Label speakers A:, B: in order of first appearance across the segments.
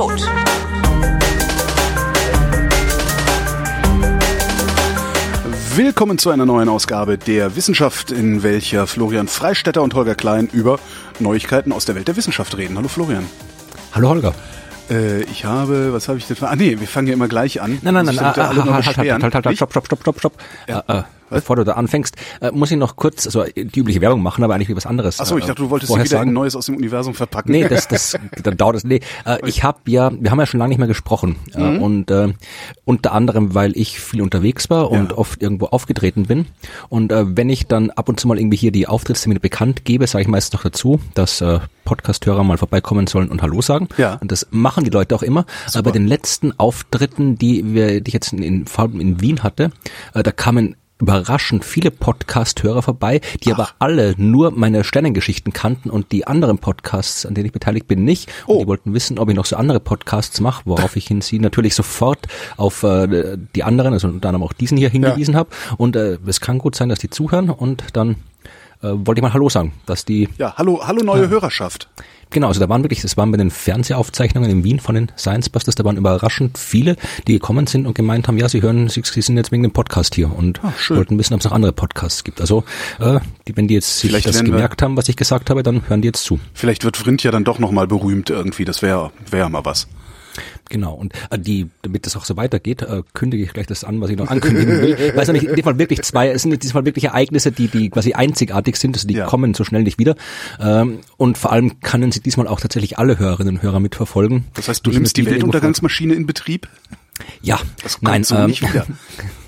A: tot.
B: Willkommen zu einer neuen Ausgabe der Wissenschaft, in welcher Florian Freistetter und Holger Klein über Neuigkeiten aus der Welt der Wissenschaft reden. Hallo Florian.
C: Hallo Holger.
B: Äh, ich habe, was habe ich denn? Ah nee, wir fangen ja immer gleich an.
C: Nein, nein, nein,
B: Sich
C: ah,
B: alle
C: ah,
B: nur
C: halt, halt, halt, halt, halt, stopp, stopp, stopp, stopp, stopp.
B: Ja.
C: Äh, äh, bevor du da anfängst, äh, muss ich noch kurz, also die übliche Werbung machen, aber eigentlich wie was anderes.
B: Achso, ich
C: äh,
B: dachte, du wolltest wieder ein
C: sagen.
B: neues aus dem Universum verpacken.
C: Nee, das, das, dann dauert es. Nee, äh, ich habe ja, wir haben ja schon lange nicht mehr gesprochen äh,
B: Mhm.
C: und äh, unter anderem, weil ich viel unterwegs war und
B: Ja.
C: oft irgendwo aufgetreten bin und äh, wenn ich dann ab und zu mal irgendwie hier die Auftrittstermine bekannt gebe, sage ich meistens noch dazu, dass äh, Podcast-Hörer mal vorbeikommen sollen und Hallo sagen.
B: Ja.
C: Und das machen die Leute auch immer. Aber bei den letzten Auftritten, die wir, die ich jetzt in, in, vor allem in Wien hatte, äh, da kamen überraschend viele Podcast-Hörer vorbei, die aber alle nur meine Sternengeschichten kannten und die anderen Podcasts, an denen ich beteiligt bin, nicht. Und
B: Oh.
C: die wollten wissen, ob ich noch so andere Podcasts mache, worauf ich hin sie natürlich sofort auf äh, die anderen, also unter anderem auch diesen hier hingewiesen habe. Und äh, es kann gut sein, dass die zuhören und dann äh, wollte ich mal Hallo sagen, dass die
B: Ja, hallo, hallo neue Hörerschaft.
C: Genau, also da waren wirklich, das waren bei den Fernsehaufzeichnungen in Wien von den Science Busters, da waren überraschend viele, die gekommen sind und gemeint haben, ja, sie hören, sie, sie sind jetzt wegen dem Podcast hier und
B: schön.
C: wollten wissen, ob es noch andere Podcasts gibt. Also, äh, die, wenn die jetzt sich
B: Vielleicht
C: das gemerkt haben, was ich gesagt habe, dann hören die jetzt zu.
B: Vielleicht wird Vrind ja dann doch nochmal berühmt irgendwie. Das wäre wär mal was.
C: Genau. Und äh, die, damit das auch so weitergeht, äh, kündige ich gleich das an, was ich noch ankündigen will. Weil es nämlich in dem Fall wirklich zwei, es sind in diesem Fall wirklich Ereignisse, die, die quasi einzigartig sind, also die
B: Ja.
C: kommen so schnell nicht wieder. Ähm, und vor allem können sie diesmal auch tatsächlich alle Hörerinnen und Hörer mitverfolgen.
B: Das heißt, du nimmst die Weltuntergangsmaschine in Betrieb?
C: Ja,
B: Das kommt
C: nein,
B: so
C: ähm,
B: nicht wieder.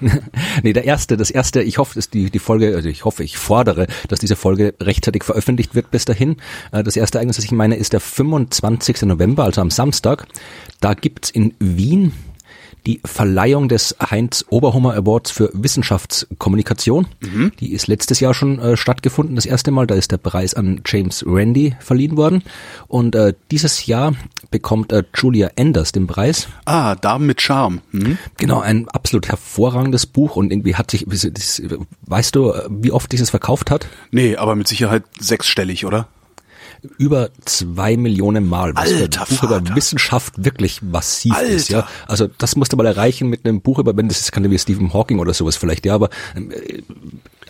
C: nee, der erste, das erste, ich hoffe, dass die, die Folge, also ich hoffe, ich fordere, dass diese Folge rechtzeitig veröffentlicht wird bis dahin. Äh, Das erste Ereignis, das ich meine, ist der 25. November, also am Samstag. Da gibt's in Wien die Verleihung des Heinz Oberhummer Awards für Wissenschaftskommunikation.
B: Mhm.
C: Die ist letztes Jahr schon äh, stattgefunden, das erste Mal. Da ist der Preis an James Randi verliehen worden. Und äh, dieses Jahr bekommt äh, Julia Enders den Preis.
B: Ah, Damen mit Charme. Hm?
C: Genau, ein absolut hervorragendes Buch und irgendwie hat sich, weißt du, wie oft dieses verkauft hat?
B: Nee, aber mit Sicherheit sechsstellig, oder?
C: Über zwei Millionen Mal. Was für
B: Alter
C: ein Buch über
B: Vater.
C: Wissenschaft wirklich massiv
B: Alter.
C: ist, ja. Also das musste mal erreichen mit einem Buch über, wenn das ist, kann wie Stephen Hawking oder sowas vielleicht, ja, aber äh,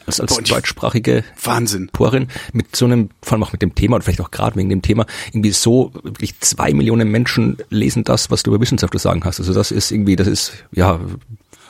C: als, als
B: Boah,
C: deutschsprachige
B: Wahnsinn.
C: Autorin mit so einem, vor allem auch mit dem Thema und vielleicht auch gerade wegen dem Thema, irgendwie so wirklich zwei Millionen Menschen lesen das, was du über Wissenschaft zu sagen hast. Also das ist irgendwie, das ist, ja,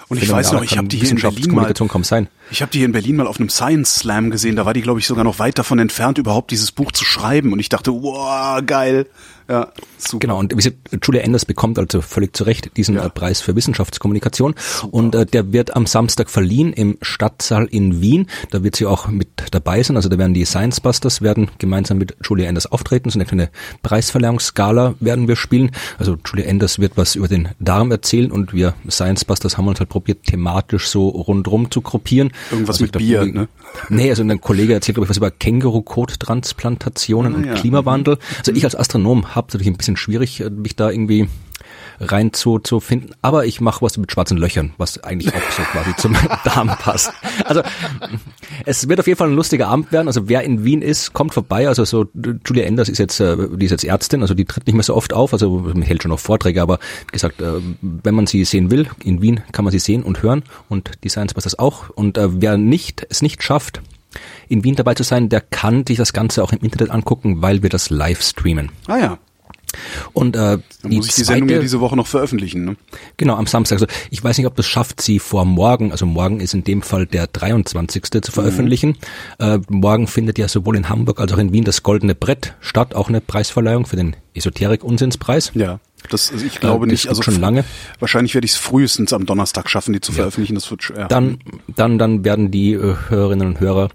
B: Und ich weiß noch, ich habe die hier in Berlin mal,
C: Wissenschaftskommunikation kaum sein.
B: Ich habe die hier in Berlin mal auf einem Science Slam gesehen. Da war die, glaube ich, sogar noch weit davon entfernt, überhaupt dieses Buch zu schreiben. Und ich dachte, wow, geil. Ja, super.
C: Genau, und Julia Enders bekommt also völlig zu Recht diesen
B: Ja.
C: äh, Preis für Wissenschaftskommunikation und äh, der wird am Samstag verliehen im Stadtsaal in Wien. Da wird sie auch mit dabei sein, also da werden die Science Busters werden gemeinsam mit Julia Enders auftreten, so eine kleine Preisverleihungsgala werden wir spielen. Also Julia Enders wird was über den Darm erzählen und wir Science Busters haben uns halt probiert, thematisch so rundrum zu gruppieren.
B: Irgendwas
C: Also
B: mit Bier,
C: irgendwie-
B: ne?
C: Nee, also ein Kollege erzählt, glaube ich, was über Känguru-Kot-Transplantationen und
B: Ah, ja.
C: Klimawandel. Also ich als Astronom habe natürlich ein bisschen schwierig, äh, mich da irgendwie rein zu, zu finden, aber ich mache was mit schwarzen Löchern, was eigentlich auch so quasi zum Darm passt. Also es wird auf jeden Fall ein lustiger Abend werden. Also wer in Wien ist, kommt vorbei. Also so Julia Enders ist jetzt, äh, die ist jetzt Ärztin, also die tritt nicht mehr so oft auf, also man hält schon noch Vorträge, aber wie gesagt, äh, wenn man sie sehen will, in Wien kann man sie sehen und hören und die Science Busters auch. Und äh, wer nicht es nicht schafft, in Wien dabei zu sein, der kann sich das Ganze auch im Internet angucken, weil wir das live streamen.
B: Ah ja,
C: Und äh,
B: dann muss ich die Sendung ja diese Woche noch veröffentlichen. Ne?
C: Genau, am Samstag. Also ich weiß nicht, ob das schafft, sie vor morgen, also morgen ist in dem Fall der 23. zu veröffentlichen. Äh, morgen findet ja sowohl in Hamburg als auch in Wien das Goldene Brett statt, auch eine Preisverleihung für den Esoterik-Unsinnspreis.
B: Ja, das, also ich glaube
C: Äh,
B: nicht. Also
C: schon lange.
B: Wahrscheinlich werde ich es frühestens am Donnerstag schaffen, die zu veröffentlichen. Das wird schwer.
C: Dann, dann, dann werden die äh, Hörerinnen und Hörer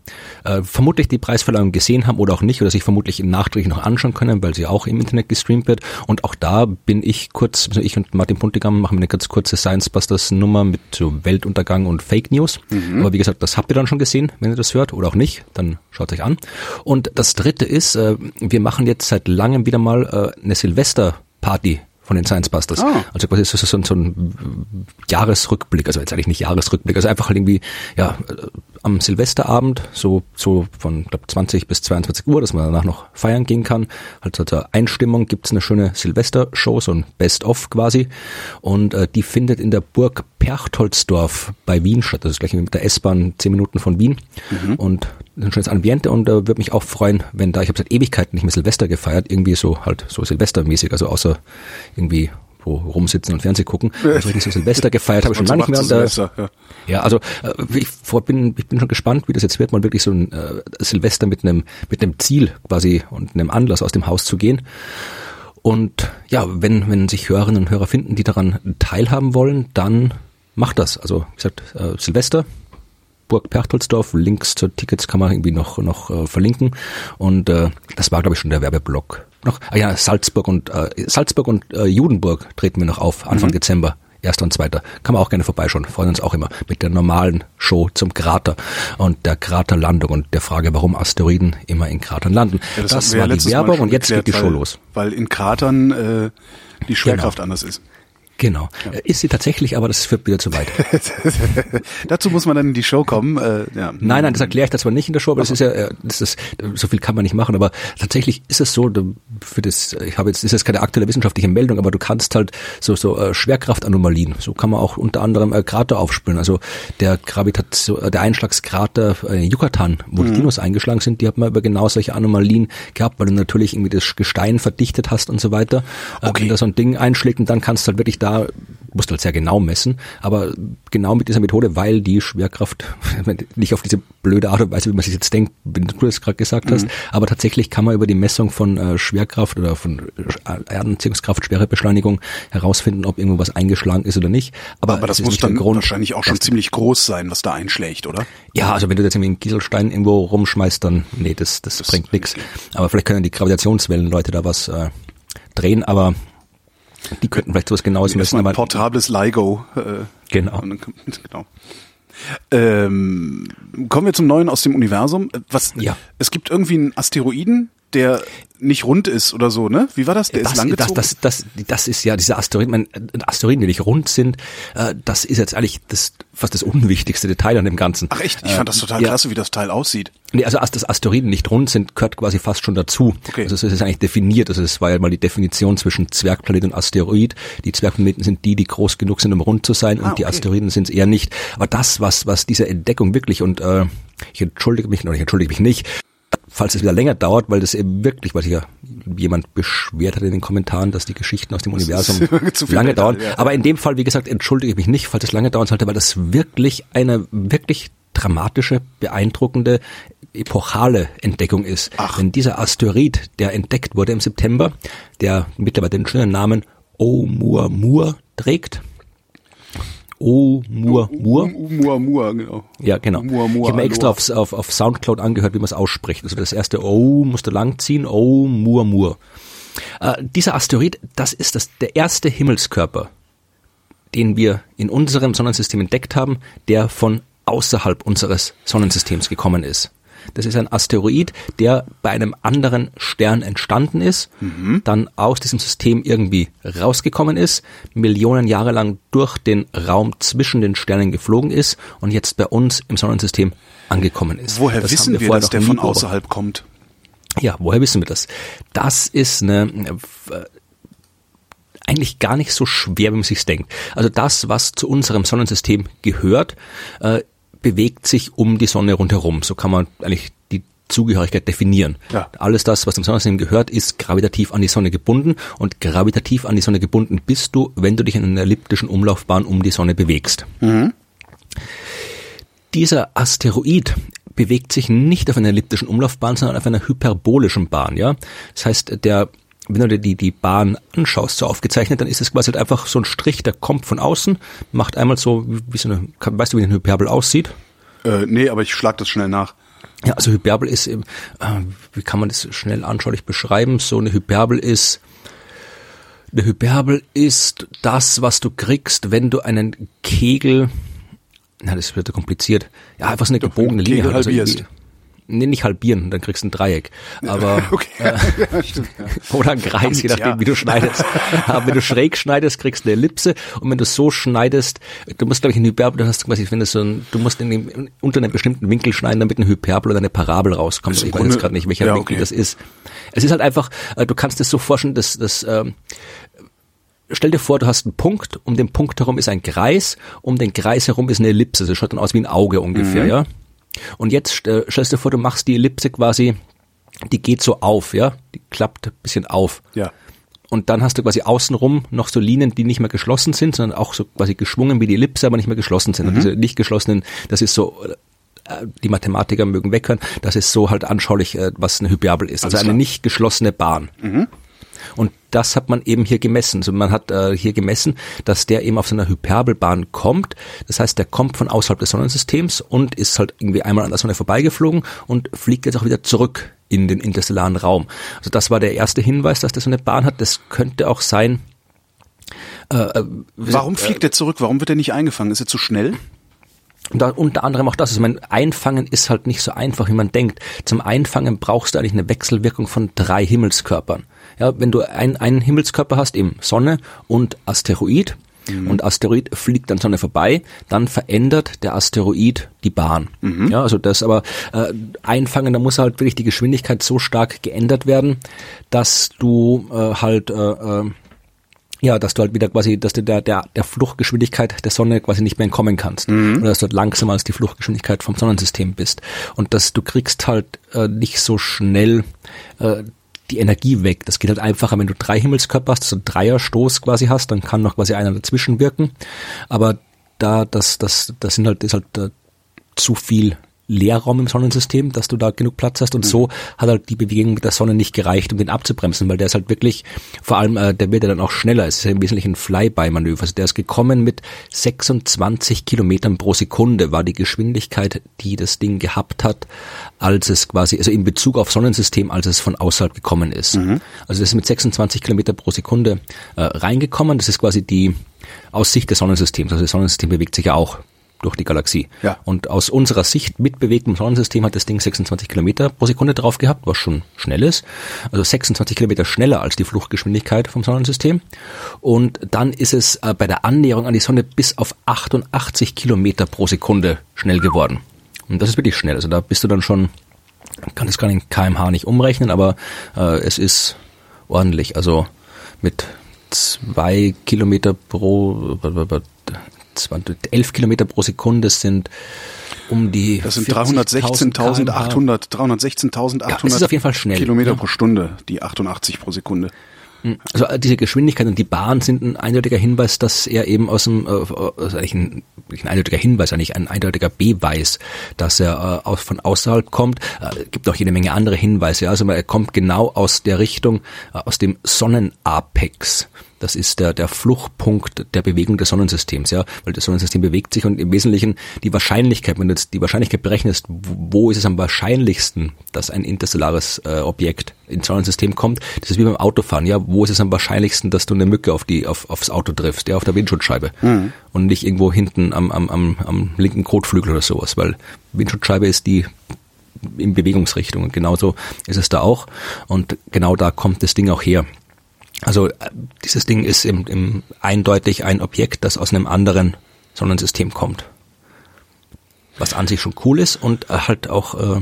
C: äh, vermutlich die Preisverleihung gesehen haben oder auch nicht oder sich vermutlich nachträglich noch anschauen können, weil sie auch im Internet gestreamt wird. Und auch da bin ich kurz, also ich und Martin Puntigam machen eine ganz kurze Science Busters Nummer mit so Weltuntergang und Fake News. Aber wie gesagt, das habt ihr dann schon gesehen, wenn ihr das hört oder auch nicht, dann schaut euch an. Und das dritte ist, äh, wir machen jetzt seit langem wieder mal äh, eine Silvesterparty von den Science Busters.
B: Ah.
C: Also quasi so, so, so ein Jahresrückblick, also jetzt eigentlich nicht Jahresrückblick, also einfach halt irgendwie, ja, am Silvesterabend, so, so von glaub, 20 bis 22 Uhr, dass man danach noch feiern gehen kann. Halt zur Einstimmung gibt's eine schöne Silvestershow, so ein Best-of quasi. Und äh, die findet in der Burg Perchtoldsdorf bei Wien statt. Das ist gleich mit der S-Bahn zehn Minuten von Wien. Mhm. Und ein schönes Ambiente und äh, würde mich auch freuen, wenn da, ich habe seit Ewigkeiten nicht mehr Silvester gefeiert, irgendwie so halt so Silvestermäßig, also außer irgendwie wo rumsitzen und Fernsehen gucken. Also ich so Silvester gefeiert habe, schon lange nicht mehr. Und, Silvester, ja. ja, also äh, ich vor, bin, ich bin schon gespannt, wie das jetzt wird, mal wirklich so ein äh, Silvester mit einem mit einem Ziel quasi und einem Anlass aus dem Haus zu gehen. Und ja, wenn, wenn sich Hörerinnen und Hörer finden, die daran teilhaben wollen, dann macht das. Also wie gesagt, äh, Silvester, Burg Perchtoldsdorf. Links zu Tickets kann man irgendwie noch noch äh, verlinken. Und äh, das war glaube ich schon der Werbeblock. Noch ah ja Salzburg und äh, Salzburg und äh, Judenburg treten wir noch auf Anfang mhm. Dezember. Erster und zweiter. Kann man auch gerne vorbeischauen. Freuen uns auch immer mit der normalen Show zum Krater und der Kraterlandung und der Frage, warum Asteroiden immer in Kratern landen. Ja, das, das war die Werbung und jetzt geht die Show los.
B: Weil in Kratern äh, die Schwerkraft genau. anders ist.
C: Genau. Ja. Äh, ist sie tatsächlich, aber das führt wieder zu weit.
B: Dazu muss man dann in die Show kommen. Äh, ja.
C: Nein, nein, das erkläre ich das zwar nicht in der Show, aber das ist ja, äh, das ist, so viel kann man nicht machen, aber tatsächlich ist es so, für das, ich habe jetzt, ist jetzt keine aktuelle wissenschaftliche Meldung, aber du kannst halt so, so äh, Schwerkraftanomalien, so kann man auch unter anderem äh, Krater aufspüren. Also der Gravitation, äh, der Einschlagskrater äh, Yucatan, wo mhm. die Dinos eingeschlagen sind, die hat man über genau solche Anomalien gehabt, weil du natürlich irgendwie das Gestein verdichtet hast und so weiter. Äh, okay. Wenn da so ein Ding einschlägt und dann kannst du halt wirklich da da musst du halt sehr genau messen, aber genau mit dieser Methode, weil die Schwerkraft nicht auf diese blöde Art und Weise, wie man sich jetzt denkt, wenn du das gerade gesagt hast, mhm. aber tatsächlich kann man über die Messung von äh, Schwerkraft oder von äh, Erdanziehungskraft, Schwerebeschleunigung herausfinden, ob irgendwo was eingeschlagen ist oder nicht.
B: Aber, aber das muss dann Grund, wahrscheinlich auch schon ziemlich groß sein, was da einschlägt, oder?
C: Ja, also wenn du jetzt irgendwie einen Kieselstein irgendwo rumschmeißt, dann nee, das, das, das bringt nichts. Aber vielleicht können die Gravitationswellen Leute da was äh, drehen, aber die könnten vielleicht sowas Genaues
B: messen. Ein portables LIGO. Äh,
C: genau.
B: genau. Ähm, kommen wir zum Neuen aus dem Universum. Was?
C: Ja.
B: Es gibt irgendwie einen Asteroiden, der nicht rund ist oder so, ne? Wie war das? Der
C: das,
B: ist langgezogen?
C: Das, das, das, das ist ja diese Asteroiden, mein, Asteroiden, die nicht rund sind, äh, das ist jetzt eigentlich das fast das unwichtigste Detail an dem Ganzen.
B: Ach echt? Ich fand das total äh, klasse, ja. wie das Teil aussieht.
C: Nee, also dass Asteroiden nicht rund sind, gehört quasi fast schon dazu. Okay. Also es ist eigentlich definiert. Also es war ja mal die Definition zwischen Zwergplanet und Asteroid. Die Zwergplaneten sind die, die groß genug sind, um rund zu sein, ah, und die Asteroiden sind es eher nicht. Aber das, was, was diese Entdeckung wirklich und äh, ich entschuldige mich, oder ich entschuldige mich nicht, falls es wieder länger dauert, weil das eben wirklich, weil sich ja jemand beschwert hat in den Kommentaren, dass die Geschichten aus dem das Universum lange dauern. Ja. Aber in dem Fall, wie gesagt, entschuldige ich mich nicht, falls es lange dauern sollte, weil das wirklich eine wirklich dramatische, beeindruckende, epochale Entdeckung ist.
B: Ach.
C: Denn dieser Asteroid, der entdeckt wurde im September, der mittlerweile den schönen Namen Oumuamua trägt, Oumuamua.
B: Oumuamua, genau.
C: Ja, genau. Oumuamua, ich habe mir extra auf, auf, auf Soundcloud angehört, wie man es ausspricht. Also das erste O musste langziehen, Oumuamua. Äh, dieser Asteroid, das ist das, der erste Himmelskörper, den wir in unserem Sonnensystem entdeckt haben, der von außerhalb unseres Sonnensystems gekommen ist. Das ist ein Asteroid, der bei einem anderen Stern entstanden ist, mhm. dann aus diesem System irgendwie rausgekommen ist, Millionen Jahre lang durch den Raum zwischen den Sternen geflogen ist und jetzt bei uns im Sonnensystem angekommen ist.
B: Woher das wissen wir, wir dass der von außerhalb kommt?
C: Ja, woher wissen wir das? Das ist eine äh, eigentlich gar nicht so schwer, wie man sich denkt. Also das, was zu unserem Sonnensystem gehört, äh, bewegt sich um die Sonne rundherum. So kann man eigentlich die Zugehörigkeit definieren. Ja. Alles das, was dem Sonnensystem gehört, ist gravitativ an die Sonne gebunden und gravitativ an die Sonne gebunden bist du, wenn du dich in einer elliptischen Umlaufbahn um die Sonne bewegst. Mhm. Dieser Asteroid bewegt sich nicht auf einer elliptischen Umlaufbahn, sondern auf einer hyperbolischen Bahn, ja. Das heißt, der wenn du dir die, die Bahn anschaust, so aufgezeichnet, dann ist es quasi halt einfach so ein Strich, der kommt von außen, macht einmal so, wie so eine, weißt du, wie eine Hyperbel aussieht?
B: Äh, nee, aber ich schlag das schnell nach.
C: Ja, also Hyperbel ist, äh, wie kann man das schnell anschaulich beschreiben? So eine Hyperbel ist, eine Hyperbel ist das, was du kriegst, wenn du einen Kegel, na, das wird kompliziert, ja, einfach so eine gebogene Linie
B: halbierst.
C: Nee, nicht halbieren, dann kriegst du ein Dreieck. Aber
B: Okay. ja, stimmt, ja.
C: oder ein Kreis, je nachdem,
B: Ja.
C: wie du schneidest. Aber wenn du schräg schneidest, kriegst du eine Ellipse und wenn du so schneidest, du musst glaube ich eine Hyperbel, du hast quasi, wenn du so ein, du musst in dem, unter einem bestimmten Winkel schneiden, damit eine Hyperbel oder eine Parabel rauskommt. Ich weiß jetzt gerade nicht, welcher
B: ja,
C: Winkel
B: okay.
C: das ist. Es ist halt einfach, äh, du kannst es so vorstellen, dass das ähm, Stell dir vor, du hast einen Punkt, um den Punkt herum ist ein Kreis, um den Kreis herum ist eine Ellipse. Das schaut dann aus wie ein Auge ungefähr,
B: Mhm.
C: ja. Und jetzt äh, stellst du vor, du machst die Ellipse quasi, die geht so auf, ja, die klappt ein bisschen auf.
B: Ja.
C: Und dann hast du quasi außenrum noch so Linien, die nicht mehr geschlossen sind, sondern auch so quasi geschwungen wie die Ellipse, aber nicht mehr geschlossen sind. Und diese nicht geschlossenen, das ist so, äh, die Mathematiker mögen weghören, das ist so halt anschaulich, äh, was eine Hyperbel ist. Also
B: Alles
C: eine
B: klar.
C: nicht geschlossene Bahn. Und das hat man eben hier gemessen. Also man hat äh, hier gemessen, dass der eben auf so einer Hyperbelbahn kommt. Das heißt, der kommt von außerhalb des Sonnensystems und ist halt irgendwie einmal an der Sonne vorbeigeflogen und fliegt jetzt auch wieder zurück in den interstellaren Raum. Also das war der erste Hinweis, dass der so eine Bahn hat. Das könnte auch sein. Äh, äh,
B: Warum fliegt er zurück? Warum wird er nicht eingefangen? Ist er zu schnell?
C: Und da, unter anderem auch das. Also mein Einfangen ist halt nicht so einfach, wie man denkt. Zum Einfangen brauchst du eigentlich eine Wechselwirkung von drei Himmelskörpern. Ja, wenn du ein, einen Himmelskörper hast, eben Sonne und Asteroid, und Asteroid fliegt an Sonne vorbei, dann verändert der Asteroid die Bahn. Ja, also das aber äh, einfangen, da muss halt wirklich die Geschwindigkeit so stark geändert werden, dass du äh, halt äh, äh, ja, dass du halt wieder quasi, dass du der, der, der Fluchtgeschwindigkeit der Sonne quasi nicht mehr entkommen kannst. Oder dass du halt langsamer als die Fluchtgeschwindigkeit vom Sonnensystem bist. Und dass du kriegst halt äh, nicht so schnell äh, die Energie weg. Das geht halt einfacher, wenn du drei Himmelskörper hast, so einen Dreierstoß quasi hast, dann kann noch quasi einer dazwischen wirken. Aber da, das, das, das sind halt, ist halt äh, zu viel Leerraum im Sonnensystem, dass du da genug Platz hast. Und so hat halt die Bewegung mit der Sonne nicht gereicht, um den abzubremsen, weil der ist halt wirklich, vor allem, äh, der wird ja dann auch schneller, es ist ja im Wesentlichen ein Flyby-Manöver, also der ist gekommen mit 26 Kilometern pro Sekunde war die Geschwindigkeit, die das Ding gehabt hat, als es quasi, also in Bezug auf Sonnensystem, als es von außerhalb gekommen ist. Also das ist mit 26 Kilometer pro Sekunde äh, reingekommen, das ist quasi die aus Sicht des Sonnensystems, also das Sonnensystem bewegt sich ja auch durch die Galaxie.
B: Ja.
C: Und aus unserer Sicht mit bewegtem Sonnensystem hat das Ding 26 Kilometer pro Sekunde drauf gehabt, was schon schnell ist. Also 26 Kilometer schneller als die Fluchtgeschwindigkeit vom Sonnensystem. Und dann ist es äh, bei der Annäherung an die Sonne bis auf 88 Kilometer pro Sekunde schnell geworden. Und das ist wirklich schnell. Also da bist du dann schon, kann das gar in kmh nicht umrechnen, aber äh, es ist ordentlich. Also mit zwei Kilometer pro, 20, 11 Kilometer pro Sekunde sind um die
B: Das sind
C: 40.000
B: 316.800 316.800
C: Ja, es ist auf jeden Fall schnell.
B: Kilometer
C: Ja.
B: pro Stunde, die 88 pro Sekunde.
C: Also äh, diese Geschwindigkeit und die Bahn sind ein eindeutiger Hinweis, dass er eben aus dem, äh, also eigentlich ein, ein eindeutiger Hinweis, eigentlich ein eindeutiger Beweis, dass er äh, aus, von außerhalb kommt. Äh, gibt auch jede Menge andere Hinweise. Also er kommt genau aus der Richtung, äh, aus dem Sonnenapex. Das ist der, der Fluchtpunkt der Bewegung des Sonnensystems, ja, weil das Sonnensystem bewegt sich und im Wesentlichen die Wahrscheinlichkeit, wenn du jetzt die Wahrscheinlichkeit berechnest, wo ist es am wahrscheinlichsten, dass ein interstellares äh, Objekt ins Sonnensystem kommt, das ist wie beim Autofahren, ja, wo ist es am wahrscheinlichsten, dass du eine Mücke auf die, auf, aufs Auto triffst, ja, auf der Windschutzscheibe? Und nicht irgendwo hinten am, am, am, am linken Kotflügel oder sowas, weil Windschutzscheibe ist die in Bewegungsrichtung und genauso ist es da auch. Und genau da kommt das Ding auch her. Also äh, dieses Ding ist im, im eindeutig ein Objekt, das aus einem anderen Sonnensystem kommt. Was an sich schon cool ist und äh, halt auch äh,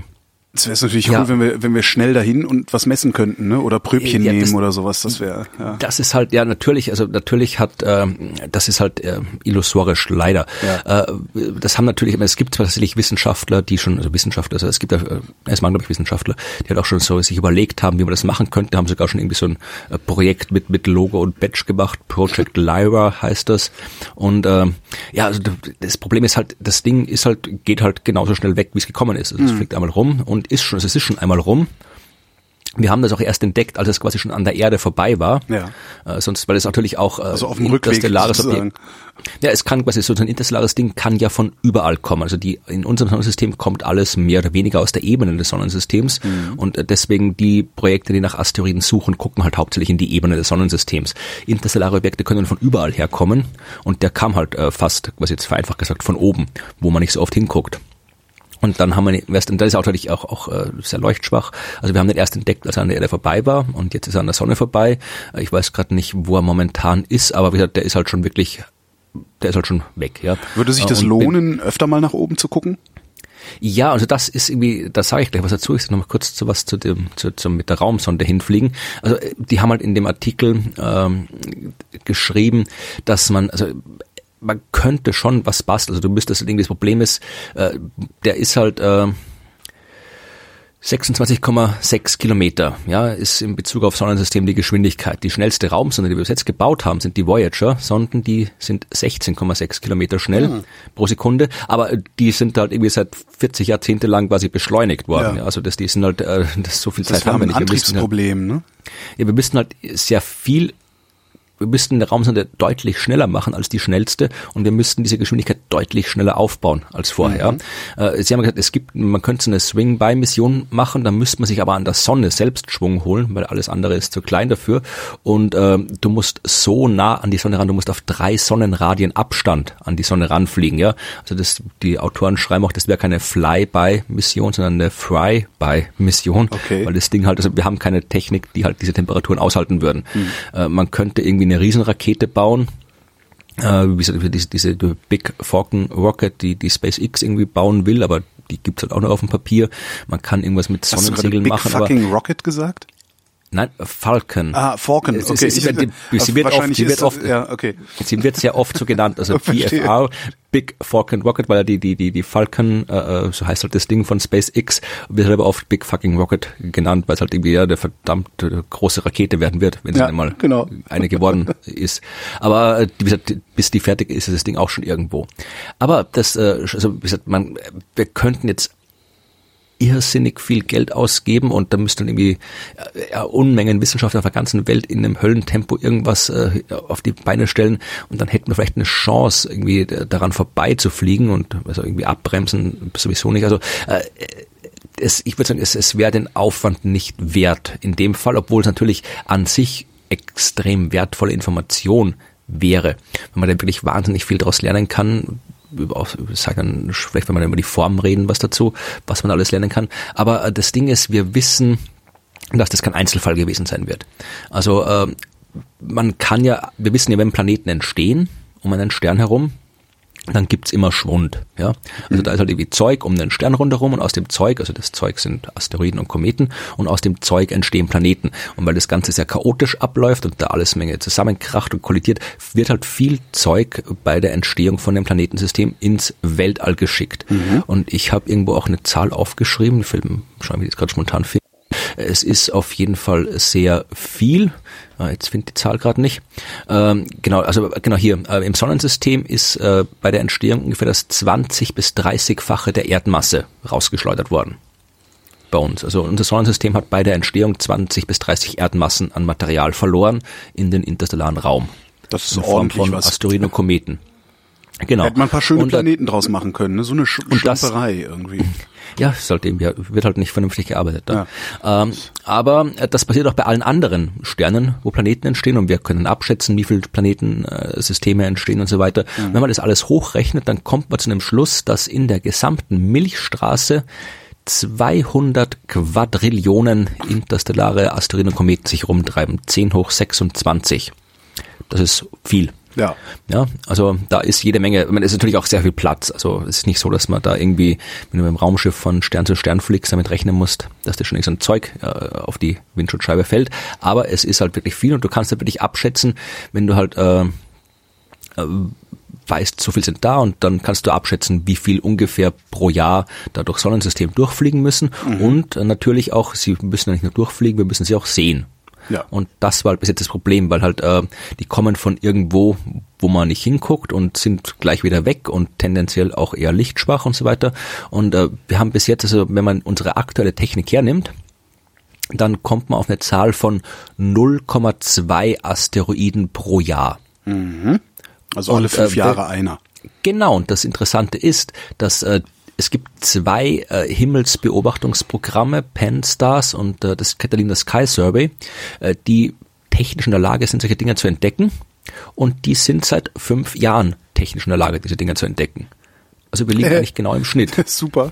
B: Es wäre natürlich
C: Ja.
B: cool, wenn wir, wenn wir schnell dahin und was messen könnten, ne? Oder Pröbchen
C: Ja,
B: nehmen oder sowas. Das wäre, ja.
C: Das ist halt, ja, natürlich, also natürlich hat, ähm, das ist halt äh, illusorisch, leider.
B: Ja.
C: Äh, das haben natürlich, es gibt tatsächlich Wissenschaftler, die schon, also Wissenschaftler, also es gibt, äh, es waren, glaube ich, Wissenschaftler, die halt auch schon so sich überlegt haben, wie man das machen könnte, haben sogar schon irgendwie so ein äh, Projekt mit, mit Logo und Badge gemacht, Project Lyra heißt das. Und ähm, ja, also das Problem ist halt, das Ding ist halt, geht halt genauso schnell weg, wie es gekommen ist. Also es fliegt einmal rum und ist schon, also es ist schon einmal rum. Wir haben das auch erst entdeckt, als es quasi schon an der Erde vorbei war.
B: Ja.
C: Äh, sonst, weil es natürlich auch äh,
B: Also auf dem Rückweg
C: interstellares. Objekt. Ja, es kann quasi so ein interstellares Ding kann ja von überall kommen. Also die in unserem Sonnensystem kommt alles mehr oder weniger aus der Ebene des Sonnensystems
B: Mhm.
C: und äh, deswegen die Projekte, die nach Asteroiden suchen, gucken halt hauptsächlich in die Ebene des Sonnensystems. Interstellare Objekte können von überall herkommen und der kam halt äh, fast, was jetzt vereinfacht gesagt, von oben, wo man nicht so oft hinguckt. Und dann haben wir erst, und das ist auch natürlich auch, auch äh, sehr leuchtschwach. Also wir haben den erst entdeckt, als er an der Erde vorbei war und jetzt ist er an der Sonne vorbei. Äh, ich weiß gerade nicht, wo er momentan ist, aber wie gesagt, der ist halt schon wirklich, der ist halt schon weg. Ja.
B: Würde sich das
C: Und
B: lohnen, öfter mal nach oben zu gucken?
C: Ja, also das ist irgendwie, da sage ich gleich was dazu. Ich sage noch mal kurz zu was zu dem, zu, zu mit der Raumsonde hinfliegen. Also äh, die haben halt in dem Artikel ähm, geschrieben, dass man, also man könnte schon was basteln. Also du müsstest irgendwie das Problem ist, äh, der ist halt äh, 26,6 Kilometer, ja, ist in Bezug auf Sonnensystem die Geschwindigkeit. Die schnellste Raumsonde, die wir bis jetzt gebaut haben, sind die Voyager-Sonden, die sind 16,6 Kilometer schnell
B: Mhm.
C: pro Sekunde, aber die sind halt irgendwie seit 40 Jahrzehnte lang quasi beschleunigt worden.
B: Ja.
C: Also das, die sind halt, äh, das so viel
B: Das
C: Zeit haben wir nicht. Wir müssten, halt,
B: Antriebsproblem, ne?
C: ja, wir müssten halt sehr viel wir müssten eine Raumsonde deutlich schneller machen als die schnellste und wir müssten diese Geschwindigkeit deutlich schneller aufbauen als vorher.
B: Mhm.
C: Äh, Sie haben gesagt, es gibt, man könnte eine Swing-by-Mission machen, da müsste man sich aber an der Sonne selbst Schwung holen, weil alles andere ist zu klein dafür. Und äh, du musst so nah an die Sonne ran, du musst auf drei Sonnenradien Abstand an die Sonne ranfliegen. Ja, also das, die Autoren schreiben auch, das wäre keine Fly-by-Mission, sondern eine Fry-by-Mission,
B: Okay.
C: weil das Ding halt, also wir haben keine Technik, die halt diese Temperaturen aushalten würden. Äh, man könnte irgendwie eine Riesenrakete bauen, äh, wie gesagt, diese, diese Big Falcon Rocket, die die SpaceX irgendwie bauen will, aber die gibt's halt auch noch auf dem Papier. Man kann irgendwas mit
B: Hast du gerade
C: Sonnensegeln
B: Big
C: machen,
B: fucking Rocket gesagt?
C: Nein, Falcon.
B: Ah,
C: es
B: okay.
C: ist-
B: Ich-
C: die- sie wird oft, sie wird oft,
B: das, ja, okay.
C: Sie wird sehr oft so genannt, also. PFR, Big Falcon Rocket, weil ja die, die, die, die Falcon, äh, äh, so heißt halt das Ding von SpaceX, wird halt aber oft Big Fucking Rocket genannt, weil es halt irgendwie ja eine verdammte große Rakete werden wird, wenn es
B: Ja,
C: einmal
B: genau.
C: eine geworden ist. Aber äh, wie gesagt, bis die fertig ist, ist das Ding auch schon irgendwo. Aber das, äh, also wie gesagt, man, wir könnten jetzt irrsinnig viel Geld ausgeben und da müssten irgendwie äh, ja, Unmengen Wissenschaftler auf der ganzen Welt in einem Höllentempo irgendwas äh, auf die Beine stellen und dann hätten wir vielleicht eine Chance, irgendwie äh, daran vorbeizufliegen und also irgendwie abbremsen sowieso nicht. Also äh, es, ich würde sagen, es, es wäre den Aufwand nicht wert in dem Fall, obwohl es natürlich an sich extrem wertvolle Information wäre, wenn man da wirklich wahnsinnig viel daraus lernen kann, über, auch, sagen, vielleicht wenn man über die Form reden, was dazu, was man alles lernen kann. Aber äh, das Ding ist, wir wissen, dass das kein Einzelfall gewesen sein wird. Also äh, man kann ja, wir wissen ja, wenn Planeten entstehen um einen Stern herum, dann gibt's immer Schwund. Ja? Also da ist halt irgendwie Zeug um den Stern rundherum und aus dem Zeug, also das Zeug sind Asteroiden und Kometen und aus dem Zeug entstehen Planeten. Und weil das Ganze sehr chaotisch abläuft und da alles Menge zusammenkracht und kollidiert, wird halt viel Zeug bei der Entstehung von dem Planetensystem ins Weltall geschickt. Und ich habe irgendwo auch eine Zahl aufgeschrieben, ich will schauen, wie ich das gerade spontan finde. Es ist auf jeden Fall sehr viel. Ah, Jetzt finde ich die Zahl gerade nicht. Ähm, genau, also genau hier äh, im Sonnensystem ist äh, bei der Entstehung ungefähr das 20 bis 30-fache der Erdmasse rausgeschleudert worden. Bei uns. Also unser Sonnensystem hat bei der Entstehung 20 bis 30 Erdmassen an Material verloren in den interstellaren Raum.
B: Das ist
C: In Form
B: ordentlich
C: von
B: was.
C: Asteroiden und Kometen. Genau.
B: Hätte man ein paar schöne
C: Und, äh,
B: Planeten draus machen können, ne? So eine Sch Schlamperei irgendwie.
C: Ja, sollte eben, ja, wird halt nicht vernünftig gearbeitet. Ne? Ähm, aber äh, das passiert auch bei allen anderen Sternen, wo Planeten entstehen und wir können abschätzen, wie viele Planetensysteme äh, entstehen und so weiter. Wenn man das alles hochrechnet, dann kommt man zu einem Schluss, dass in der gesamten Milchstraße 200 Quadrillionen interstellare Asteroiden und Kometen sich rumtreiben. 10 hoch 26. Das ist viel.
B: Ja.
C: Ja, also da ist jede Menge, ich meine, es ist natürlich auch sehr viel Platz. Also es ist nicht so, dass man da irgendwie, wenn du mit dem Raumschiff von Stern zu Stern fliegst, damit rechnen musst, dass dir schon irgendein Zeug äh, auf die Windschutzscheibe fällt. Aber es ist halt wirklich viel und du kannst da wirklich abschätzen, wenn du halt äh, äh, weißt, so viel sind da und dann kannst du abschätzen, wie viel ungefähr pro Jahr da durch Sonnensystem durchfliegen müssen und äh, natürlich auch, sie müssen ja nicht nur durchfliegen, wir müssen sie auch sehen.
B: Ja.
C: Und das war halt bis jetzt das Problem, weil halt äh, die kommen von irgendwo, wo man nicht hinguckt und sind gleich wieder weg und tendenziell auch eher lichtschwach und so weiter. Und äh, wir haben bis jetzt, also wenn man unsere aktuelle Technik hernimmt, dann kommt man auf eine Zahl von 0,2 Asteroiden pro Jahr.
B: Also alle
C: Und,
B: fünf
C: äh,
B: Jahre einer.
C: Genau, und das Interessante ist, dass äh, es gibt zwei äh, Himmelsbeobachtungsprogramme, PanSTARRS und äh, das Catalina Sky Survey, äh, die technisch in der Lage sind, solche Dinge zu entdecken. Und die sind seit fünf Jahren technisch in der Lage, diese Dinge zu entdecken. Also wir liegen äh, eigentlich genau im Schnitt.
B: Super.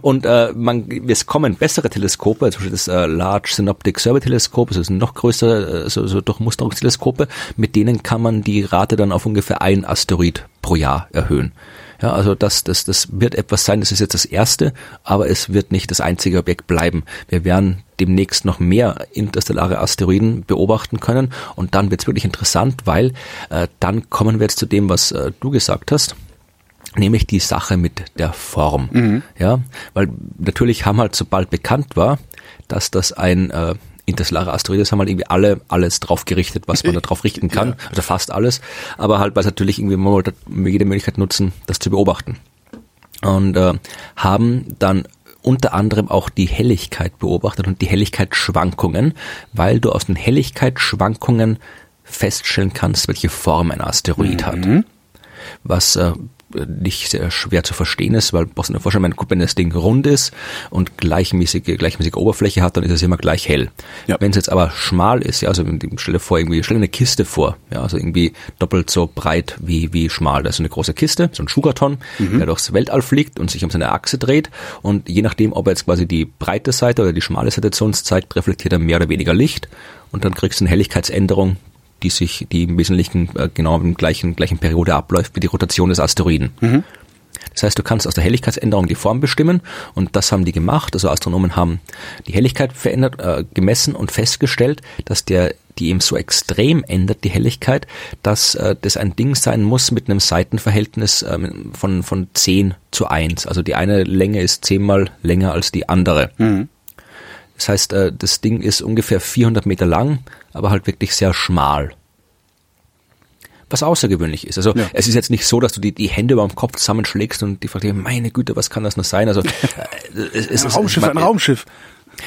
C: Und äh, man, es kommen bessere Teleskope, zum Beispiel das äh, Large Synoptic Survey Teleskop, das ist ein noch größere äh, so, so Durchmusterungsteleskope, mit denen kann man die Rate dann auf ungefähr ein Asteroid pro Jahr erhöhen. Ja, also das, das, das wird etwas sein, das ist jetzt das erste, aber es wird nicht das einzige Objekt bleiben. Wir werden demnächst noch mehr interstellare Asteroiden beobachten können und dann wird es wirklich interessant, weil äh, dann kommen wir jetzt zu dem, was äh, du gesagt hast nämlich die Sache mit der Form. Mhm. Ja, weil natürlich haben halt sobald bekannt war, dass das ein äh, interstellare Asteroid ist, haben halt irgendwie alle alles drauf gerichtet, was man da drauf richten kann, ja. also fast alles, aber halt weil es natürlich irgendwie man wollte jede Möglichkeit nutzen, das zu beobachten. Und äh, haben dann unter anderem auch die Helligkeit beobachtet und die Helligkeitsschwankungen, weil du aus den Helligkeitsschwankungen feststellen kannst, welche Form ein Asteroid mhm. hat. Was äh, nicht sehr schwer zu verstehen ist, weil brauchst du dir vorstellen, wenn das Ding rund ist und gleichmäßige, gleichmäßige Oberfläche hat, dann ist es immer gleich hell. Ja. Wenn es jetzt aber schmal ist, ja, also stell dir vor, irgendwie, stell dir eine Kiste vor, ja, also irgendwie doppelt so breit wie, wie schmal. Da ist eine große Kiste, so ein Schuhkarton, mhm. der durchs Weltall fliegt und sich um seine Achse dreht und je nachdem, ob er jetzt quasi die breite Seite oder die schmale Seite zu uns zeigt, reflektiert er mehr oder weniger Licht und dann kriegst du eine Helligkeitsänderung, die sich, die im Wesentlichen äh, genau im gleichen, gleichen Periode abläuft wie die Rotation des Asteroiden. Mhm. Das heißt, du kannst aus der Helligkeitsänderung die Form bestimmen und das haben die gemacht. Also Astronomen haben die Helligkeit verändert, äh, gemessen und festgestellt, dass der die eben so extrem ändert, die Helligkeit, dass äh, das ein Ding sein muss mit einem Seitenverhältnis äh, von, von 10 zu 1. Also die eine Länge ist zehnmal länger als die andere. Mhm. Das heißt, äh, das Ding ist ungefähr 400 Meter lang, aber halt wirklich sehr schmal. Was außergewöhnlich ist. Also ja. es ist jetzt nicht so, dass du die, die Hände über dem Kopf zusammenschlägst und die fragst, meine Güte, was kann das noch sein? Also äh,
B: es, es ein ist Raumschiff, ein Raumschiff.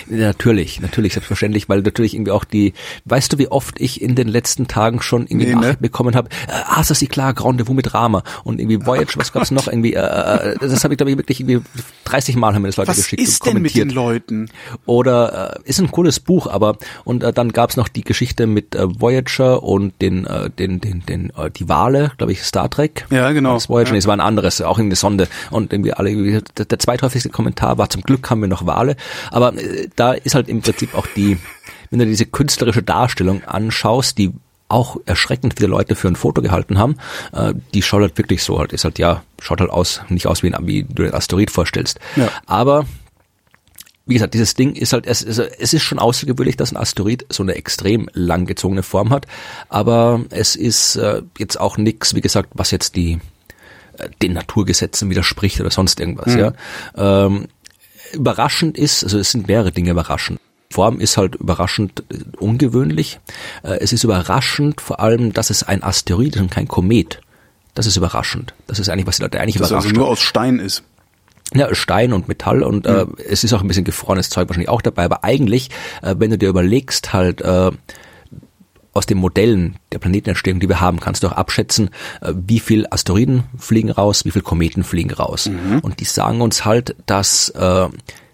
C: Natürlich, natürlich, selbstverständlich, weil natürlich irgendwie auch die, weißt du, wie oft ich in den letzten Tagen schon irgendwie nee, Nachricht ne? bekommen habe, äh, ah, ist das die klar, Rendezvous mit Rama und irgendwie Voyage, was gab's noch irgendwie, äh, äh, das habe ich glaube ich wirklich irgendwie 30 Mal haben mir das Leute
B: was
C: geschickt
B: ist und kommentiert. Denn mit den Leuten?
C: Oder äh, ist ein cooles Buch, aber und äh, dann gab's noch die Geschichte mit äh, Voyager und den, äh, den, den, den, äh, die Wale, glaube ich, Star Trek.
B: Ja, genau.
C: Das Voyager, ja. es war ein anderes, auch irgendwie eine Sonde und irgendwie alle, der, der zweithäufigste Kommentar war, zum Glück haben wir noch Wale, aber äh, da ist halt im Prinzip auch die, wenn du diese künstlerische Darstellung anschaust, die auch erschreckend viele Leute für ein Foto gehalten haben, äh, die schaut halt wirklich so halt, ist halt ja, schaut halt aus, nicht aus wie, ein, wie du den Asteroid vorstellst. Ja. Aber wie gesagt, dieses Ding ist halt, es, es ist schon außergewöhnlich, dass ein Asteroid so eine extrem langgezogene Form hat, aber es ist äh, jetzt auch nichts, wie gesagt, was jetzt die äh, den Naturgesetzen widerspricht oder sonst irgendwas, mhm. ja. Ähm, überraschend ist, also es sind mehrere Dinge überraschend. Form ist halt überraschend äh, ungewöhnlich. Äh, es ist überraschend vor allem, dass es ein Asteroid ist und kein Komet. Das ist überraschend. Das ist eigentlich, was die Leute eigentlich
B: dass
C: überrascht.
B: Dass also nur aus Stein ist.
C: Ja, Stein und Metall und mhm. äh, es ist auch ein bisschen gefrorenes Zeug wahrscheinlich auch dabei, aber eigentlich, äh, wenn du dir überlegst, halt, äh, aus den Modellen der Planetenentstehung, die wir haben, kannst du auch abschätzen, äh, wie viel Asteroiden fliegen raus, wie viel Kometen fliegen raus. Mhm. Und die sagen uns halt, dass äh,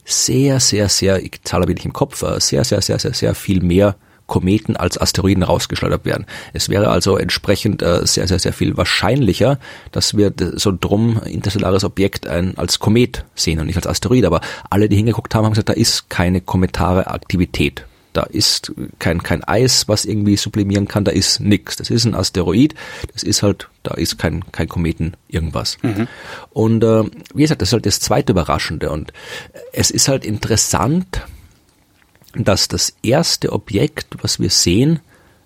C: sehr, sehr, sehr, ich zahle wenig im Kopf, äh, sehr, sehr, sehr, sehr, sehr viel mehr Kometen als Asteroiden rausgeschleudert werden. Es wäre also entsprechend äh, sehr, sehr, sehr viel wahrscheinlicher, dass wir so drum interstellares Objekt ein, als Komet sehen und nicht als Asteroid. Aber alle, die hingeguckt haben, haben gesagt, da ist keine kometare Aktivität da ist kein, kein Eis, was irgendwie sublimieren kann, da ist nix. Das ist ein Asteroid, das ist halt, da ist kein, kein Kometen irgendwas. Mhm. Und äh, wie gesagt, das ist halt das zweite Überraschende. Und es ist halt interessant, dass das erste Objekt, was wir sehen,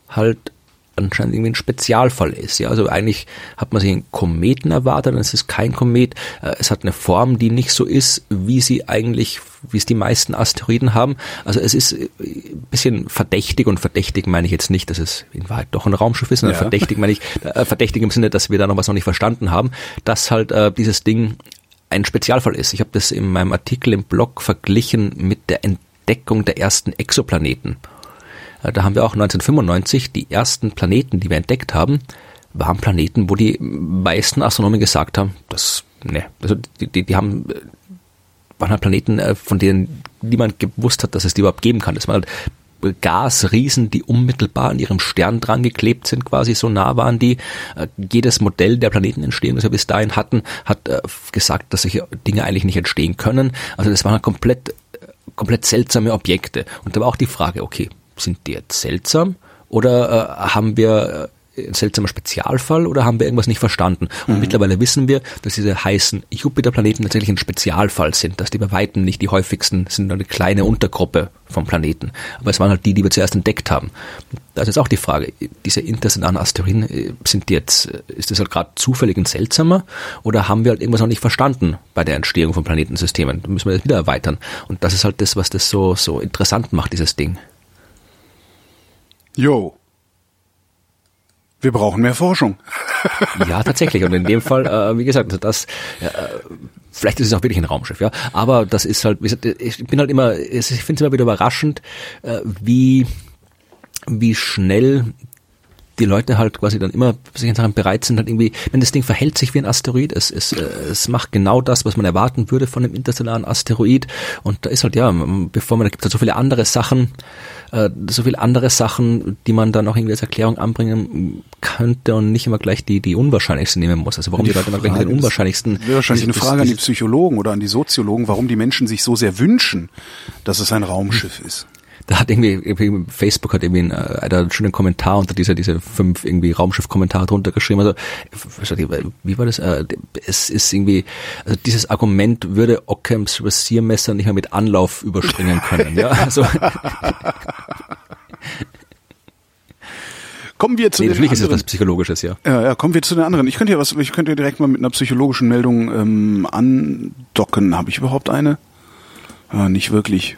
C: halt anscheinend irgendwie ein Spezialfall ist. Ja, also eigentlich hat man sich einen Kometen erwartet, es ist kein Komet. Äh, es hat eine Form, die nicht so ist, wie sie eigentlich, wie es die meisten Asteroiden haben. Also es ist ein äh, bisschen verdächtig und verdächtig meine ich jetzt nicht, dass es in Wahrheit doch ein Raumschiff ist, sondern ja. verdächtig meine ich, äh, verdächtig im Sinne, dass wir da noch was noch nicht verstanden haben, dass halt äh, dieses Ding ein Spezialfall ist. Ich habe das in meinem Artikel im Blog verglichen mit der Entdeckung der ersten Exoplaneten. Äh, da haben wir auch 1995 die ersten Planeten, die wir entdeckt haben, waren Planeten, wo die meisten Astronomen gesagt haben, das, ne, also die, die, die haben, waren halt Planeten, äh, von denen niemand gewusst hat, dass es die überhaupt geben kann. Das waren halt Gasriesen, die unmittelbar an ihrem Stern dran geklebt sind, quasi so nah waren die. Äh, jedes Modell der Planetenentstehung, das wir bis dahin hatten, hat äh, gesagt, dass solche Dinge eigentlich nicht entstehen können. Also das waren komplett, komplett seltsame Objekte. Und da war auch die Frage, okay, sind die jetzt seltsam oder äh, haben wir ein seltsamer Spezialfall oder haben wir irgendwas nicht verstanden? Und mhm. mittlerweile wissen wir, dass diese heißen Jupiterplaneten tatsächlich ein Spezialfall sind, dass die bei Weitem nicht die häufigsten sind, eine kleine Untergruppe vom Planeten. Aber es waren halt die, die wir zuerst entdeckt haben. Da ist jetzt auch die Frage, diese interstellaren Asteroiden, äh, sind die jetzt, äh, ist das halt gerade zufällig ein seltsamer oder haben wir halt irgendwas noch nicht verstanden bei der Entstehung von Planetensystemen? Da müssen wir das wieder erweitern. Und das ist halt das, was das so, so interessant macht, dieses Ding.
B: Jo, wir brauchen mehr Forschung.
C: ja, tatsächlich. Und in dem Fall, äh, wie gesagt, das, äh, vielleicht ist es auch wirklich ein Raumschiff, ja. Aber das ist halt, wie gesagt, ich bin halt immer, ich finde es immer wieder überraschend, äh, wie, wie schnell die Leute halt quasi dann immer sagen, bereit sind, halt irgendwie, wenn das Ding verhält sich wie ein Asteroid, es, es, äh, es macht genau das, was man erwarten würde von einem interstellaren Asteroid. Und da ist halt, ja, bevor man, da gibt es halt so viele andere Sachen, äh, so viele andere Sachen, die man dann auch irgendwie als Erklärung anbringen könnte und nicht immer gleich die, die unwahrscheinlichsten nehmen muss. Also warum die, die Leute immer gleich den unwahrscheinlichsten.
B: Wäre wahrscheinlich eine Frage an die Psychologen oder an die Soziologen, warum die Menschen sich so sehr wünschen, dass es ein Raumschiff ist
C: da hat irgendwie, Facebook hat irgendwie einen, äh, einen schönen Kommentar unter dieser diese fünf irgendwie Raumschiff-Kommentare drunter geschrieben. Also wie war das? Äh, es ist irgendwie, also dieses Argument würde Ockhams Rasiermesser nicht mehr mit Anlauf überspringen können. ja, also
B: Kommen wir zu
C: nee,
B: den
C: natürlich anderen. ist es was Psychologisches, ja.
B: ja. Ja, kommen wir zu den anderen. Ich könnte ja was, ich könnte ja direkt mal mit einer psychologischen Meldung ähm, andocken. Habe ich überhaupt eine? Ja, nicht wirklich.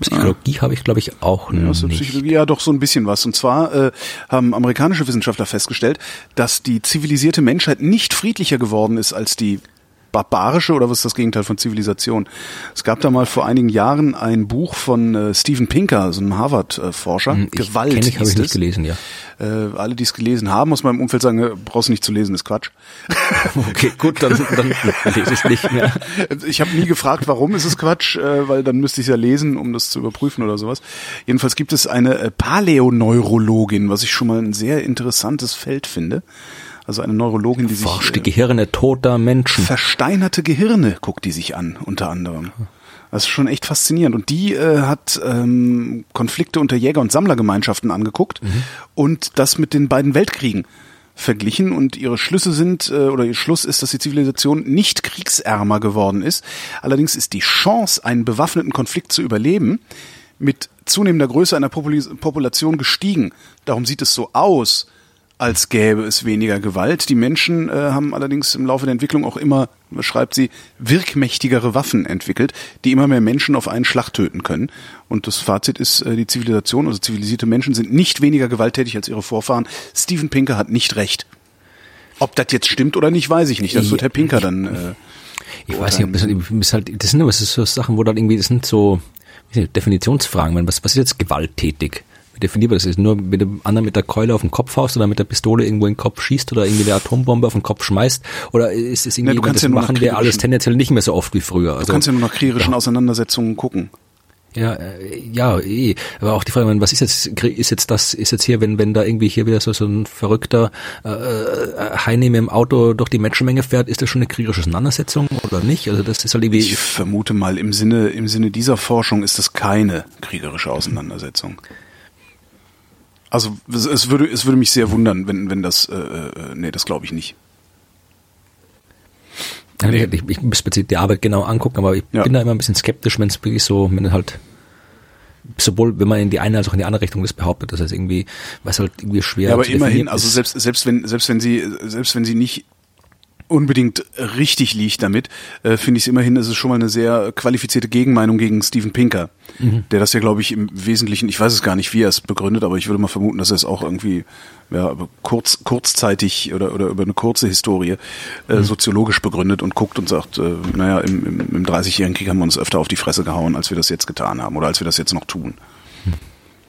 C: Psychologie habe ich, glaube ich, auch ja, nicht.
B: Psychologie ja doch so ein bisschen was. Und zwar äh, haben amerikanische Wissenschaftler festgestellt, dass die zivilisierte Menschheit nicht friedlicher geworden ist als die barbarische oder was ist das Gegenteil von Zivilisation? Es gab da mal vor einigen Jahren ein Buch von äh, Steven Pinker, so einem Harvard-Forscher.
C: Hm, Gewalt. Kenn ich, habe ich nicht gelesen, ja.
B: Äh, alle, die es gelesen haben, aus meinem Umfeld sagen, äh, brauchst du nicht zu lesen, ist Quatsch.
C: okay, gut, dann, dann lese ich es nicht mehr.
B: Ich habe nie gefragt, warum ist es Quatsch, äh, weil dann müsste ich es ja lesen, um das zu überprüfen oder sowas. Jedenfalls gibt es eine äh, Paläoneurologin, was ich schon mal ein sehr interessantes Feld finde. Also eine Neurologin, die
C: Forscht
B: sich.
C: die äh, Gehirne toter Menschen.
B: Versteinerte Gehirne guckt die sich an, unter anderem. Das ist schon echt faszinierend. Und die äh, hat ähm, Konflikte unter Jäger- und Sammlergemeinschaften angeguckt mhm. und das mit den beiden Weltkriegen verglichen und ihre Schlüsse sind äh, oder ihr Schluss ist, dass die Zivilisation nicht kriegsärmer geworden ist. Allerdings ist die Chance, einen bewaffneten Konflikt zu überleben, mit zunehmender Größe einer Population gestiegen. Darum sieht es so aus, als gäbe es weniger Gewalt. Die Menschen äh, haben allerdings im Laufe der Entwicklung auch immer, schreibt sie, wirkmächtigere Waffen entwickelt, die immer mehr Menschen auf einen Schlag töten können. Und das Fazit ist, äh, die Zivilisation, also zivilisierte Menschen sind nicht weniger gewalttätig als ihre Vorfahren. Steven Pinker hat nicht recht. Ob das jetzt stimmt oder nicht, weiß ich nicht. Das wird Herr Pinker dann. Äh,
C: ich weiß nicht, ob das, das, halt, das sind aber so Sachen, wo dann irgendwie, das sind so Definitionsfragen. Was, was ist jetzt gewalttätig? Wie definierbar das ist? Nur wenn du anderen mit der Keule auf den Kopf haust oder mit der Pistole irgendwo in den Kopf schießt oder irgendwie eine Atombombe auf den Kopf schmeißt? Oder ist es irgendwie,
B: ja, das
C: ja machen wir alles tendenziell nicht mehr so oft wie früher?
B: Also, du kannst ja nur nach kriegerischen ja. Auseinandersetzungen gucken.
C: Ja, äh, ja, eh. Aber auch die Frage, was ist jetzt, ist jetzt das, ist jetzt hier, wenn, wenn da irgendwie hier wieder so, so ein verrückter äh, äh Heini mit dem Auto durch die Menschenmenge fährt, ist das schon eine kriegerische Auseinandersetzung oder nicht? Also das ist halt irgendwie.
B: Ich vermute mal, im Sinne, im Sinne dieser Forschung ist das keine kriegerische Auseinandersetzung. Also es würde, es würde mich sehr wundern, wenn, wenn das, äh, äh nee, das glaube ich nicht.
C: Nee. Ich, ich muss mir die Arbeit genau angucken, aber ich ja. bin da immer ein bisschen skeptisch, wenn es wirklich so, wenn halt sowohl wenn man in die eine als auch in die andere Richtung das behauptet, das heißt irgendwie, was halt irgendwie schwer.
B: Ja, aber immerhin, also selbst selbst wenn selbst wenn sie selbst wenn sie nicht unbedingt richtig liegt damit, äh, finde ich es immerhin, ist es schon mal eine sehr qualifizierte Gegenmeinung gegen Steven Pinker, mhm. der das ja, glaube ich, im Wesentlichen, ich weiß es gar nicht, wie er es begründet, aber ich würde mal vermuten, dass er es auch irgendwie ja, kurz, kurzzeitig oder, oder über eine kurze Historie äh, mhm. soziologisch begründet und guckt und sagt, äh, naja, im, im, im 30-jährigen Krieg haben wir uns öfter auf die Fresse gehauen, als wir das jetzt getan haben oder als wir das jetzt noch tun.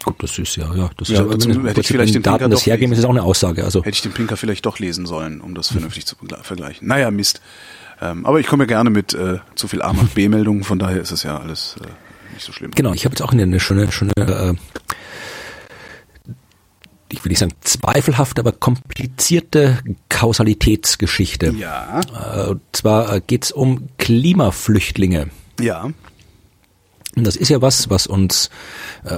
C: Gut, das ist ja, ja, das
B: ja, ist ja, also, hätte ich vielleicht den
C: Daten Pinker das hergeben, ist auch eine Aussage. Also
B: hätte ich den Pinker vielleicht doch lesen sollen, um das vernünftig zu vergleichen. Naja, Mist. Ähm, aber ich komme ja gerne mit äh, zu viel A macht B-Meldungen, von daher ist es ja alles. Äh, nicht so schlimm.
C: Genau, ich habe jetzt auch eine, eine schöne, schöne äh, ich will nicht sagen zweifelhafte, aber komplizierte Kausalitätsgeschichte.
B: Ja.
C: Äh, und zwar geht's um Klimaflüchtlinge.
B: Ja.
C: Und das ist ja was, was uns äh,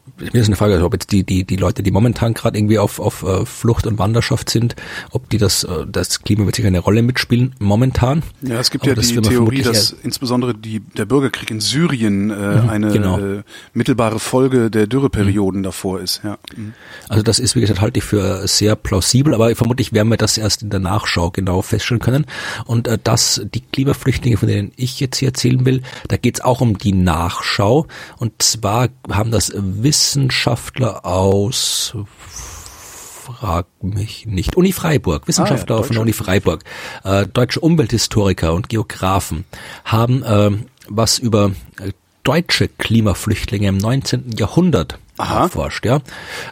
C: mir ist eine Frage, also ob jetzt die, die, die Leute, die momentan gerade irgendwie auf, auf äh, Flucht und Wanderschaft sind, ob die das, äh, das Klima wird sicher eine Rolle mitspielen momentan.
B: Ja, es gibt
C: Aber
B: ja
C: das
B: die Theorie, dass insbesondere die, der Bürgerkrieg in Syrien äh, eine
C: genau.
B: äh, mittelbare Folge der Dürreperioden davor ist. Ja. Mhm.
C: Also das ist, wie gesagt, halte ich für sehr plausibel, aber vermutlich werden wir das erst in der Nachschau genau feststellen können. Und äh, dass die Klimaflüchtlinge, von denen ich jetzt hier erzählen will, da geht es auch um die Nachschau. Und zwar haben das Wissenschaftler aus frag mich nicht. Uni Freiburg, Wissenschaftler
B: Ah, ja,
C: von der Uni Freiburg, äh, deutsche Umwelthistoriker und Geografen haben äh, was über äh, deutsche Klimaflüchtlinge im 19. Jahrhundert
B: Aha.
C: erforscht, ja.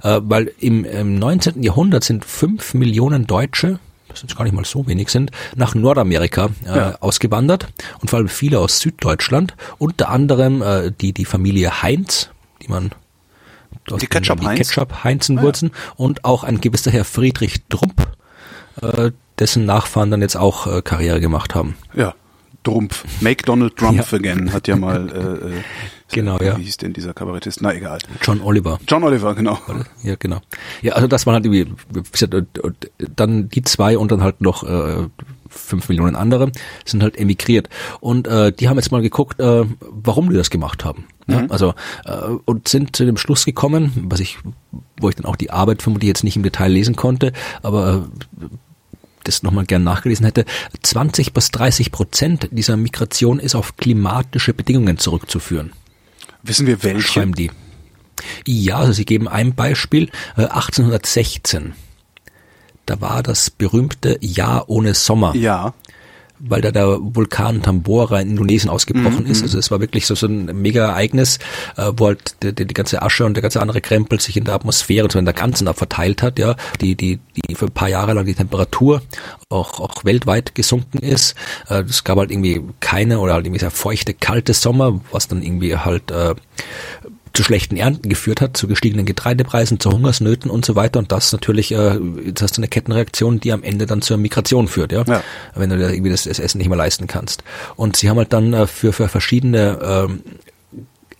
C: Äh, weil im, im 19. Jahrhundert sind fünf Millionen Deutsche das jetzt gar nicht mal so wenig sind, nach Nordamerika äh,
B: Ja.
C: ausgewandert und vor allem viele aus Süddeutschland, unter anderem äh, die, die Familie Heinz, die man
B: Die
C: den-
B: Ketchup
C: die
B: Heinz?
C: Ketchup Heinzen Wurzeln und auch ein gewisser Herr Friedrich Trump, äh, dessen Nachfahren dann jetzt auch äh, Karriere gemacht haben.
B: ja. Drumpf. Make Donald Trump
C: Ja.
B: again hat ja mal äh, äh,
C: Genau,
B: äh,
C: ja.
B: Wie hieß denn dieser Kabarettist? Na egal.
C: John Oliver.
B: John Oliver, genau.
C: Ja, genau. Ja, also das waren halt irgendwie, und dann die zwei und dann halt noch äh, fünf Millionen andere sind halt emigriert. Und äh, die haben jetzt mal geguckt, äh, warum die das gemacht haben. Ja, also äh, und sind zu dem Schluss gekommen, was ich, wo ich dann auch die Arbeit vermutlich jetzt nicht im Detail lesen konnte, aber äh, das nochmal gern nachgelesen hätte, 20 bis 30 Prozent dieser Migration ist auf klimatische Bedingungen zurückzuführen
B: Wissen wir welche?
C: schreiben die. Ja, also sie geben ein Beispiel. Äh, 1816. Da war das berühmte Jahr ohne Sommer,
B: Ja.
C: weil da der Vulkan Tambora in Indonesien ausgebrochen ist. Also es war wirklich so, so ein Mega-Ereignis, äh, wo halt die, die, die ganze Asche und der ganze andere Krempel sich in der Atmosphäre und so in der ganzen da verteilt hat, ja, die, die, die für ein paar Jahre lang die Temperatur auch, auch weltweit gesunken ist. Äh, es gab halt irgendwie keine oder halt irgendwie sehr feuchte, kalte Sommer, was dann irgendwie halt äh, zu schlechten Ernten geführt hat, zu gestiegenen Getreidepreisen, zu Hungersnöten und so weiter. Und das natürlich, äh, jetzt hast du eine Kettenreaktion, die am Ende dann zur Migration führt, ja.
B: Ja.
C: Wenn du dir irgendwie das, das Essen nicht mehr leisten kannst. Und sie haben halt dann äh, für, für verschiedene ähm,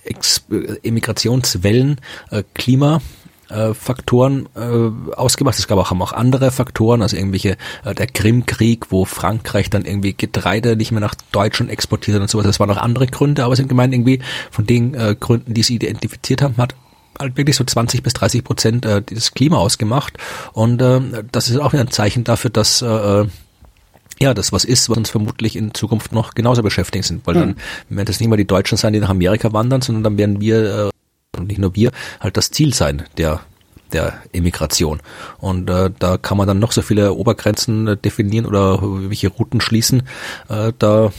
C: Ex äh, Emigrationswellen äh, Klima äh, Faktoren äh, ausgemacht. Es gab auch, haben auch andere Faktoren, also irgendwelche, äh, der Krimkrieg, wo Frankreich dann irgendwie Getreide nicht mehr nach Deutschland exportiert hat und sowas. Das waren auch andere Gründe, aber es sind gemeint irgendwie von den äh, Gründen, die sie identifiziert haben, hat halt wirklich so 20 bis 30 Prozent äh, dieses Klima ausgemacht. Und äh, das ist auch wieder ein Zeichen dafür, dass äh, ja, das was ist, was uns vermutlich in Zukunft noch genauso beschäftigen sind, weil dann werden das nicht mal die Deutschen sein, die nach Amerika wandern, sondern dann werden wir, äh, und nicht nur wir, halt das Ziel sein der der Emigration. Und äh, da kann man dann noch so viele Obergrenzen äh, definieren oder welche Routen schließen, äh, da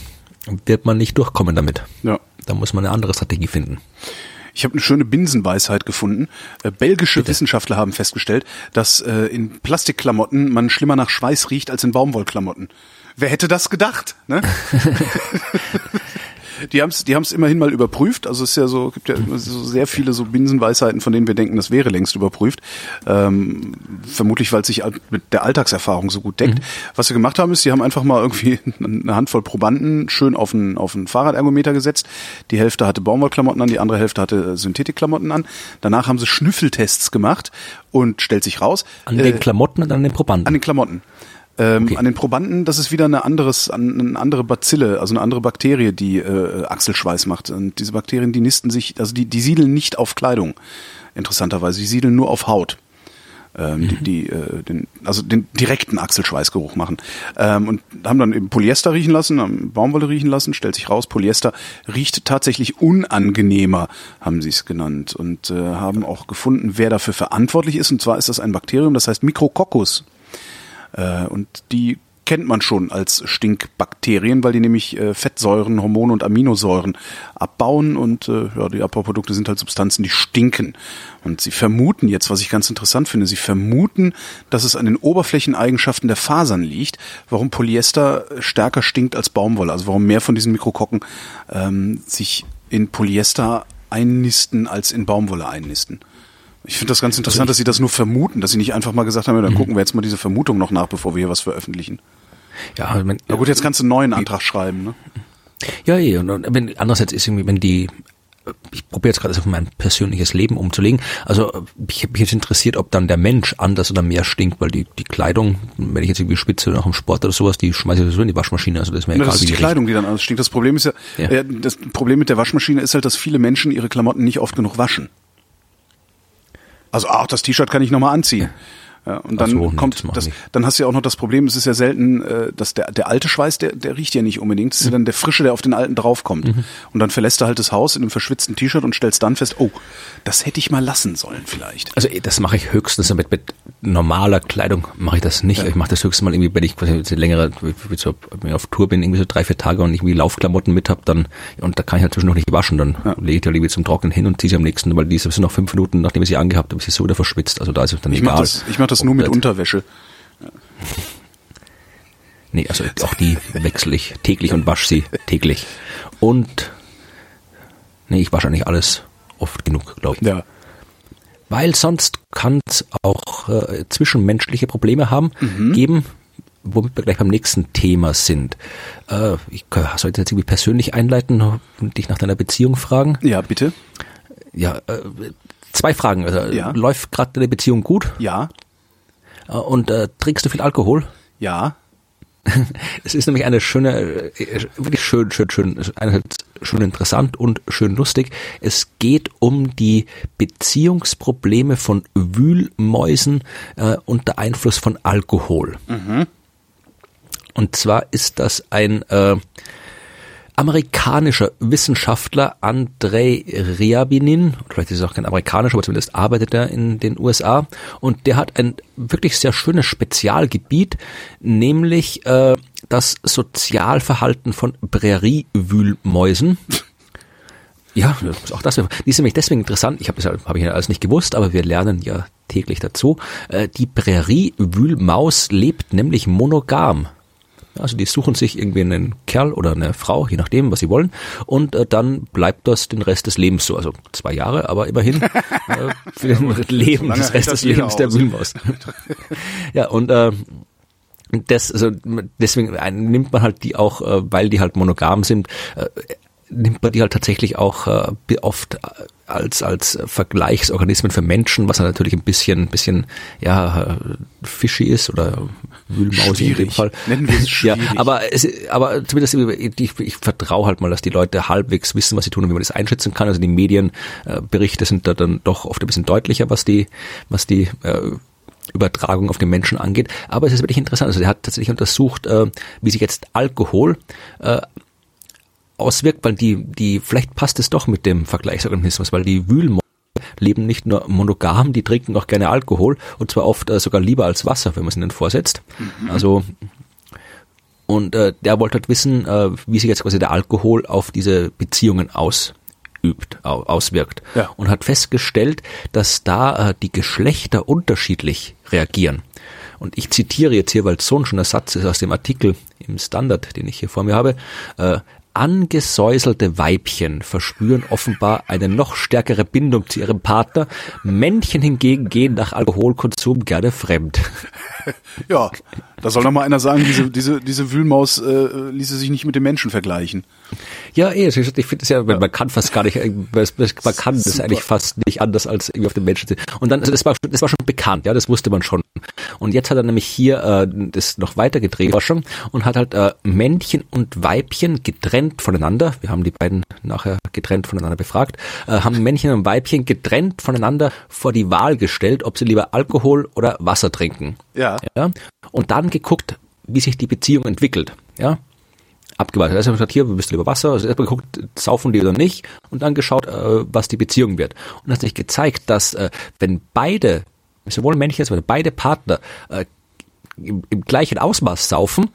C: wird man nicht durchkommen damit.
B: Ja.
C: Da muss man eine andere Strategie finden.
B: Ich habe eine schöne Binsenweisheit gefunden. Äh, belgische Wissenschaftler haben festgestellt, dass äh, in Plastikklamotten man schlimmer nach Schweiß riecht als in Baumwollklamotten. Wer hätte das gedacht? Ne? die haben es die haben's immerhin mal überprüft. Also es ist ja so, gibt ja so sehr viele so Binsenweisheiten, von denen wir denken, das wäre längst überprüft. Ähm, vermutlich, weil es sich mit der Alltagserfahrung so gut deckt. Was sie gemacht haben, ist, sie haben einfach mal irgendwie eine Handvoll Probanden schön auf einen, auf einen Fahrradergometer gesetzt. Die Hälfte hatte Baumwollklamotten an, die andere Hälfte hatte äh, Synthetikklamotten an. Danach haben sie Schnüffeltests gemacht und stellt sich raus.
C: An
B: äh,
C: den Klamotten und an den Probanden.
B: an den Klamotten. Ähm,
C: Okay.
B: An den Probanden, das ist wieder eine anderes, an- eine andere Bazille, also eine andere Bakterie, die äh, Achselschweiß macht. Und diese Bakterien, die nisten sich, also die, die siedeln nicht auf Kleidung, interessanterweise. Die siedeln nur auf Haut. Ähm, die, die äh, den, also den direkten Achselschweißgeruch machen. Ähm, und haben dann eben Polyester riechen lassen, haben Baumwolle riechen lassen, stellt sich raus, Polyester riecht tatsächlich unangenehmer, haben sie es genannt. Und äh, haben auch gefunden, wer dafür verantwortlich ist. Und zwar ist das ein Bakterium, das heißt Micrococcus. Äh, und die kennt man schon als Stinkbakterien, weil die nämlich äh, Fettsäuren, Hormone und Aminosäuren abbauen und äh, ja, die Abbauprodukte sind halt Substanzen, die stinken. Und sie vermuten jetzt, was ich ganz interessant finde, sie vermuten, dass es an den Oberflächeneigenschaften der Fasern liegt, warum Polyester stärker stinkt als Baumwolle, also warum mehr von diesen Mikrokokken ähm, sich in Polyester einnisten als in Baumwolle einnisten. Ich finde das ganz interessant, dass sie das nur vermuten, dass sie nicht einfach mal gesagt haben, dann gucken wir jetzt mal diese Vermutung noch nach, bevor wir hier was veröffentlichen.
C: Ja, mein,
B: Na gut, jetzt kannst du einen neuen Antrag schreiben, ne?
C: Ja, eh. Und, und wenn, andererseits ist irgendwie, wenn die, ich probiere jetzt gerade das auf mein persönliches Leben umzulegen. Also ich habe mich jetzt interessiert, ob dann der Mensch anders oder mehr stinkt, weil die, die Kleidung, wenn ich jetzt irgendwie spitze nach dem Sport oder sowas, die schmeiße ich sowieso in die Waschmaschine. Also das ist mir
B: Na,
C: egal,
B: das ist die
C: die
B: Kleidung, die dann anders stinkt. Das Problem ist ja,
C: Ja.
B: äh, das Problem mit der Waschmaschine ist halt, dass viele Menschen ihre Klamotten nicht oft genug waschen. Also, ach, das T-Shirt kann ich nochmal anziehen. Ja, und dann
C: so, das
B: kommt
C: mach
B: das,
C: ich
B: dann hast du ja auch noch das Problem, es ist ja selten, äh, dass der, der alte Schweiß, der, der riecht ja nicht unbedingt. Es ist ja dann der frische, der auf den alten draufkommt.
C: Mhm.
B: Und dann verlässt du halt das Haus in einem verschwitzten T-Shirt und stellst dann fest, oh, das hätte ich mal lassen sollen vielleicht.
C: Also das mache ich höchstens mit, mit normaler Kleidung mache ich das nicht. Ich mache das höchstens mal irgendwie, wenn ich quasi längere, so, wenn ich auf Tour bin, irgendwie so drei, vier Tage und ich irgendwie Laufklamotten mit hab, dann und da kann ich halt zwischendurch nicht waschen, dann lege ich die irgendwie zum Trocknen hin und ziehe sie am nächsten, weil die ist sowieso noch fünf Minuten, nachdem ich sie angehabt habe, ist sie so wieder verschwitzt. Also da ist es dann
B: Ich
C: egal.
B: mache das, ich mach das nur mit Unterwäsche.
C: Nee, also auch die wechsle ich täglich und wasche sie täglich. Und nee, ich wasche eigentlich alles oft genug, glaube ich.
B: Ja.
C: Weil sonst kann es auch äh, zwischenmenschliche Probleme haben, geben, womit wir gleich beim nächsten Thema sind. Äh, ich sollte jetzt irgendwie persönlich einleiten und dich nach deiner Beziehung fragen.
B: Ja, bitte.
C: Ja, äh, zwei Fragen. Also,
B: Ja.
C: Läuft gerade deine Beziehung gut?
B: Ja.
C: Äh, und äh, trinkst du viel Alkohol?
B: Ja.
C: Es ist nämlich eine schöne, äh, wirklich schön, schön, schön, einerseits schön interessant und schön lustig. Es geht um die Beziehungsprobleme von Wühlmäusen äh, unter Einfluss von Alkohol. Und zwar ist das ein äh, amerikanischer Wissenschaftler, Andrei Ryabinin, vielleicht ist es auch kein amerikanischer, aber zumindest arbeitet er in den USA, und der hat ein wirklich sehr schönes Spezialgebiet, nämlich äh, das Sozialverhalten von Präriewühlmäusen. Ja, auch das. Die ist nämlich deswegen interessant. Ich habe habe ich ja alles nicht gewusst, aber wir lernen ja täglich dazu. Äh, Die Präriewühlmaus lebt nämlich monogam. Also die suchen sich irgendwie einen Kerl oder eine Frau, je nachdem, was sie wollen, und äh, dann bleibt das den Rest des Lebens so. Also zwei Jahre, aber immerhin äh, für den Leben
B: lange
C: des Rest des Lebens der
B: aus.
C: Wühlmaus. ja, und äh, das, also deswegen äh, nimmt man halt die auch, äh, weil die halt monogam sind, äh, nimmt man die halt tatsächlich auch äh, oft äh, als als Vergleichsorganismen für Menschen, was dann natürlich ein bisschen bisschen ja äh, fishy ist oder Wühlmaus in dem. Fall.
B: Nennen wir es
C: Ja,
B: schwierig.
C: aber es, aber zumindest ich, ich vertraue halt mal, dass die Leute halbwegs wissen, was sie tun und wie man das einschätzen kann. Also die Medienberichte sind da dann doch oft ein bisschen deutlicher, was die was die äh, Übertragung auf den Menschen angeht. Aber es ist wirklich interessant. Also der hat tatsächlich untersucht, äh, wie sich jetzt Alkohol äh, auswirkt, weil die, die, vielleicht passt es doch mit dem Vergleichsorganismus, weil die Wühlmäuse leben nicht nur monogam, die trinken auch gerne Alkohol und zwar oft äh, sogar lieber als Wasser, wenn man es ihnen vorsetzt. Also und äh, der wollte halt wissen, äh, wie sich jetzt quasi der Alkohol auf diese Beziehungen ausübt, au, auswirkt.
B: Ja.
C: Und hat festgestellt, dass da äh, die Geschlechter unterschiedlich reagieren. Und ich zitiere jetzt hier, weil es so ein schöner Satz ist aus dem Artikel im Standard, den ich hier vor mir habe. Äh, Angesäuselte Weibchen verspüren offenbar eine noch stärkere Bindung zu ihrem Partner. Männchen hingegen gehen nach Alkoholkonsum gerne fremd.
B: Ja, da soll noch mal einer sagen, diese, diese, diese Wühlmaus äh, ließe sich nicht mit dem Menschen vergleichen.
C: Ja, eh, ich finde es ja, man kann fast gar nicht, äh, man kann das eigentlich fast nicht anders als irgendwie auf den Menschen sehen. Und dann, also das war, schon- das war schon bekannt, ja, das wusste man schon. Und jetzt hat er nämlich hier äh, das noch weiter gedreht, Forschung, und hat halt äh, Männchen und Weibchen getrennt voneinander, wir haben die beiden nachher getrennt voneinander befragt, äh, haben Männchen und Weibchen getrennt voneinander vor die Wahl gestellt, ob sie lieber Alkohol oder Wasser trinken.
B: Ja.
C: Ja, und dann geguckt, wie sich die Beziehung entwickelt. Ja, abgewartet. Erst mal gesagt, hier, bist du lieber Wasser? Also erstmal geguckt, saufen die oder nicht und dann geschaut, äh, was die Beziehung wird. Und hat sich gezeigt, dass äh, wenn beide, sowohl Männchen als auch beide Partner äh, im, im gleichen Ausmaß saufen,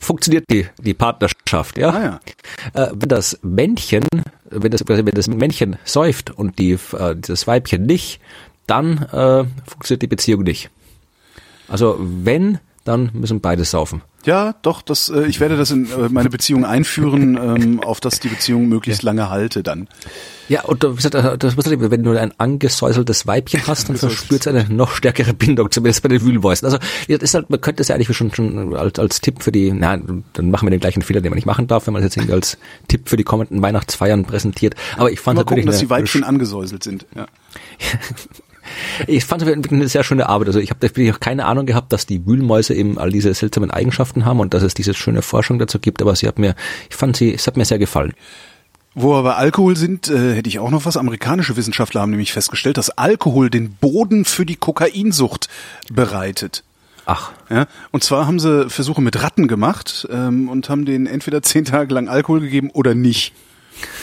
C: funktioniert die, die Partnerschaft, ja.
B: Ah, ja.
C: Äh, wenn das Männchen, wenn das, wenn das Männchen säuft und die, äh, das Weibchen nicht, dann äh, funktioniert die Beziehung nicht. Also wenn dann müssen beide saufen.
B: Ja, doch, das, äh, ich werde das in äh, meine Beziehung einführen, ähm, auf dass die Beziehung möglichst lange halte dann.
C: Ja, und das, das, wenn du ein angesäuseltes Weibchen hast, dann verspürt es eine noch stärkere Bindung, zumindest bei den Wühlmäusen. Also ist halt, man könnte es ja eigentlich schon, schon als, als Tipp für die, na, dann machen wir den gleichen Fehler, den man nicht machen darf, wenn man das jetzt irgendwie als Tipp für die kommenden Weihnachtsfeiern präsentiert. Aber ich fand
B: Mal gucken, dass die Weibchen angesäuselt sind. Ja.
C: ich fand es eine sehr schöne Arbeit. Also ich habe wirklich auch keine Ahnung gehabt, dass die Wühlmäuse eben all diese seltsamen Eigenschaften haben und dass es diese schöne Forschung dazu gibt. Aber sie hat mir, ich fand sie, es hat mir sehr gefallen.
B: Wo wir bei Alkohol sind, äh, hätte ich auch noch was. Amerikanische Wissenschaftler haben nämlich festgestellt, dass Alkohol den Boden für die Kokainsucht bereitet.
C: Ach.
B: Ja, und zwar haben sie Versuche mit Ratten gemacht ähm, und haben denen entweder zehn Tage lang Alkohol gegeben oder nicht.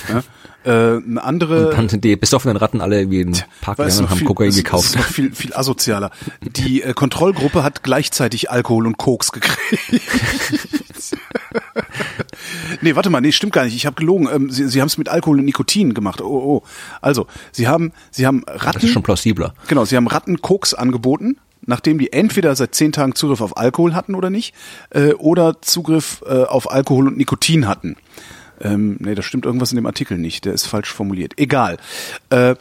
B: Ja, äh, eine andere.
C: Und dann die besoffenen Ratten alle irgendwie in den Park gegangen und haben viel, Kokain gekauft. Ist
B: viel, viel asozialer. Die äh, Kontrollgruppe hat gleichzeitig Alkohol und Koks gekriegt. nee, warte mal, nee, stimmt gar nicht. Ich habe gelogen. Ähm, sie sie haben es mit Alkohol und Nikotin gemacht. Oh, oh. Also, sie haben, sie haben Ratten. Das
C: ist schon plausibler.
B: Genau, sie haben Ratten Koks angeboten nachdem die entweder seit zehn Tagen Zugriff auf Alkohol hatten oder nicht, äh, oder Zugriff äh, auf Alkohol und Nikotin hatten. Ähm, nee, da stimmt irgendwas in dem Artikel nicht. Der ist falsch formuliert. Egal. Äh,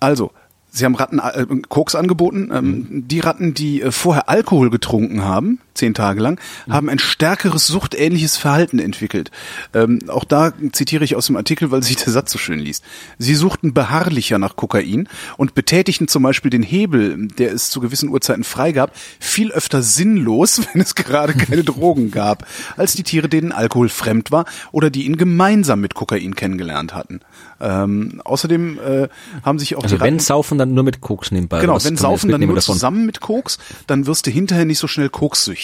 B: also, Sie haben Ratten äh, Koks angeboten. Ähm, mhm. Die Ratten, die äh, vorher Alkohol getrunken haben, zehn Tage lang, haben ein stärkeres suchtähnliches Verhalten entwickelt. Ähm, auch da zitiere ich aus dem Artikel, weil sich der Satz so schön liest. Sie suchten beharrlicher nach Kokain und betätigten zum Beispiel den Hebel, der es zu gewissen Uhrzeiten freigab, viel öfter sinnlos, wenn es gerade keine Drogen gab, als die Tiere, denen Alkohol fremd war oder die ihn gemeinsam mit Kokain kennengelernt hatten. Ähm, außerdem äh, haben sich auch
C: also wenn Saufen dann nur mit Koks nebenbei.
B: Genau, wenn Saufen dann nur zusammen mit Koks, dann wirst du hinterher nicht so schnell kokssüchtig.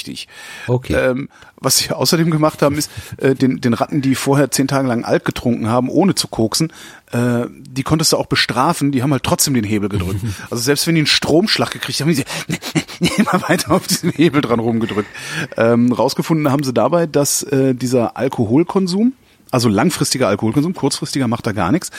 C: Okay.
B: Ähm, was sie außerdem gemacht haben, ist äh, den, den Ratten, die vorher zehn Tage lang Alk getrunken haben, ohne zu koksen, äh, die konntest du auch bestrafen. Die haben halt trotzdem den Hebel gedrückt. Also selbst wenn die einen Stromschlag gekriegt haben, haben sie immer weiter auf diesen Hebel dran rumgedrückt. Ähm, rausgefunden haben sie dabei, dass äh, dieser Alkoholkonsum also langfristiger Alkoholkonsum, kurzfristiger macht da gar nichts.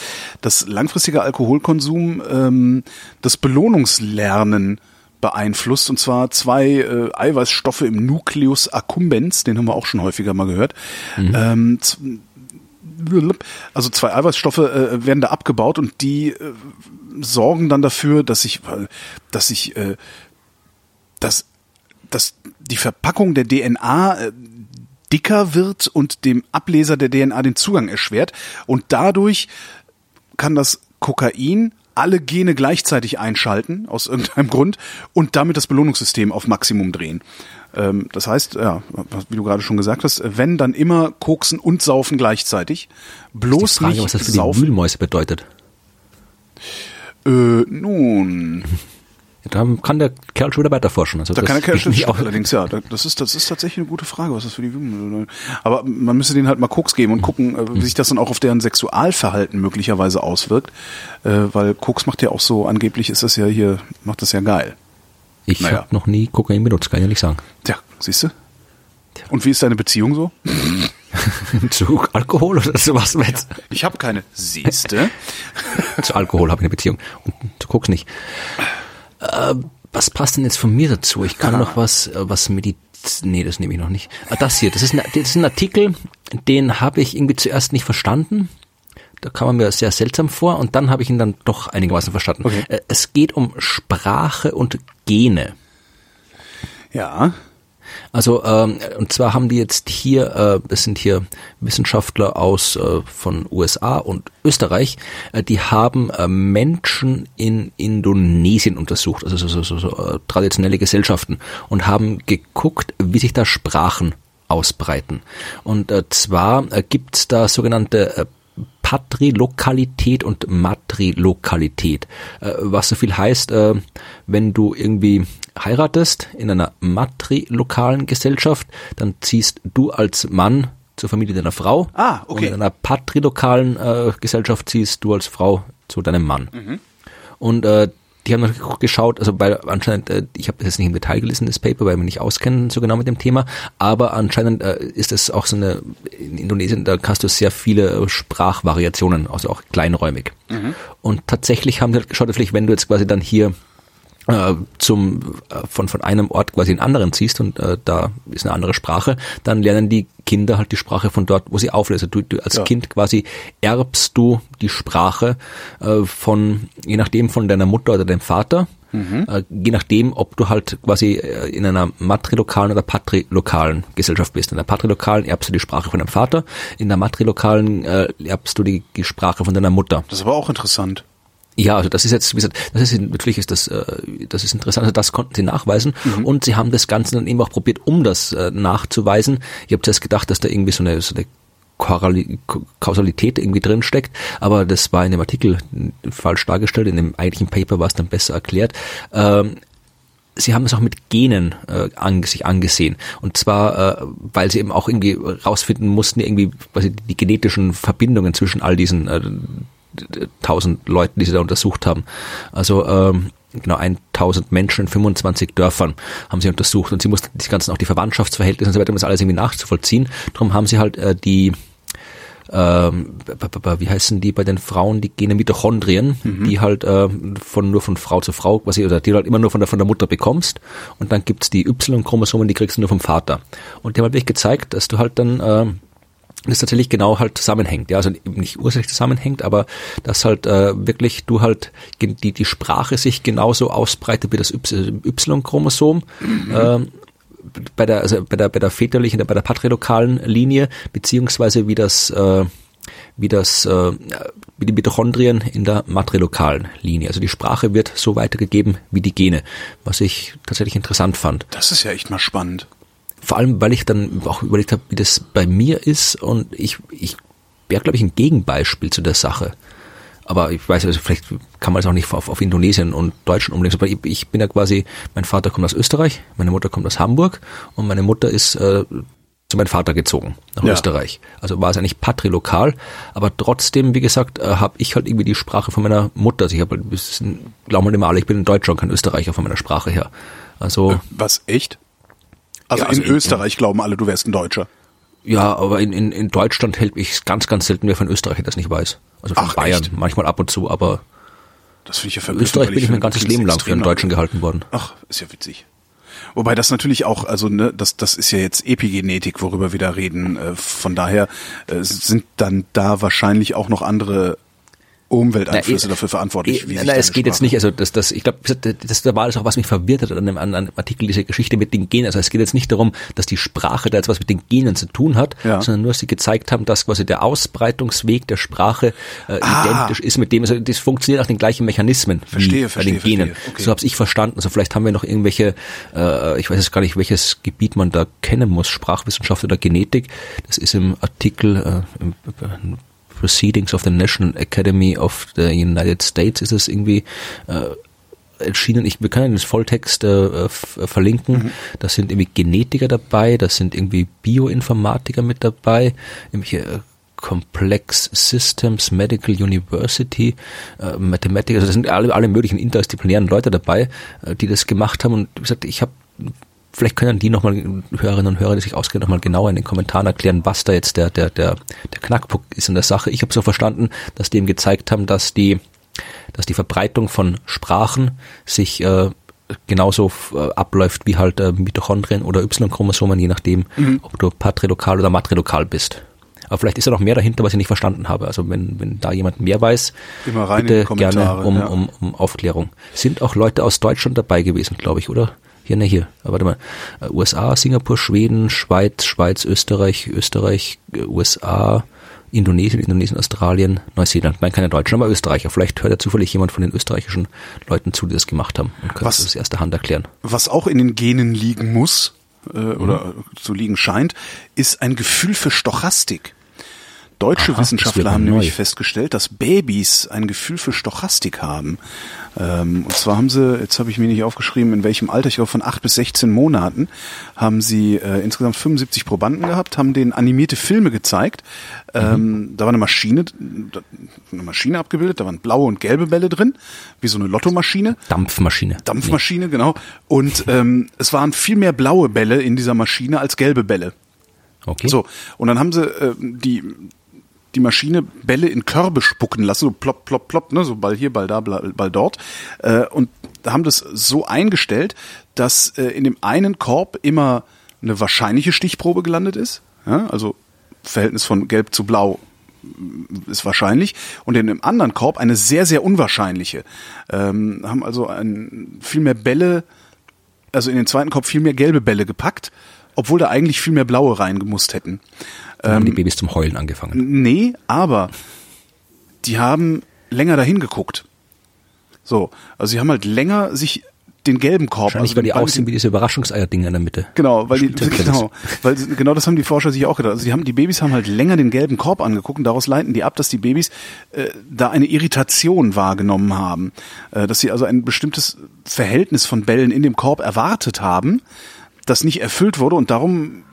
B: Das langfristige Alkoholkonsum ähm, das Belohnungslernen beeinflusst und zwar zwei äh, Eiweißstoffe im Nucleus accumbens, den haben wir auch schon häufiger mal gehört. Mhm. Ähm, also zwei Eiweißstoffe äh, werden da abgebaut und die äh, sorgen dann dafür, dass sich, dass sich, äh, dass, dass die Verpackung der DNA äh, dicker wird und dem Ableser der DNA den Zugang erschwert. Und dadurch kann das Kokain alle Gene gleichzeitig einschalten, aus irgendeinem Grund, und damit das Belohnungssystem auf Maximum drehen. Ähm, das heißt, ja, wie du gerade schon gesagt hast, wenn dann immer koksen und saufen gleichzeitig. Bloß Frage, nicht
C: was das für die Wühlmäuse bedeutet.
B: Äh, nun.
C: Da kann der Kerl schon wieder weiter forschen.
B: Also da kann der Kerl schon auch allerdings, ja. Das ist, das ist tatsächlich eine gute Frage, was das für die Aber man müsste denen halt mal Koks geben und gucken, äh, wie sich das dann auch auf deren Sexualverhalten möglicherweise auswirkt. Äh, weil Koks macht ja auch so, angeblich ist das ja hier, macht das ja geil.
C: Ich naja. habe noch nie Kokain benutzt, kann ich ja nicht sagen.
B: Tja, siehst du? Und wie ist deine Beziehung so?
C: Zu Alkohol oder sowas
B: jetzt? Ich habe keine. Siehste?
C: zu Alkohol habe ich eine Beziehung. Und zu Koks nicht. Äh, was passt denn jetzt von mir dazu? Ich kann noch was, äh, was Medizin. Nee, das nehme ich noch nicht. Ah, das hier, das ist, ein, das ist ein Artikel, den habe ich irgendwie zuerst nicht verstanden. Da kam er mir sehr seltsam vor und dann habe ich ihn dann doch einigermaßen verstanden. Okay. Äh, es geht um Sprache und Gene.
B: Ja.
C: Also ähm, und zwar haben die jetzt hier, äh, es sind hier Wissenschaftler aus äh, von USA und Österreich, äh, die haben äh, Menschen in Indonesien untersucht, also so, so, so, so äh, traditionelle Gesellschaften und haben geguckt, wie sich da Sprachen ausbreiten. Und äh, zwar äh, gibt es da sogenannte äh, Patrilokalität und Matrilokalität, äh, was so viel heißt, äh, wenn du irgendwie heiratest in einer matrilokalen Gesellschaft, dann ziehst du als Mann zur Familie deiner Frau.
B: Ah, okay.
C: Und in einer patrilokalen äh, Gesellschaft ziehst du als Frau zu deinem Mann. Mhm. Und äh, die haben noch geschaut, also weil anscheinend, äh, ich habe das jetzt nicht im Detail gelesen, das Paper, weil wir nicht auskennen so genau mit dem Thema, aber anscheinend äh, ist es auch so eine, in Indonesien, da hast du sehr viele Sprachvariationen, also auch kleinräumig. Mhm. Und tatsächlich haben sie halt geschaut, vielleicht wenn du jetzt quasi dann hier äh, zum äh, von von einem Ort quasi in einen anderen ziehst und äh, da ist eine andere Sprache, dann lernen die Kinder halt die Sprache von dort, wo sie auflesen. Du, du als ja. Kind quasi erbst du die Sprache äh, von je nachdem von deiner Mutter oder deinem Vater. Mhm. Äh, je nachdem, ob du halt quasi äh, in einer matrilokalen oder patrilokalen Gesellschaft bist. In der patrilokalen erbst du die Sprache von deinem Vater, in der matrilokalen äh, erbst du die, die Sprache von deiner Mutter.
B: Das ist aber auch interessant.
C: Ja, also das ist jetzt, wie gesagt, das ist natürlich ist das, äh, das ist interessant. Also das konnten sie nachweisen mhm. und sie haben das Ganze dann eben auch probiert, um das äh, nachzuweisen. Ich habe zuerst gedacht, dass da irgendwie so eine, so eine Kausalität irgendwie drin steckt, aber das war in dem Artikel falsch dargestellt. In dem eigentlichen Paper war es dann besser erklärt. Ähm, sie haben es auch mit Genen äh, an, sich angesehen. Und zwar, äh, weil sie eben auch irgendwie rausfinden mussten, irgendwie quasi die genetischen Verbindungen zwischen all diesen äh, tausend Leuten, die sie da untersucht haben. Also ähm, genau 1000 Menschen in 25 Dörfern haben sie untersucht und sie mussten die ganzen auch die Verwandtschaftsverhältnisse und so weiter, um das alles irgendwie nachzuvollziehen. Darum haben sie halt äh, die ähm, wie heißen die bei den Frauen, die gene Mitochondrien, mhm. die halt äh, von nur von Frau zu Frau quasi oder die du halt immer nur von der von der Mutter bekommst und dann gibt's die Y-Chromosomen, die kriegst du nur vom Vater. Und die haben halt wirklich gezeigt, dass du halt dann äh, das tatsächlich genau halt zusammenhängt, ja, also nicht ursächlich zusammenhängt, aber dass halt äh, wirklich du halt die die Sprache sich genauso ausbreitet wie das Y-Chromosom. Mhm. Ähm, bei der also bei der bei der väterlichen bei der patrilokalen Linie beziehungsweise wie das äh, wie das äh, wie die Mitochondrien in der matrilokalen Linie. Also die Sprache wird so weitergegeben wie die Gene, was ich tatsächlich interessant fand.
B: Das ist ja echt mal spannend.
C: Vor allem, weil ich dann auch überlegt habe, wie das bei mir ist und ich, ich wäre, glaube ich, ein Gegenbeispiel zu der Sache. Aber ich weiß, also vielleicht kann man es auch nicht auf, auf Indonesien und Deutschland umlegen. Aber ich, ich, bin ja quasi, mein Vater kommt aus Österreich, meine Mutter kommt aus Hamburg und meine Mutter ist äh, zu meinem Vater gezogen nach ja. Österreich. Also war es eigentlich patrilokal, aber trotzdem, wie gesagt, äh, habe ich halt irgendwie die Sprache von meiner Mutter. Also ich habe, halt, glauben wir immer alle, ich bin ein Deutscher und kein Österreicher von meiner Sprache her. Also
B: was echt? Also, ja, also in, in Österreich glauben alle, du wärst ein Deutscher.
C: Ja, aber in, in, in Deutschland hält ich ganz, ganz selten, wer von Österreich das nicht weiß. Also von Ach, Bayern, echt? manchmal ab und zu, aber
B: das finde ich ja
C: verblüffend. Österreich bin ich mein ganzes Leben lang für einen Deutschen gehalten worden.
B: Ach, ist ja witzig. Wobei das natürlich auch, also ne, das, das ist ja jetzt Epigenetik, worüber wir da reden. Äh, von daher äh, sind dann da wahrscheinlich auch noch andere Umwelteinflüsse na, dafür verantwortlich.
C: Wie na, es geht jetzt nicht, also das, das, ich glaube, das, das war das auch, was mich verwirrt hat an dem, an, an Artikel, diese Geschichte mit den Genen. Also es geht jetzt nicht darum, dass die Sprache da jetzt was mit den Genen zu tun hat, ja. sondern nur, dass sie gezeigt haben, dass quasi der Ausbreitungsweg der Sprache äh, ah. identisch ist mit dem, also das funktioniert nach den gleichen Mechanismen
B: verstehe, verstehe,
C: bei den Genen. Okay. So habe ich verstanden. Also vielleicht haben wir noch irgendwelche, äh, ich weiß jetzt gar nicht, welches Gebiet man da kennen muss, Sprachwissenschaft oder Genetik. Das ist im Artikel äh, im, Proceedings of the National Academy of the United States ist es irgendwie äh, erschienen. Ich, wir können den Volltext äh, verlinken. Mhm. Da sind irgendwie Genetiker dabei, da sind irgendwie Bioinformatiker mit dabei, irgendwelche äh, Complex Systems Medical University, äh, Mathematiker, also da sind alle, alle möglichen interdisziplinären Leute dabei, äh, die das gemacht haben. Und wie gesagt, ich habe vielleicht können die nochmal, Hörerinnen und Hörer, die sich auskennen, nochmal genauer in den Kommentaren erklären, was da jetzt der, der, der, der Knackpunkt ist in der Sache. Ich habe so verstanden, dass die eben gezeigt haben, dass die, dass die Verbreitung von Sprachen sich äh, genauso äh, abläuft wie halt äh, Mitochondrien oder Y-Chromosomen, je nachdem, mhm. ob du patrilokal oder matrilokal bist. Aber vielleicht ist da noch mehr dahinter, was ich nicht verstanden habe. Also wenn, wenn da jemand mehr weiß, bitte gerne um, ja. um, um Aufklärung. Sind auch Leute aus Deutschland dabei gewesen, glaube ich, oder? Hier, ne, hier. Warte mal. Äh, USA, Singapur, Schweden, Schweiz, Schweiz, Österreich, Österreich, äh, USA, Indonesien, Indonesien, Australien, Neuseeland. Nein, keine Deutschen, aber Österreicher. Vielleicht hört ja zufällig jemand von den österreichischen Leuten zu, die das gemacht haben und kann was, das aus erster Hand erklären.
B: Was auch in den Genen liegen muss, äh, mhm. oder zu liegen scheint, ist ein Gefühl für Stochastik. Deutsche Aha, Wissenschaftler haben neu. nämlich festgestellt, dass Babys ein Gefühl für Stochastik haben. Ähm, und zwar haben sie, jetzt habe ich mir nicht aufgeschrieben, in welchem Alter, ich glaube von acht bis 16 Monaten, haben sie äh, insgesamt 75 Probanden gehabt, haben denen animierte Filme gezeigt. Ähm, mhm. Da war eine Maschine, eine Maschine abgebildet, da waren blaue und gelbe Bälle drin, wie so eine Lottomaschine.
C: Dampfmaschine.
B: Dampfmaschine, nee. genau. Und ähm, es waren viel mehr blaue Bälle in dieser Maschine als gelbe Bälle.
C: Okay.
B: So, und dann haben sie äh, die die Maschine Bälle in Körbe spucken lassen, so plopp, plopp, plopp, ne, so Ball hier, Ball da, Ball dort. Äh, und haben das so eingestellt, dass äh, in dem einen Korb immer eine wahrscheinliche Stichprobe gelandet ist. Ja, also Verhältnis von Gelb zu Blau ist wahrscheinlich und in dem anderen Korb eine sehr sehr unwahrscheinliche ähm, haben also ein, viel mehr Bälle also in den zweiten Korb viel mehr gelbe Bälle gepackt obwohl da eigentlich viel mehr blaue reingemusst hätten
C: dann haben die Babys zum Heulen angefangen
B: nee aber die haben länger dahin geguckt so also sie haben halt länger sich den gelben Korb.
C: Wahrscheinlich,
B: also
C: weil die aussehen wie diese Überraschungseier-Dinge in der Mitte.
B: Genau, weil die, genau, weil genau das haben die Forscher sich auch gedacht. Also die haben die Babys haben halt länger den gelben Korb angeguckt und daraus leiten die ab, dass die Babys äh, da eine Irritation wahrgenommen haben, äh, dass sie also ein bestimmtes Verhältnis von Bällen in dem Korb erwartet haben, das nicht erfüllt wurde und darum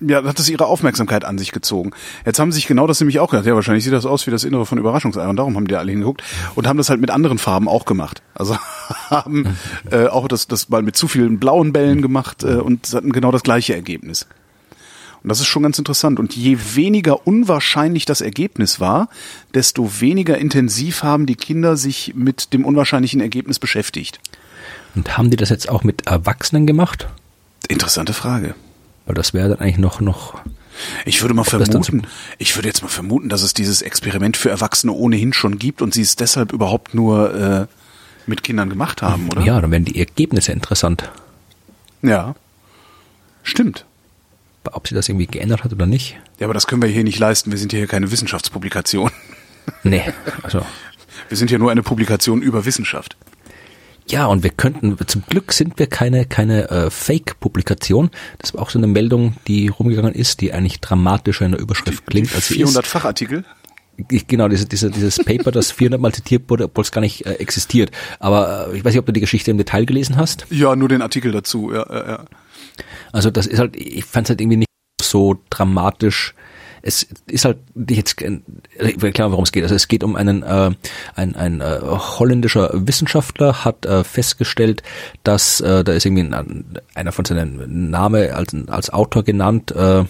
B: ja, hat es ihre Aufmerksamkeit an sich gezogen. Jetzt haben sie sich genau das nämlich auch gedacht. Ja, wahrscheinlich sieht das aus wie das Innere von Überraschungsei und darum haben die alle hingeguckt und haben das halt mit anderen Farben auch gemacht. Also haben äh, auch das, das mal mit zu vielen blauen Bällen gemacht äh, und hatten genau das gleiche Ergebnis. Und das ist schon ganz interessant. Und je weniger unwahrscheinlich das Ergebnis war, desto weniger intensiv haben die Kinder sich mit dem unwahrscheinlichen Ergebnis beschäftigt.
C: Und haben die das jetzt auch mit Erwachsenen gemacht?
B: Interessante Frage.
C: Weil das wäre dann eigentlich noch, noch.
B: Ich würde mal vermuten, ich würde jetzt mal vermuten, dass es dieses Experiment für Erwachsene ohnehin schon gibt und sie es deshalb überhaupt nur äh, mit Kindern gemacht haben, oder?
C: Ja, dann wären die Ergebnisse interessant.
B: Ja. Stimmt.
C: Ob sie das irgendwie geändert hat oder nicht.
B: Ja, aber das können wir hier nicht leisten. Wir sind hier keine Wissenschaftspublikation.
C: Nee, also.
B: Wir sind hier nur eine Publikation über Wissenschaft.
C: Ja, und wir könnten, zum Glück sind wir keine, keine äh, Fake-Publikation. Das war auch so eine Meldung, die rumgegangen ist, die eigentlich dramatischer in der Überschrift
B: die,
C: klingt
B: die 400 Fachartikel?
C: Ich, genau, diese, diese, dieses Paper, das 400 Mal zitiert wurde, obwohl es gar nicht äh, existiert. Aber äh, ich weiß nicht, ob du die Geschichte im Detail gelesen hast.
B: Ja, nur den Artikel dazu, ja, ja, ja.
C: Also das ist halt, ich fand es halt irgendwie nicht so dramatisch es ist halt jetzt ich will erklären, worum es geht. Also es geht um einen äh, ein, ein äh, holländischer Wissenschaftler hat äh, festgestellt, dass äh, da ist irgendwie ein, einer von seinen Name als als Autor genannt äh,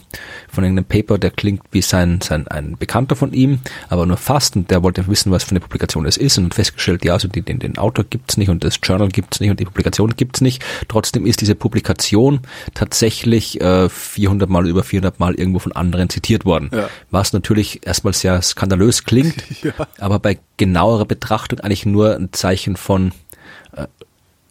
C: von irgendeinem Paper, der klingt wie sein sein ein Bekannter von ihm, aber nur fast und der wollte wissen, was für eine Publikation es ist und festgestellt, ja, also die, den, den Autor gibt's nicht und das Journal gibt's nicht und die Publikation gibt's nicht. Trotzdem ist diese Publikation tatsächlich äh, 400 mal über 400 mal irgendwo von anderen zitiert worden worden. Ja. Was natürlich erstmal sehr skandalös klingt, ja. aber bei genauerer Betrachtung eigentlich nur ein Zeichen von äh,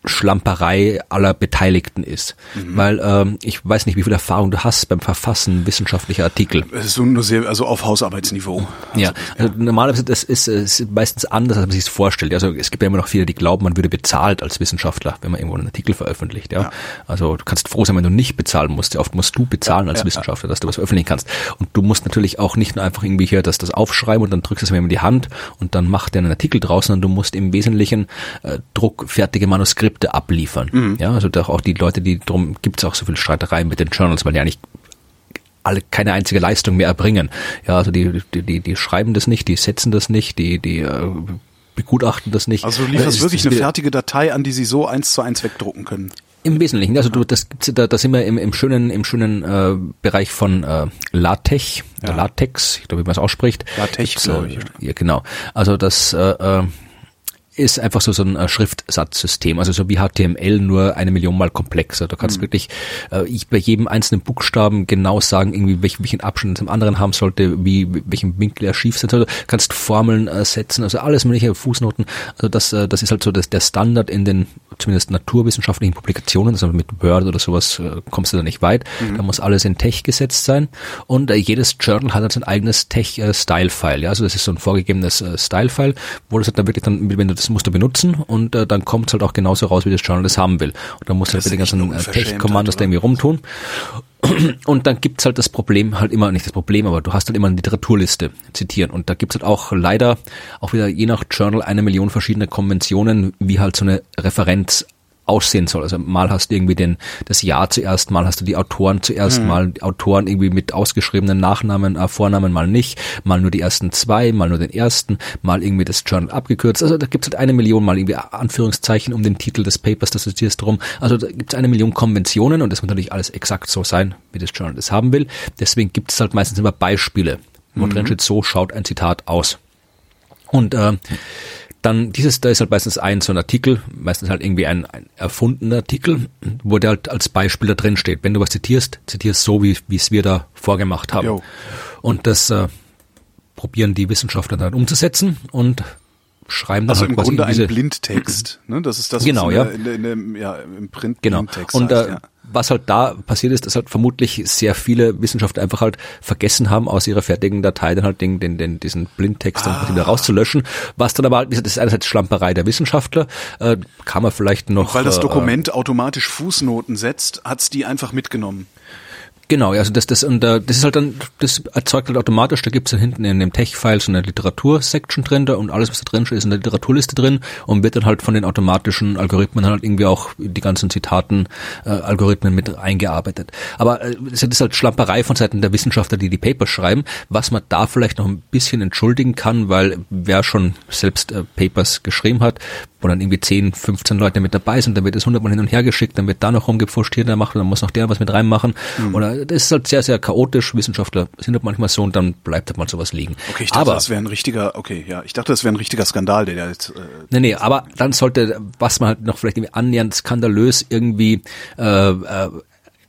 C: Schlamperei aller Beteiligten ist. Mhm. Weil ähm, ich weiß nicht, wie viel Erfahrung du hast beim Verfassen wissenschaftlicher Artikel.
B: Es ist nur sehr, also auf Hausarbeitsniveau.
C: Also, ja, also ja. normalerweise das ist, ist meistens anders, als man sich es vorstellt. Also es gibt ja immer noch viele, die glauben, man würde bezahlt als Wissenschaftler, wenn man irgendwo einen Artikel veröffentlicht. Ja, ja. also du kannst froh sein, wenn du nicht bezahlen musst. Ja, oft musst du bezahlen als Wissenschaftler, dass du was veröffentlichen kannst. Und du musst natürlich auch nicht nur einfach irgendwie hier das, das aufschreiben und dann drückst du es mir in die Hand und dann macht der einen Artikel draußen, sondern du musst im Wesentlichen äh, druckfertige Manuskripte Skripte abliefern. Mhm. Ja, also auch die Leute, die drum gibt es auch so viel Streitereien mit den Journals, weil die eigentlich alle keine einzige Leistung mehr erbringen. Ja, also die, die, die, die schreiben das nicht, die setzen das nicht, die, die äh, begutachten das nicht.
B: Also du lieferst wirklich eine fertige Datei an, die sie so eins zu eins wegdrucken können.
C: Im Wesentlichen, also du, das gibt's, da, da sind wir im, im schönen, im schönen äh, Bereich von äh, LaTeX, ja. Latex, ich glaube, wie man es ausspricht.
B: LaTeX, glaube ich.
C: Ja, genau. Also das äh, äh ist einfach so so ein äh, Schriftsatzsystem, also so wie HTML nur eine Million mal komplexer. Du kannst mhm. wirklich äh, ich bei jedem einzelnen Buchstaben genau sagen, irgendwie welchen, welchen Abstand zum anderen haben sollte, wie welchen Winkel er schief sein sollte. Du kannst Formeln äh, setzen, also alles mögliche Fußnoten. Also das äh, das ist halt so das, der Standard in den zumindest naturwissenschaftlichen Publikationen, also mit Word oder sowas äh, kommst du da nicht weit. Mhm. Da muss alles in Tech gesetzt sein und äh, jedes Journal hat halt sein eigenes Tech äh. Ja, also das ist so ein vorgegebenes äh, Style File, wo das halt dann wirklich dann wenn du das musst du benutzen und äh, dann kommt es halt auch genauso raus, wie das Journal das haben will. Und dann musst du halt den ganzen äh, Tech-Commandos da irgendwie rumtun. Und dann gibt's halt das Problem, halt immer, nicht das Problem, aber du hast halt immer eine Literaturliste zitieren. Und da gibt's halt auch leider auch wieder je nach Journal eine Million verschiedene Konventionen, wie halt so eine Referenz aussehen soll. Also mal hast du irgendwie den, das Jahr zuerst, mal hast du die Autoren zuerst, mhm. mal Autoren irgendwie mit ausgeschriebenen Nachnamen, äh, Vornamen, mal nicht, mal nur die ersten zwei, mal nur den ersten, mal irgendwie das Journal abgekürzt. Also da gibt es halt eine Million mal irgendwie Anführungszeichen um den Titel des Papers, das ist jetzt drum. Also da gibt es eine Million Konventionen und das muss natürlich alles exakt so sein, wie das Journal das haben will. Deswegen gibt es halt meistens immer Beispiele wo mhm. drin steht, so schaut ein Zitat aus. Und äh, dann dieses, da ist halt meistens ein so ein Artikel, meistens halt irgendwie ein, ein erfundener Artikel, wo der halt als Beispiel da drin steht. Wenn du was zitierst, zitierst so, wie wie es wir da vorgemacht haben. Jo. Und das äh, probieren die Wissenschaftler dann umzusetzen und schreiben dann
B: also
C: halt
B: im Grunde ein Blindtext. Ne? Das ist das,
C: genau, ja.
B: In, in, in, ja im Print
C: genau.
B: Blindtext
C: und
B: heißt,
C: äh,
B: ja
C: was halt da passiert ist, dass halt vermutlich sehr viele Wissenschaftler einfach halt vergessen haben, aus ihrer fertigen Datei dann halt den, den, den diesen Blindtext ah. dann wieder rauszulöschen. Was dann aber halt, das ist einerseits Schlamperei der Wissenschaftler, äh, kann man vielleicht noch.
B: Und weil das
C: äh,
B: Dokument äh, automatisch Fußnoten setzt, hat's die einfach mitgenommen.
C: Genau, also das, das, und äh, das ist halt dann, das erzeugt halt automatisch, da gibt's dann hinten in dem Tech-File so eine Literatur-Section drin da und alles, was da drin steht, ist in der Literaturliste drin und wird dann halt von den automatischen Algorithmen halt irgendwie auch die ganzen Zitaten, äh, Algorithmen mit eingearbeitet. Aber äh, das ist halt Schlamperei von Seiten der Wissenschaftler, die die Papers schreiben, was man da vielleicht noch ein bisschen entschuldigen kann, weil wer schon selbst äh, Papers geschrieben hat, wo dann irgendwie 10, 15 Leute mit dabei sind, dann wird es hundertmal hin und her geschickt, dann wird da noch rumgepfuscht, hier, dann macht, dann muss noch der was mit reinmachen. Mhm. Oder das ist halt sehr, sehr chaotisch. Wissenschaftler sind halt manchmal so und dann bleibt halt mal sowas liegen.
B: Okay, ich dachte, aber, das wäre ein richtiger, okay, ja, ich dachte, das wäre ein richtiger Skandal, der da jetzt. Äh,
C: nee, nee, aber dann sollte, was man halt noch vielleicht irgendwie annähernd skandalös irgendwie äh, äh,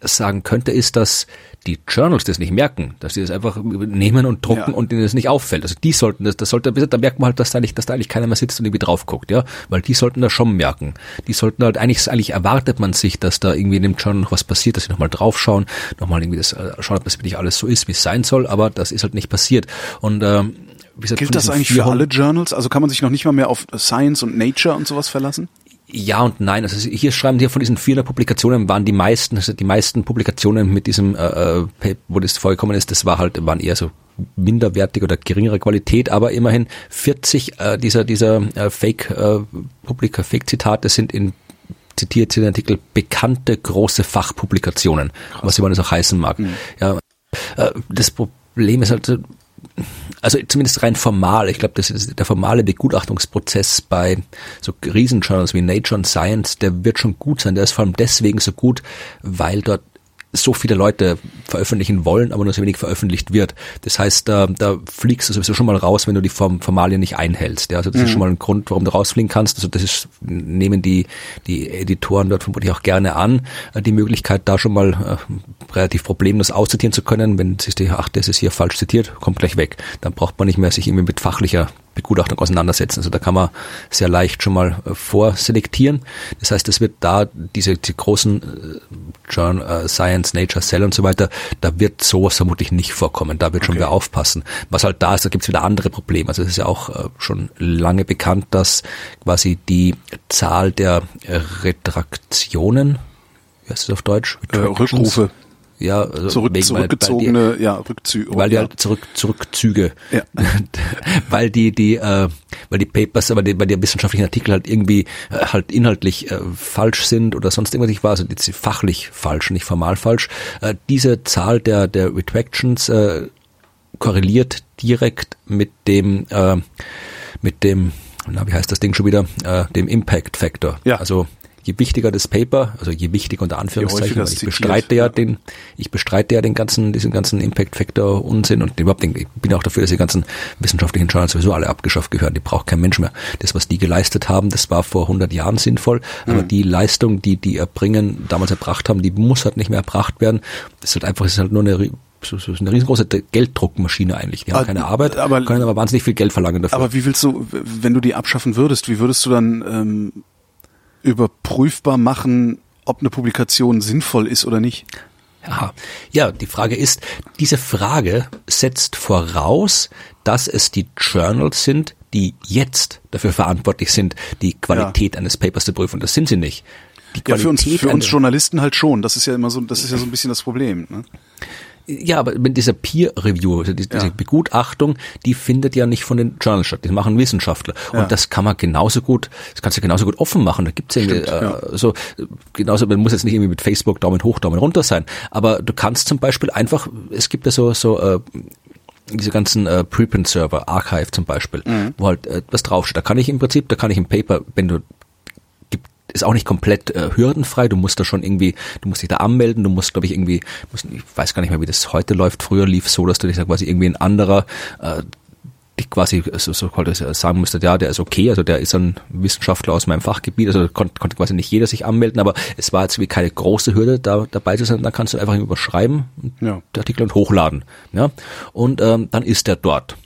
C: sagen könnte, ist, dass die Journals das nicht merken, dass sie das einfach nehmen und drucken ja. und denen das nicht auffällt. Also die sollten das, das sollte, da merkt man halt, dass da nicht, dass da eigentlich keiner mehr sitzt und irgendwie drauf guckt, ja, weil die sollten das schon merken. Die sollten halt eigentlich, eigentlich erwartet man sich, dass da irgendwie in dem Journal noch was passiert, dass sie nochmal draufschauen, nochmal irgendwie das äh, schauen, ob das wirklich alles so ist, wie es sein soll, aber das ist halt nicht passiert. Und ähm,
B: wie gesagt, Gilt das eigentlich für alle Journals? Also kann man sich noch nicht mal mehr auf Science und Nature und sowas verlassen?
C: Ja und nein. Also hier schreiben die von diesen 400 Publikationen waren die meisten, also die meisten Publikationen mit diesem, äh, äh wo das vorgekommen ist, das war halt, waren eher so minderwertig oder geringere Qualität, aber immerhin 40 äh, dieser dieser äh, Fake äh, Publika Fake Zitate sind in zitiert in den Artikel bekannte große Fachpublikationen, Krass. was immer das auch heißen mag. Mhm. Ja, äh, das Problem ist halt also zumindest rein formal, ich glaube, das ist der formale Begutachtungsprozess bei so Riesenjournals wie Nature und Science, der wird schon gut sein. Der ist vor allem deswegen so gut, weil dort so viele Leute veröffentlichen wollen, aber nur so wenig veröffentlicht wird. Das heißt, da, da fliegst du sowieso schon mal raus, wenn du die Form, Formalien nicht einhältst. Ja, also das mhm. ist schon mal ein Grund, warum du rausfliegen kannst. Also das ist, nehmen die, die Editoren dort vermutlich auch gerne an, äh, die Möglichkeit, da schon mal äh, relativ problemlos auszitieren zu können. Wenn sich die, ach, das ist hier falsch zitiert, kommt gleich weg. Dann braucht man nicht mehr sich irgendwie mit fachlicher Begutachtung auseinandersetzen. Also da kann man sehr leicht schon mal äh, vorselektieren. Das heißt, es wird da diese die großen äh, Journal, äh, Science, Nature, Cell und so weiter, da wird sowas vermutlich nicht vorkommen. Da wird schon okay. wer aufpassen. Was halt da ist, da gibt es wieder andere Probleme. Also es ist ja auch schon lange bekannt, dass quasi die Zahl der Retraktionen, wie heißt das auf Deutsch?
B: Äh, Rückrufe
C: ja, also
B: Zurück, wegen, zurückgezogene, die, ja, Rückzüge.
C: Weil die halt zurück, Zurückzüge, ja. weil die, die, äh, weil die Papers, aber die, bei der wissenschaftlichen Artikel halt irgendwie äh, halt inhaltlich äh, falsch sind oder sonst irgendwas nicht war, also die fachlich falsch, nicht formal falsch. Äh, diese Zahl der, der Retractions äh, korreliert direkt mit dem, äh, mit dem, na, wie heißt das Ding schon wieder, äh, dem Impact Factor. Ja. Also je wichtiger das Paper, also je wichtiger unter Anführungszeichen, weil ich bestreite ja, ja den, ich bestreite ja den ganzen, diesen ganzen Impact Factor Unsinn und überhaupt den, ich bin auch dafür, dass die ganzen wissenschaftlichen Journals sowieso alle abgeschafft gehören. Die braucht kein Mensch mehr. Das, was die geleistet haben, das war vor 100 Jahren sinnvoll, mhm. aber die Leistung, die die erbringen, damals erbracht haben, die muss halt nicht mehr erbracht werden. Das ist halt einfach, das ist halt nur eine so, so eine riesengroße Gelddruckmaschine eigentlich. Die haben ah, keine Arbeit, aber, können aber wahnsinnig viel Geld verlangen dafür.
B: Aber wie willst du, wenn du die abschaffen würdest, wie würdest du dann ähm, überprüfbar machen, ob eine Publikation sinnvoll ist oder nicht?
C: Ja, ja, die Frage ist, diese Frage setzt voraus, dass es die Journals sind, die jetzt dafür verantwortlich sind, die Qualität ja. eines Papers zu prüfen. Das sind sie nicht.
B: ja, für uns, für uns Journalisten halt schon. Das ist ja immer so, das ist ja so ein bisschen das Problem. Ne?
C: Ja, aber mit dieser Peer Review, also diese ja. Begutachtung, die findet ja nicht von den Journals statt, die machen Wissenschaftler. Ja. Und das kann man genauso gut, das kannst du genauso gut offen machen. Da gibt's ja, Stimmt, äh, ja. so genauso, man muss jetzt nicht irgendwie mit Facebook Daumen hoch, Daumen runter sein, aber du kannst zum Beispiel einfach, es gibt ja so so äh, diese ganzen äh, Preprint-Server, Archive zum Beispiel, mhm. wo halt äh, was draufsteht. Da kann ich im Prinzip, da kann ich im Paper, wenn du ist auch nicht komplett äh, hürdenfrei. Du musst da schon irgendwie, du musst dich da anmelden, du musst, glaube ich, irgendwie, musst, ich weiß gar nicht mehr, wie das heute läuft. Früher lief so, dass du dich da quasi irgendwie ein anderer äh, die quasi so, so sagen müsste, ja, der ist okay, also der ist ein Wissenschaftler aus meinem Fachgebiet, also konnte, konnte quasi nicht jeder sich anmelden, aber es war jetzt wie keine große Hürde, da dabei zu sein, da kannst du einfach überschreiben, ja. den Artikel und hochladen, ja, und ähm, dann ist der dort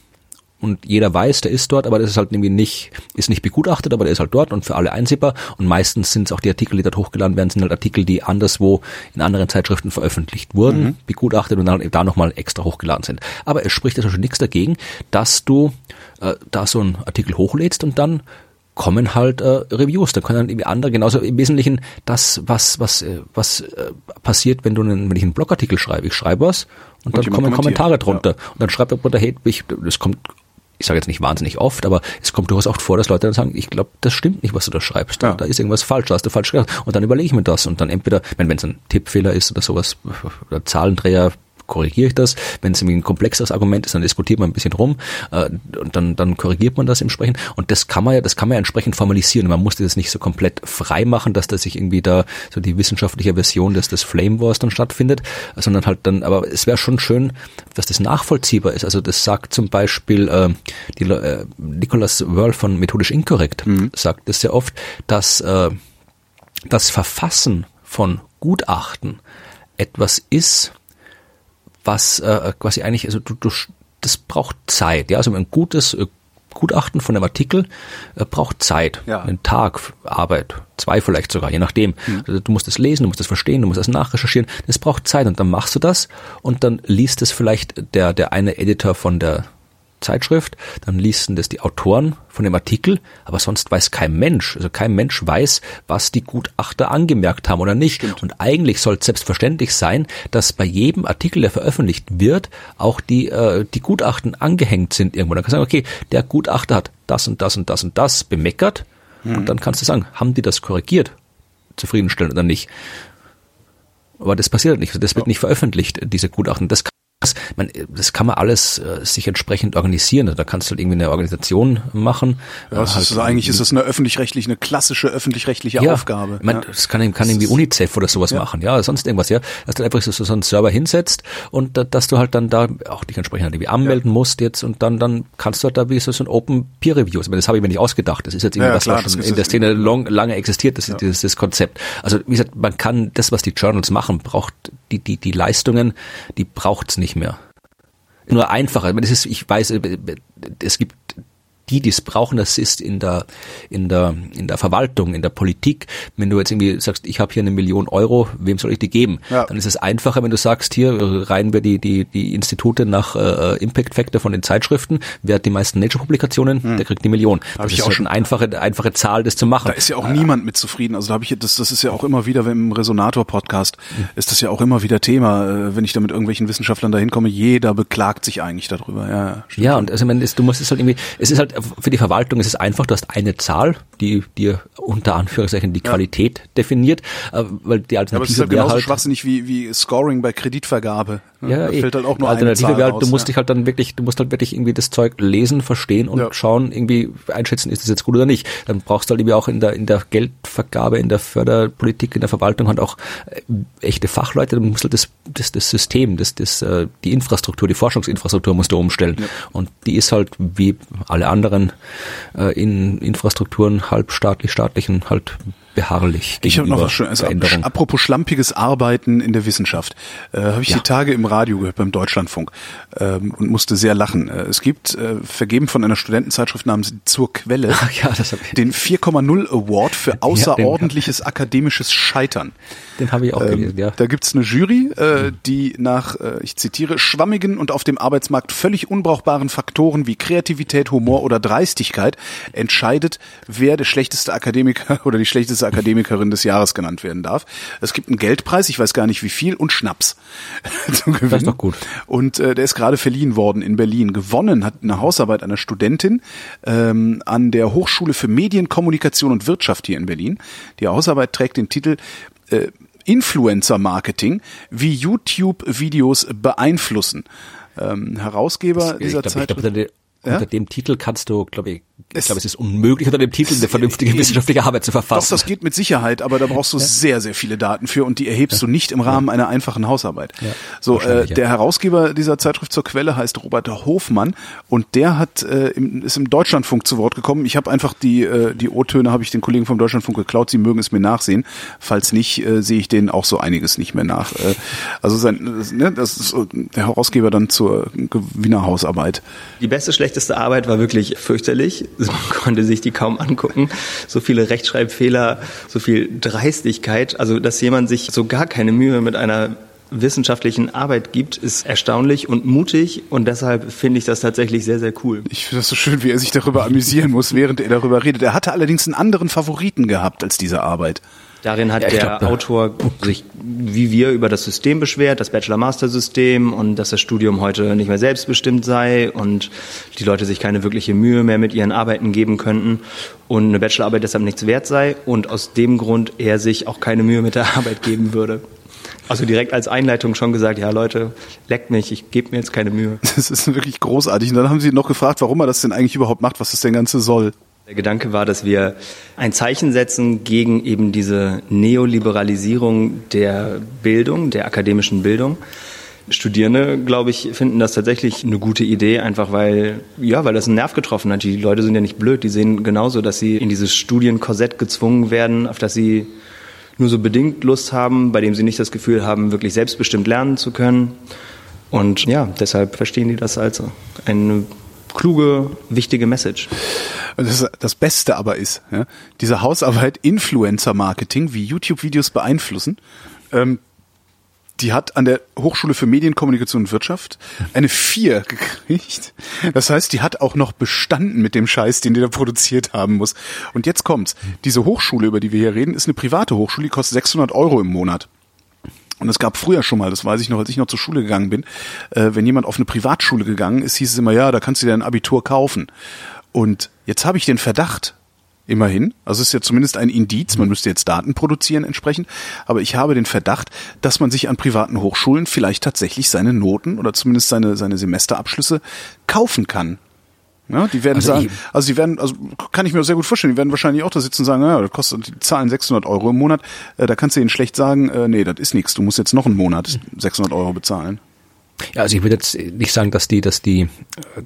C: und jeder weiß, der ist dort, aber das ist halt irgendwie nicht, ist nicht begutachtet, aber der ist halt dort und für alle einsehbar. Und meistens sind es auch die Artikel, die dort hochgeladen werden, sind halt Artikel, die anderswo in anderen Zeitschriften veröffentlicht wurden, mhm. begutachtet und dann da nochmal extra hochgeladen sind. Aber es spricht ja schon nichts dagegen, dass du äh, da so einen Artikel hochlädst und dann kommen halt äh, Reviews. Da können dann irgendwie andere genauso im Wesentlichen das, was was äh, was äh, passiert, wenn du einen, wenn ich einen Blogartikel schreibe. Ich schreibe was und, und dann kommen Kommentare drunter ja. und dann schreibt jemand, hey, ich, das kommt ich sage jetzt nicht wahnsinnig oft, aber es kommt durchaus oft vor, dass Leute dann sagen, ich glaube, das stimmt nicht, was du da schreibst. Ja. Da ist irgendwas falsch, da hast du falsch gesagt. Und dann überlege ich mir das und dann entweder, wenn es ein Tippfehler ist oder sowas, oder Zahlendreher, korrigiere ich das. Wenn es ein komplexes Argument ist, dann diskutiert man ein bisschen rum äh, und dann, dann korrigiert man das entsprechend. Und das kann man ja, das kann man ja entsprechend formalisieren. Man muss das nicht so komplett frei machen, dass da sich irgendwie da so die wissenschaftliche Version des, des Flame Wars dann stattfindet, sondern halt dann, aber es wäre schon schön, dass das nachvollziehbar ist. Also das sagt zum Beispiel äh, die, äh, Nicholas Wörl von Methodisch Inkorrekt, mhm. sagt das sehr oft, dass äh, das Verfassen von Gutachten etwas ist, was äh, quasi eigentlich, also du, du, das braucht Zeit. Ja, also ein gutes äh, Gutachten von einem Artikel äh, braucht Zeit, ja. einen Tag Arbeit, zwei vielleicht sogar, je nachdem. Mhm. Also du musst es lesen, du musst es verstehen, du musst es nachrecherchieren. Das braucht Zeit und dann machst du das und dann liest es vielleicht der der eine Editor von der Zeitschrift, dann ließen das die Autoren von dem Artikel, aber sonst weiß kein Mensch, also kein Mensch weiß, was die Gutachter angemerkt haben oder nicht. Stimmt. Und eigentlich soll es selbstverständlich sein, dass bei jedem Artikel, der veröffentlicht wird, auch die, äh, die Gutachten angehängt sind irgendwo. Dann kannst du sagen, okay, der Gutachter hat das und das und das und das bemeckert hm. und dann kannst du sagen, haben die das korrigiert? Zufriedenstellend oder nicht? Aber das passiert nicht. Das wird nicht veröffentlicht, diese Gutachten. Das das, man, das kann man alles äh, sich entsprechend organisieren. Da kannst du halt irgendwie eine Organisation machen.
B: Ja, halt ist eigentlich ist das eine öffentlich-rechtliche, eine klassische öffentlich-rechtliche ja, Aufgabe.
C: Man, ja. Das kann, kann irgendwie UNICEF oder sowas ja. machen, ja, sonst irgendwas, ja. Dass du einfach so, so einen Server hinsetzt und da, dass du halt dann da auch dich entsprechend halt irgendwie anmelden musst jetzt und dann, dann kannst du halt da wie so, so ein Open Peer Review. Also das habe ich mir nicht ausgedacht. Das ist jetzt irgendwie was, klar, was schon in der Szene long, lange existiert, das ist dieses das Konzept. Also wie gesagt, man kann das, was die Journals machen, braucht die, die, die Leistungen, die braucht's nicht mehr. Nur einfacher. Das ist, ich weiß, es gibt die, die es brauchen, das ist in der, in der, in der Verwaltung, in der Politik. Wenn du jetzt irgendwie sagst, ich habe hier eine Million Euro, wem soll ich die geben? Ja. Dann ist es einfacher, wenn du sagst, hier reihen wir die, die, die Institute nach äh, Impact Factor von den Zeitschriften. Wer hat die meisten Nature-Publikationen, hm. der kriegt die Million.
B: Hab
C: das
B: ist
C: auch schon eine einfache, einfache Zahl, das zu machen. Da
B: ist ja auch äh, niemand mit zufrieden. Also da habe ich, das, das ist ja auch immer wieder, wenn im Resonator-Podcast hm. ist das ja auch immer wieder Thema, äh, wenn ich da mit irgendwelchen Wissenschaftlern dahin komme, jeder beklagt sich eigentlich darüber. Ja,
C: ja und also, ich meine, du musst es halt irgendwie, es ist halt für die Verwaltung ist es einfach, du hast eine Zahl, die dir unter Anführungszeichen die ja. Qualität definiert, äh, weil die Alternative ja, aber es ist
B: halt genauso halt, schwachsinnig wie, wie Scoring bei Kreditvergabe.
C: Ja, da fällt halt auch nur Alternative eine Zahl halt, du musst ja. dich halt dann wirklich, du musst halt wirklich irgendwie das Zeug lesen, verstehen und ja. schauen, irgendwie einschätzen, ist das jetzt gut oder nicht. Dann brauchst du halt irgendwie auch in der, in der Geldvergabe, in der Förderpolitik, in der Verwaltung halt auch äh, echte Fachleute, du musst halt das, das, das System, das, das, äh, die Infrastruktur, die Forschungsinfrastruktur musst du umstellen. Und die ist halt wie alle anderen äh, in Infrastrukturen halbstaatlich, staatlichen halt beharrlich.
B: Ich habe noch was Schönes. Apropos schlampiges Arbeiten in der Wissenschaft, äh, habe ich ja. die Tage im Radio gehört beim Deutschlandfunk ähm, und musste sehr lachen. Äh, es gibt äh, vergeben von einer Studentenzeitschrift namens Zur Quelle Ach, ja, das ich. den 4,0 Award für außerordentliches ja, akademisches Scheitern.
C: Den habe ich auch ähm, gelesen, ja.
B: Da gibt's eine Jury, äh, mhm. die nach, äh, ich zitiere, schwammigen und auf dem Arbeitsmarkt völlig unbrauchbaren Faktoren wie Kreativität, Humor oder Dreistigkeit entscheidet, wer der schlechteste Akademiker oder die schlechteste Akademikerin des Jahres genannt werden darf. Es gibt einen Geldpreis, ich weiß gar nicht wie viel, und Schnaps
C: zum Gewinnen. Das ist doch gut.
B: Und äh, der ist gerade verliehen worden in Berlin. Gewonnen hat eine Hausarbeit einer Studentin ähm, an der Hochschule für Medien, Kommunikation und Wirtschaft hier in Berlin. Die Hausarbeit trägt den Titel äh, Influencer-Marketing, wie YouTube-Videos beeinflussen. Ähm, Herausgeber das, dieser
C: glaub,
B: Zeit.
C: Glaub, unter, ja? unter dem Titel kannst du, glaube ich, ich glaube, es ist unmöglich, unter dem Titel eine vernünftige wissenschaftliche Arbeit zu verfassen.
B: Doch, das geht mit Sicherheit, aber da brauchst du ja. sehr, sehr viele Daten für und die erhebst ja. du nicht im Rahmen ja. einer einfachen Hausarbeit. So, äh, der Herausgeber dieser Zeitschrift zur Quelle heißt Robert Hofmann und der hat äh, im, ist im Deutschlandfunk zu Wort gekommen. Ich habe einfach die äh, die O-Töne habe ich den Kollegen vom Deutschlandfunk geklaut. Sie mögen es mir nachsehen. Falls nicht, äh, sehe ich denen auch so einiges nicht mehr nach. Äh, also sein, ne, das ist der Herausgeber dann zur Wiener Hausarbeit.
A: Die beste schlechteste Arbeit war wirklich fürchterlich. Man konnte sich die kaum angucken. So viele Rechtschreibfehler, so viel Dreistigkeit. Also, dass jemand sich so gar keine Mühe mit einer wissenschaftlichen Arbeit gibt, ist erstaunlich und mutig und deshalb finde ich das tatsächlich sehr, sehr cool.
B: Ich finde das so schön, wie er sich darüber amüsieren muss, während er darüber redet. Er hatte allerdings einen anderen Favoriten gehabt als diese Arbeit.
A: Darin hat ja, der glaub, Autor sich wie wir über das System beschwert, das Bachelor-Master-System und dass das Studium heute nicht mehr selbstbestimmt sei und die Leute sich keine wirkliche Mühe mehr mit ihren Arbeiten geben könnten und eine Bachelorarbeit deshalb nichts wert sei und aus dem Grund er sich auch keine Mühe mit der Arbeit geben würde. Also direkt als Einleitung schon gesagt, ja Leute, leckt mich, ich gebe mir jetzt keine Mühe.
B: Das ist wirklich großartig. Und dann haben sie noch gefragt, warum er das denn eigentlich überhaupt macht, was das denn Ganze soll.
A: Der Gedanke war, dass wir ein Zeichen setzen gegen eben diese Neoliberalisierung der Bildung, der akademischen Bildung. Studierende, glaube ich, finden das tatsächlich eine gute Idee, einfach weil, ja, weil das einen Nerv getroffen hat. Die Leute sind ja nicht blöd, die sehen genauso, dass sie in dieses Studienkorsett gezwungen werden, auf das sie nur so bedingt Lust haben, bei dem sie nicht das Gefühl haben, wirklich selbstbestimmt lernen zu können. Und ja, deshalb verstehen die das als eine kluge, wichtige Message.
B: Das, das Beste aber ist, ja, diese Hausarbeit Influencer-Marketing, wie YouTube-Videos beeinflussen, ähm, die hat an der Hochschule für Medien, Kommunikation und Wirtschaft eine vier gekriegt. Das heißt, die hat auch noch bestanden mit dem Scheiß, den die da produziert haben muss. Und jetzt kommt's. Diese Hochschule, über die wir hier reden, ist eine private Hochschule, die kostet 600 Euro im Monat. Und es gab früher schon mal, das weiß ich noch, als ich noch zur Schule gegangen bin, äh, wenn jemand auf eine Privatschule gegangen ist, hieß es immer, ja, da kannst du dir ein Abitur kaufen. Und jetzt habe ich den Verdacht, immerhin, also es ist ja zumindest ein Indiz, man müsste jetzt Daten produzieren entsprechend, aber ich habe den Verdacht, dass man sich an privaten Hochschulen vielleicht tatsächlich seine Noten oder zumindest seine, seine Semesterabschlüsse kaufen kann. Ja, die werden also sagen, also die werden, also kann ich mir sehr gut vorstellen, die werden wahrscheinlich auch da sitzen und sagen, ja, das kostet, die zahlen 600 Euro im Monat, äh, da kannst du ihnen schlecht sagen, äh, nee, das ist nichts, du musst jetzt noch einen Monat 600 Euro bezahlen.
C: Ja, also ich würde jetzt nicht sagen, dass die, dass die,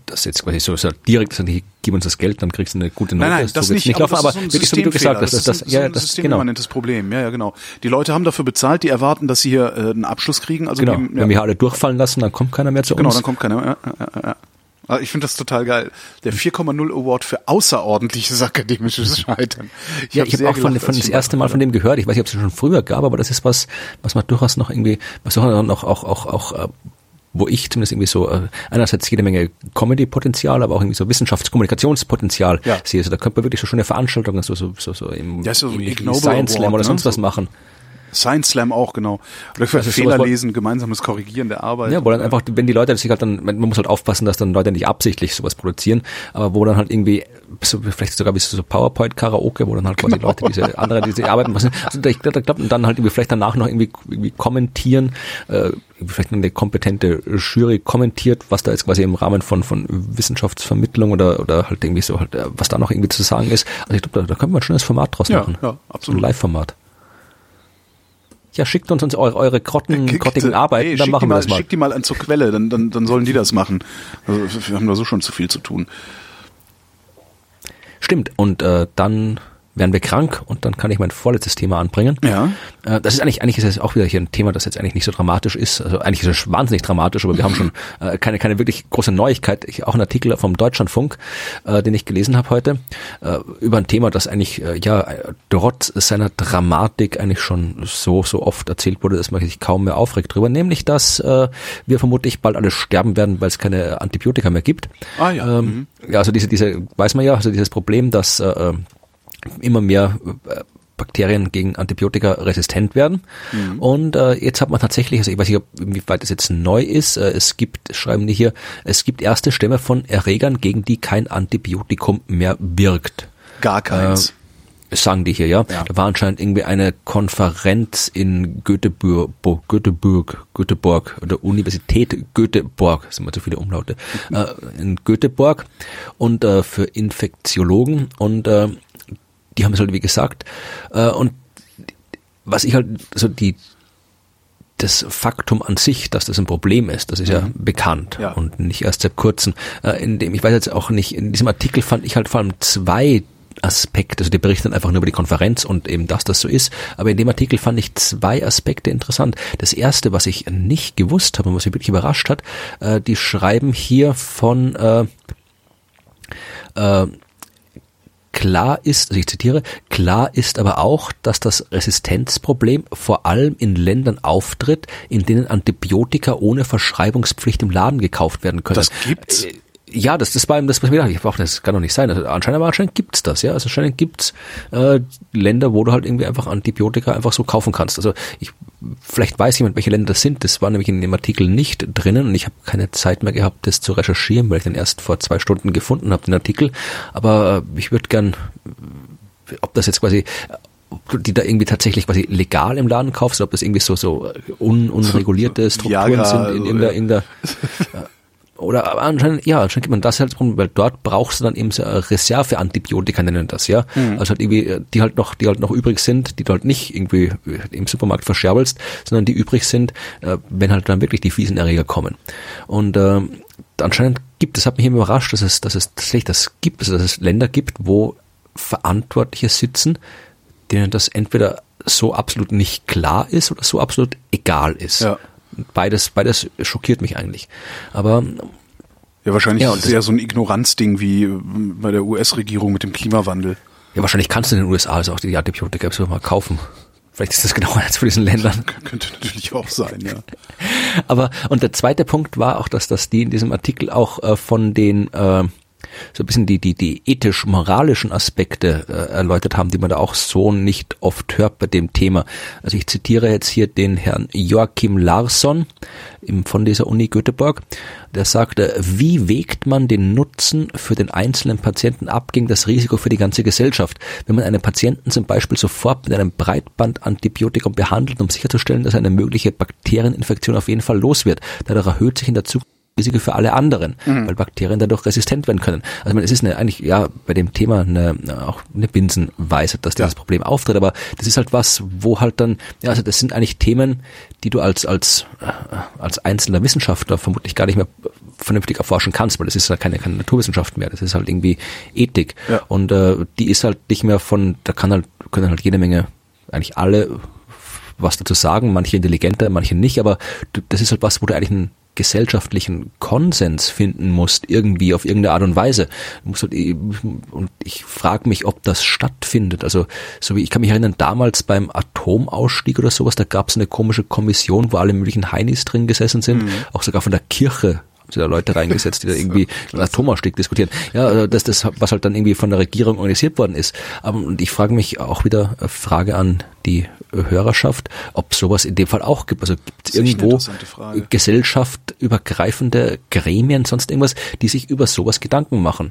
C: das jetzt quasi so, so direkt sagen, die gib uns das Geld, dann kriegst du eine gute Note.
B: Nein, nein, das,
C: so
B: nicht, nicht laufen, aber, so wirklich so wie du gesagt
C: hast,
B: das, das, das, ja, das ist ein systemimmanentes genau. Problem. Ja, ja, genau. Die Leute haben dafür bezahlt, die erwarten, dass sie hier äh, einen Abschluss kriegen. Also
C: genau.
B: Die,
C: ja. Wenn wir alle durchfallen lassen, dann kommt keiner mehr zu
B: genau,
C: uns.
B: Genau, dann kommt keiner. Ja, ja, ja. Ah, ich finde das total geil. Der 4,0 Award für außerordentliches akademisches Scheitern.
C: Ich ja, hab ich habe auch gelacht, von, von das erste Mal von dem gehört. Ich weiß nicht, ob es schon früher gab, aber das ist was, was man durchaus noch irgendwie, was auch noch auch auch auch äh, wo ich zumindest irgendwie so äh, einerseits jede Menge Comedy-Potenzial, aber auch irgendwie so Wissenschaftskommunikationspotenzial ja. sehe. Also da könnte man wirklich so schöne Veranstaltungen, so so so, so im,
B: ja, so
C: im Science Slam oder ne? sonst was machen.
B: Science Slam auch, genau. Oder für also Fehler lesen, gemeinsames Korrigieren der Arbeit.
C: Ja, wo dann einfach, wenn die Leute sich halt dann, man muss halt aufpassen, dass dann Leute nicht absichtlich sowas produzieren, aber wo dann halt irgendwie, so, vielleicht sogar wie so PowerPoint-Karaoke, wo dann halt quasi genau. Leute diese andere, diese arbeiten, was, also ich glaube, dann halt irgendwie vielleicht danach noch irgendwie, irgendwie kommentieren, äh, vielleicht eine kompetente Jury kommentiert, was da jetzt quasi im Rahmen von, von Wissenschaftsvermittlung oder, oder halt irgendwie so halt, äh, was da noch irgendwie zu sagen ist. Also ich glaube, da, da können wir ein schönes Format draus machen.
B: Ja, absolut.
C: ein Live-Format ja, schickt uns, uns eure, eure grotten, äh, grottigen Arbeiten, hey, dann machen wir
B: mal,
C: das mal.
B: Schickt die mal an zur Quelle, dann, dann, dann sollen die das machen. Also, wir haben da so schon zu viel zu tun.
C: Stimmt, und äh, dann werden wir krank und dann kann ich mein vorletztes Thema anbringen.
B: Ja.
C: Äh, das ist eigentlich, eigentlich ist es auch wieder hier ein Thema, das jetzt eigentlich nicht so dramatisch ist. Also eigentlich ist es wahnsinnig dramatisch, aber wir haben schon äh, keine, keine wirklich große Neuigkeit. Ich, auch ein Artikel vom Deutschlandfunk, äh, den ich gelesen habe heute, äh, über ein Thema, das eigentlich, äh, ja, trotz seiner Dramatik eigentlich schon so, so oft erzählt wurde, dass man sich kaum mehr aufregt drüber, nämlich, dass äh, wir vermutlich bald alle sterben werden, weil es keine Antibiotika mehr gibt.
B: Ah ja. Ähm,
C: mhm. Ja, also diese, diese, weiß man ja, also dieses Problem, dass äh, immer mehr äh, Bakterien gegen Antibiotika resistent werden. Mhm. Und äh, jetzt hat man tatsächlich, also ich weiß nicht, wie weit es jetzt neu ist, äh, es gibt, schreiben die hier, es gibt erste Stämme von Erregern, gegen die kein Antibiotikum mehr wirkt.
B: Gar keins. Äh,
C: sagen die hier, ja. ja. Da war anscheinend irgendwie eine Konferenz in Göteborg, Göteborg, Göteborg, oder Universität Göteborg, sind mal zu viele Umlaute, äh, in Göteborg und äh, für Infektiologen und äh, die haben es halt wie gesagt äh, und was ich halt, so die, das Faktum an sich, dass das ein Problem ist, das ist ja mhm. bekannt ja. und nicht erst seit kurzem. Äh, in dem, ich weiß jetzt auch nicht, in diesem Artikel fand ich halt vor allem zwei Aspekte, also die berichten einfach nur über die Konferenz und eben, dass das so ist. Aber in dem Artikel fand ich zwei Aspekte interessant. Das erste, was ich nicht gewusst habe und was mich wirklich überrascht hat, äh, die schreiben hier von äh, äh, Klar ist, also ich zitiere, klar ist aber auch, dass das Resistenzproblem vor allem in Ländern auftritt, in denen Antibiotika ohne Verschreibungspflicht im Laden gekauft werden können.
B: Das gibt's? Äh,
C: ja, das, das war eben das, was mir gedacht habe. Das kann doch nicht sein. Also anscheinend, aber anscheinend gibt's das, ja. Also anscheinend gibt's äh, Länder, wo du halt irgendwie einfach Antibiotika einfach so kaufen kannst. Also ich, vielleicht weiß jemand, welche Länder das sind. Das war nämlich in dem Artikel nicht drinnen und ich habe keine Zeit mehr gehabt, das zu recherchieren, weil ich den erst vor zwei Stunden gefunden habe, den Artikel. Aber äh, ich würde gern, ob das jetzt quasi die da irgendwie tatsächlich quasi legal im Laden kaufst, ob das irgendwie so so un, unregulierte Strukturen Viagra, sind in irgendeiner, irgendeiner oder anscheinend, ja, anscheinend gibt man das halt Problem, weil dort brauchst du dann eben Reserveantibiotika nennen das, ja. Mhm. Also halt irgendwie, die halt noch, die halt noch übrig sind, die du halt nicht irgendwie im Supermarkt verscherbelst, sondern die übrig sind, äh, wenn halt dann wirklich die fiesen Erreger kommen. Und äh, anscheinend gibt es, hat mich eben überrascht, dass es, dass es tatsächlich das gibt, also dass es Länder gibt, wo Verantwortliche sitzen, denen das entweder so absolut nicht klar ist oder so absolut egal ist. Ja beides, beides schockiert mich eigentlich. Aber
B: ja, wahrscheinlich ja, ist es ja so ein Ignoranzding wie bei der US-Regierung mit dem Klimawandel.
C: Ja, wahrscheinlich kannst du in den USA also auch die Antibiotika mal kaufen. Vielleicht ist das genau eins für diesen Ländern.
B: Könnte natürlich auch sein, ja.
C: Aber und der zweite Punkt war auch, dass das die in diesem Artikel auch äh, von den äh, so ein bisschen die, die, die ethisch-moralischen Aspekte äh, erläutert haben, die man da auch so nicht oft hört bei dem Thema. Also ich zitiere jetzt hier den Herrn Joachim Larsson im, von dieser Uni Göteborg, der sagte, wie wägt man den Nutzen für den einzelnen Patienten ab gegen das Risiko für die ganze Gesellschaft? Wenn man einen Patienten zum Beispiel sofort mit einem Breitbandantibiotikum behandelt, um sicherzustellen, dass eine mögliche Bakterieninfektion auf jeden Fall los wird. Dadurch erhöht sich in der Zukunft Risiko für alle anderen, mhm. weil Bakterien dadurch resistent werden können. Also man, es ist eine, eigentlich ja bei dem Thema eine, auch eine Binsenweisheit, dass ja. dieses Problem auftritt, aber das ist halt was, wo halt dann, ja, also das sind eigentlich Themen, die du als als äh, als einzelner Wissenschaftler vermutlich gar nicht mehr vernünftig erforschen kannst, weil das ist halt keine, keine Naturwissenschaft mehr, das ist halt irgendwie Ethik ja. und äh, die ist halt nicht mehr von, da kann halt können halt jede Menge eigentlich alle was dazu sagen, manche intelligenter, manche nicht, aber das ist halt was, wo du eigentlich ein gesellschaftlichen Konsens finden musst, irgendwie auf irgendeine Art und Weise. Halt, und ich frage mich, ob das stattfindet. Also, so wie ich kann mich erinnern, damals beim Atomausstieg oder sowas, da gab es eine komische Kommission, wo alle möglichen Heinis drin gesessen sind, mhm. auch sogar von der Kirche haben sie da Leute reingesetzt, die da irgendwie den Atomausstieg diskutieren. Ja, also das, das, was halt dann irgendwie von der Regierung organisiert worden ist. Und ich frage mich auch wieder, äh, Frage an die Hörerschaft, ob sowas in dem Fall auch gibt. Also gibt es irgendwo gesellschaftübergreifende Gremien, sonst irgendwas, die sich über sowas Gedanken machen?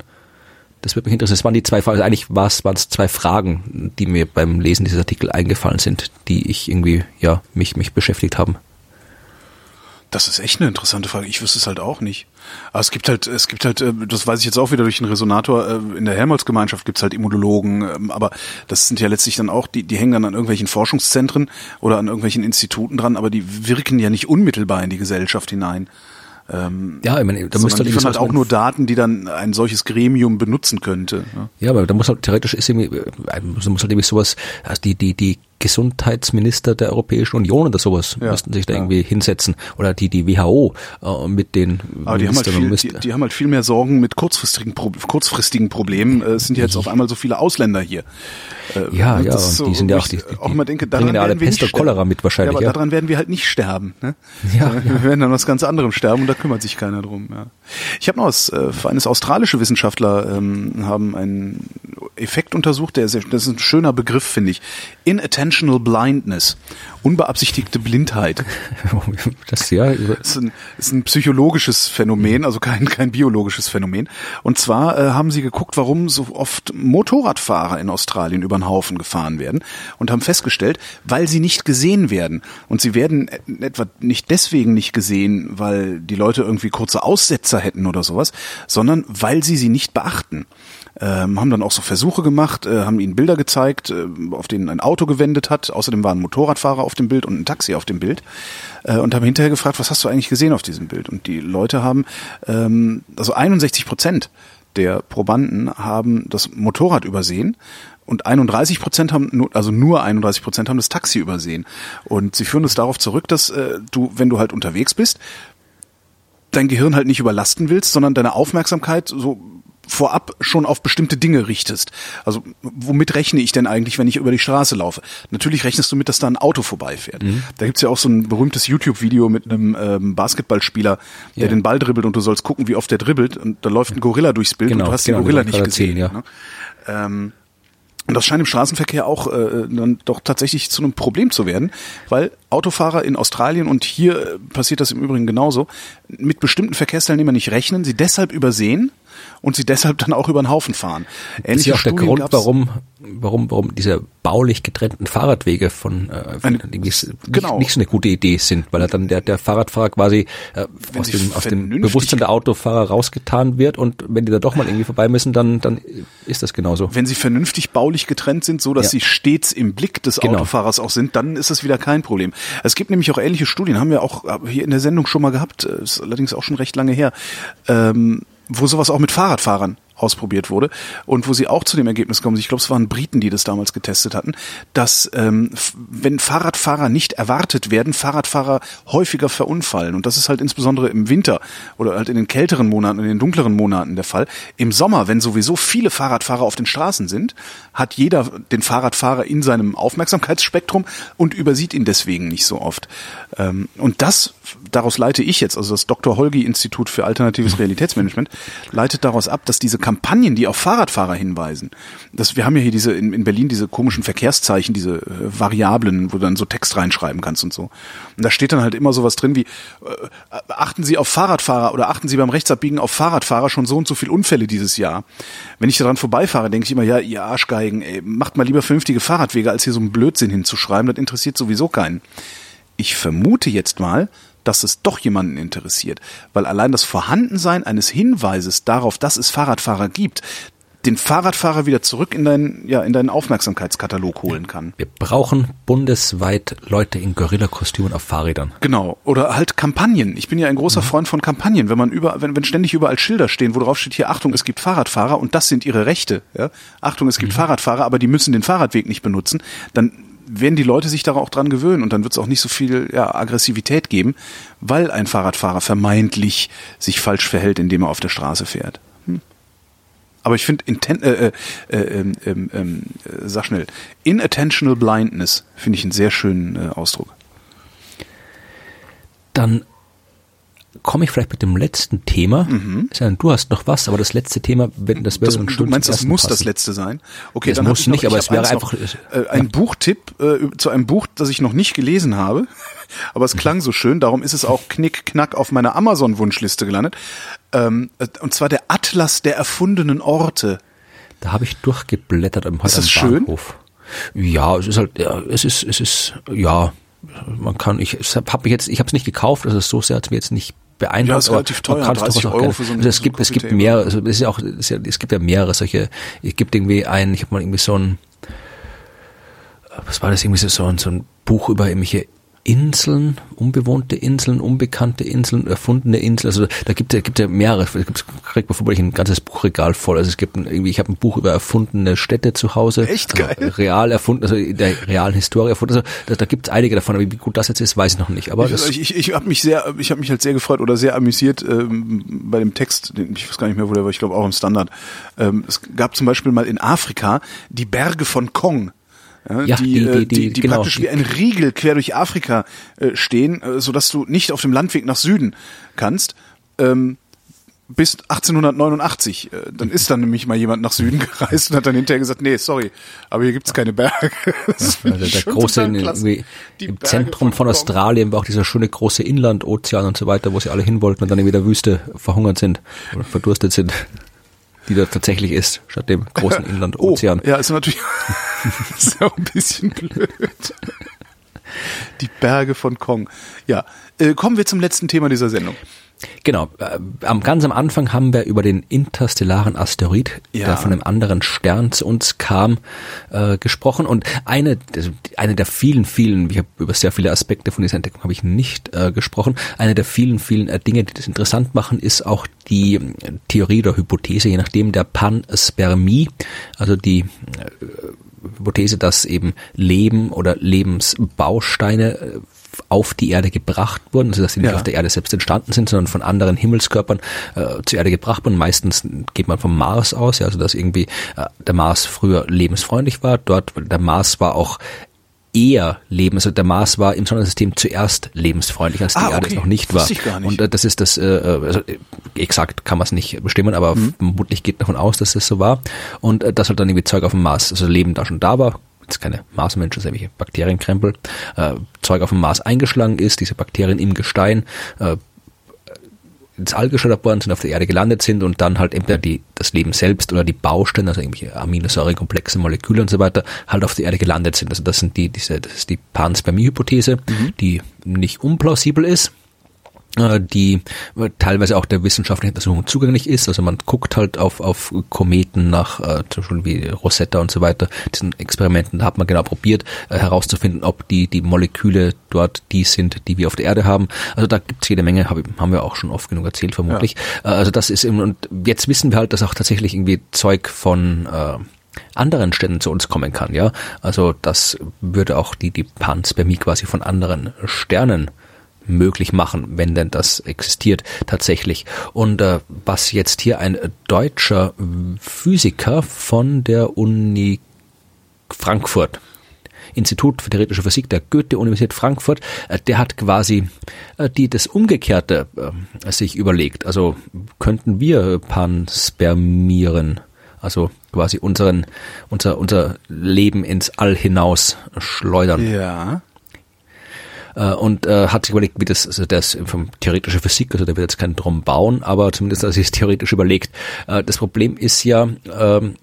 C: Das würde mich interessieren. Das waren die zwei Fragen, also eigentlich waren es zwei Fragen, die mir beim Lesen dieses Artikel eingefallen sind, die ich irgendwie, ja, mich, mich beschäftigt haben.
B: Das ist echt eine interessante Frage. Ich wüsste es halt auch nicht. Aber es gibt halt, es gibt halt, äh, das weiß ich jetzt auch wieder durch den Resonator, äh, in der Helmholtz-Gemeinschaft gibt es halt Immunologen, ähm, aber das sind ja letztlich dann auch, die, die hängen dann an irgendwelchen Forschungszentren oder an irgendwelchen Instituten dran, aber die wirken ja nicht unmittelbar in die Gesellschaft hinein.
C: Ähm, ja, ich meine,
B: da muss halt, liefern halt auch nur Daten, die dann ein solches Gremium benutzen könnte.
C: Ja, ja aber da muss halt theoretisch ist irgendwie, äh, muss halt irgendwie sowas, also die die die Gesundheitsminister der Europäischen Union oder sowas ja, müssten sich da ja. irgendwie hinsetzen oder die die WHO äh, mit den
B: Aber die haben, halt viel, die, die, haben halt viel mehr Sorgen mit kurzfristigen kurzfristigen Problemen. Äh, es sind ja jetzt auf einmal so viele Ausländer hier.
C: Äh, ja, ja, so, die sind ja auch die,
B: die auch immer denke,
C: daran ja alle Pest und Cholera mit wahrscheinlich. Ja,
B: aber ja. daran werden wir halt nicht sterben. Ne? Ja, wir ja. werden dann was ganz anderem sterben und da kümmert sich keiner drum. Ja. Ich habe noch was, äh, eines australische Wissenschaftler ähm, haben einen Effekt untersucht, der sehr, das ist ein schöner Begriff, finde ich. Inattention Inattentional Blindness. Unbeabsichtigte Blindheit.
C: Das ja.
B: Ist ein, ist ein psychologisches Phänomen, also kein, kein biologisches Phänomen. Und zwar äh, haben sie geguckt, warum so oft Motorradfahrer in Australien über den Haufen gefahren werden und haben festgestellt, weil sie nicht gesehen werden. Und sie werden etwa nicht deswegen nicht gesehen, weil die Leute irgendwie kurze Aussetzer hätten oder sowas, sondern weil sie sie nicht beachten ähm, haben dann auch so Versuche gemacht, äh, haben ihnen Bilder gezeigt, äh, auf denen ein Auto gewendet hat. Außerdem waren Motorradfahrer auf dem Bild und ein Taxi auf dem Bild äh, und haben hinterher gefragt, was hast du eigentlich gesehen auf diesem Bild? Und die Leute haben, ähm, also 61 Prozent der Probanden haben das Motorrad übersehen und 31 Prozent haben, also nur 31 Prozent haben das Taxi übersehen. Und sie führen es darauf zurück, dass äh, du, wenn du halt unterwegs bist, dein Gehirn halt nicht überlasten willst, sondern deine Aufmerksamkeit so vorab schon auf bestimmte Dinge richtest. Also womit rechne ich denn eigentlich, wenn ich über die Straße laufe? Natürlich rechnest du mit, dass da ein Auto vorbeifährt. Mhm. Da gibt's ja auch so ein berühmtes YouTube-Video mit einem ähm, Basketballspieler, der ja. den Ball dribbelt und du sollst gucken, wie oft der dribbelt und da läuft ein Gorilla durchs Bild genau, und du hast genau, den Gorilla nicht gesehen. Erzählen, ja. ne? ähm, und das scheint im Straßenverkehr auch äh, dann doch tatsächlich zu einem Problem zu werden, weil Autofahrer in Australien und hier äh, passiert das im Übrigen genauso, mit bestimmten Verkehrsteilnehmern nicht rechnen, sie deshalb übersehen und sie deshalb dann auch über den Haufen fahren.
C: Ähnliche das ist ja auch der Grund, warum, warum, warum diese baulich getrennten Fahrradwege von, äh, von eine, nicht, genau. nicht so eine gute Idee sind, weil er dann der, der Fahrradfahrer quasi äh, aus, dem, aus dem Bewusstsein der Autofahrer rausgetan wird und wenn die da doch mal irgendwie vorbei müssen, dann, dann ist das genauso.
B: Wenn sie vernünftig baulich getrennt sind, so dass ja. sie stets im Blick des genau. Autofahrers auch sind, dann ist das wieder kein Problem. Es gibt nämlich auch ähnliche Studien, haben wir auch hier in der Sendung schon mal gehabt, ist allerdings auch schon recht lange her. Ähm, wo sowas auch mit Fahrradfahrern ausprobiert wurde und wo sie auch zu dem Ergebnis kommen, ich glaube, es waren Briten, die das damals getestet hatten, dass ähm, wenn Fahrradfahrer nicht erwartet werden, Fahrradfahrer häufiger verunfallen. Und das ist halt insbesondere im Winter oder halt in den kälteren Monaten, in den dunkleren Monaten der Fall. Im Sommer, wenn sowieso viele Fahrradfahrer auf den Straßen sind, hat jeder den Fahrradfahrer in seinem Aufmerksamkeitsspektrum und übersieht ihn deswegen nicht so oft. Ähm, und das, daraus leite ich jetzt, also das Dr. Holgi Institut für alternatives Realitätsmanagement, leitet daraus ab, dass diese Kampagnen, die auf Fahrradfahrer hinweisen. Das, wir haben ja hier diese in, in Berlin diese komischen Verkehrszeichen, diese äh, Variablen, wo du dann so Text reinschreiben kannst und so. Und da steht dann halt immer sowas drin wie äh, achten Sie auf Fahrradfahrer oder achten Sie beim Rechtsabbiegen auf Fahrradfahrer schon so und so viel Unfälle dieses Jahr. Wenn ich daran vorbeifahre, denke ich immer, ja, ihr Arschgeigen, ey, macht mal lieber vernünftige Fahrradwege, als hier so einen Blödsinn hinzuschreiben, das interessiert sowieso keinen. Ich vermute jetzt mal, dass es doch jemanden interessiert, weil allein das Vorhandensein eines Hinweises darauf, dass es Fahrradfahrer gibt, den Fahrradfahrer wieder zurück in deinen, ja, in deinen Aufmerksamkeitskatalog holen kann.
C: Wir brauchen bundesweit Leute in Gorilla-Kostümen auf Fahrrädern.
B: Genau. Oder halt Kampagnen. Ich bin ja ein großer mhm. Freund von Kampagnen. Wenn man über, wenn, wenn ständig überall Schilder stehen, wo drauf steht, hier, Achtung, es gibt Fahrradfahrer und das sind ihre Rechte, ja. Achtung, es gibt mhm. Fahrradfahrer, aber die müssen den Fahrradweg nicht benutzen, dann werden die Leute sich da auch dran gewöhnen und dann wird es auch nicht so viel ja, Aggressivität geben, weil ein Fahrradfahrer vermeintlich sich falsch verhält, indem er auf der Straße fährt. Hm. Aber ich finde, äh, äh, äh, äh, äh, sag schnell, inattentional blindness finde ich einen sehr schönen äh, Ausdruck.
C: Dann komme ich vielleicht mit dem letzten Thema. Mhm. Du hast noch was, aber das letzte Thema, das wäre
B: das, ein Du meinst, das muss passen. das letzte sein?
C: Okay, das dann muss nicht, noch, aber es wäre einfach
B: noch, äh, ein ja. Buchtipp äh, zu einem Buch, das ich noch nicht gelesen habe, aber es klang so schön. Darum ist es auch knick knack auf meiner Amazon-Wunschliste gelandet. Ähm, äh, und zwar der Atlas der erfundenen Orte.
C: Da habe ich durchgeblättert am,
B: ist das schön?
C: Ja, es ist halt, ja, es ist, es ist, ja, man kann, ich habe mich jetzt, ich habe es nicht gekauft, also so sehr hat es mir jetzt nicht beeindruckt. Ja,
B: ist relativ teuer, 30 Euro für so
C: ein, also es gibt, es gibt mehr, also es ist ja auch, es, gibt ja mehrere solche, es gibt irgendwie ein, ich habe mal irgendwie so ein, was war das, irgendwie so, so ein, so ein Buch über irgendwelche Inseln, unbewohnte Inseln, unbekannte Inseln, erfundene Inseln. Also da gibt es ja, gibt ja mehrere. Gibt, kriegt man vermutlich ein ganzes Buchregal voll. Also es gibt ein, irgendwie, ich habe ein Buch über erfundene Städte zu Hause.
B: Echt also geil.
C: real erfunden, also in der realen Historie erfunden. Also da, da gibt es einige davon, aber wie gut das jetzt ist, weiß ich noch nicht. Aber
B: ich,
C: das
B: ich, ich, ich habe mich sehr, ich habe mich halt sehr gefreut oder sehr amüsiert ähm, bei dem Text. Ich weiß gar nicht mehr, wo der war. Ich glaube auch im Standard. Ähm, es gab zum Beispiel mal in Afrika die Berge von Kong. Ja, ja, die, die, äh, die, die, genau, praktisch wie ein Riegel quer durch Afrika äh, stehen, äh, so dass du nicht auf dem Landweg nach Süden kannst. Ähm, bis 1889. Äh, Dann ist dann nämlich mal jemand nach Süden gereist und hat dann hinterher gesagt, nee, sorry, aber hier gibt's keine Berge. Das
C: Also der, der große in, irgendwie im
B: Berge
C: Zentrum von
B: Kong.
C: Australien war auch dieser schöne große Inlandozean und so weiter, wo sie alle hin wollten und dann in der Wüste verhungert sind oder verdurstet sind, die da tatsächlich ist, statt dem großen
B: Oh,
C: Inlandozean.
B: ja, ist natürlich ist auch ein bisschen blöd. Die Berge von Kong. Ja, äh, kommen wir zum letzten Thema dieser Sendung.
C: Genau. Äh, am ganz am Anfang haben wir über den interstellaren Asteroid,
B: Ja.
C: der von einem anderen Stern zu uns kam, äh, gesprochen. Und eine, eine der vielen, vielen, ich habe über sehr viele Aspekte von dieser Entdeckung habe ich nicht äh, gesprochen. Eine der vielen, vielen äh, Dinge, die das interessant machen, ist auch die äh, Theorie oder Hypothese, je nachdem der Panspermie, also die äh, Hypothese, dass eben Leben oder Lebensbausteine auf die Erde gebracht wurden, also dass sie nicht
B: Ja.
C: auf der Erde selbst entstanden sind, sondern von anderen Himmelskörpern äh, zur Erde gebracht wurden. Meistens geht man vom Mars aus, ja, also dass irgendwie äh, der Mars früher lebensfreundlich war. Dort der Mars war auch eher Leben, also der Mars war im Sonnensystem zuerst lebensfreundlich, als die
B: Ah,
C: Erde
B: okay.
C: es noch nicht war.
B: Ich gar nicht.
C: Und äh, das ist das, äh, also äh, exakt kann man es nicht bestimmen, aber
B: Mhm.
C: vermutlich geht davon aus, dass das so war. Und äh, dass halt dann irgendwie Zeug auf dem Mars, also Leben da schon da war, jetzt keine Marsmenschen, sondern irgendwelche Bakterienkrempel, äh, Zeug auf dem Mars eingeschlagen ist, diese Bakterien im Gestein äh, ins All geschleudert worden sind, auf der Erde gelandet sind und dann halt entweder die, das Leben selbst oder die Bausteine, also irgendwelche Aminosäurekomplexe, Moleküle und so weiter, halt auf der Erde gelandet sind. Also das sind die, diese, das ist die Panspermie-Hypothese, die nicht unplausibel ist die äh, teilweise auch der wissenschaftlichen Untersuchung zugänglich ist. Also man guckt halt auf, auf Kometen nach, äh, zum Beispiel wie Rosetta und so weiter, diesen Experimenten, da hat man genau probiert äh, herauszufinden, ob die, die Moleküle dort die sind, die wir auf der Erde haben. Also da gibt's jede Menge, hab, haben wir auch schon oft genug erzählt vermutlich. Äh, also das ist eben, und jetzt wissen wir halt, dass auch tatsächlich irgendwie Zeug von äh, anderen Ständen zu uns kommen kann, ja. Also das würde auch die, die Panspermie quasi von anderen Sternen möglich machen, wenn denn das existiert tatsächlich. Und äh, was jetzt hier ein deutscher Physiker von der Uni Frankfurt Institut für theoretische Physik der Goethe-Universität Frankfurt, äh, der hat quasi äh, die das Umgekehrte äh, sich überlegt. Also könnten wir panspermieren, also quasi unseren, unser, unser Leben ins All hinaus schleudern
B: Ja.
C: Äh, und äh, hat sich überlegt, wie das, also das vom theoretische Physik, also der wird jetzt keinen Drum bauen, aber zumindest hat er sich theoretisch überlegt. Äh, das Problem ist ja, ähm,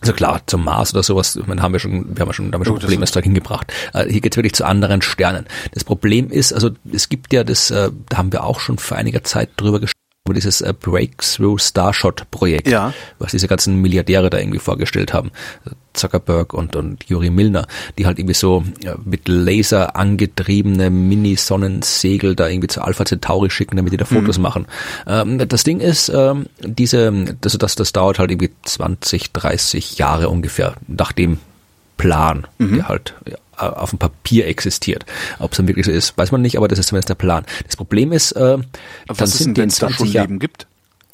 C: also klar, zum Mars oder sowas, meine, haben wir schon, wir haben ja schon, da haben wir schon
B: Oh, das
C: Probleme Zeug hingebracht. Äh, hier geht's wirklich zu anderen Sternen. Das Problem ist, also es gibt ja das, äh, da haben wir auch schon vor einiger Zeit drüber gesprochen, über dieses äh, Breakthrough Starshot Projekt,
B: Ja.
C: was diese ganzen Milliardäre da irgendwie vorgestellt haben. Zuckerberg und, und Juri Milner, die halt irgendwie so mit Laser angetriebene Mini-Sonnensegel da irgendwie zu Alpha Centauri schicken, damit die da Fotos machen. Ähm, das Ding ist, ähm, diese, das, das, das dauert halt irgendwie 20, 30 Jahre ungefähr nach dem Plan, der halt ja, auf dem Papier existiert. Ob es dann wirklich so ist, weiß man nicht, aber das ist zumindest der Plan. Das Problem ist, äh,
B: Aber
C: dann
B: was denn,
C: sind die
B: es da
C: 20
B: schon
C: Jahren.
B: Leben gibt?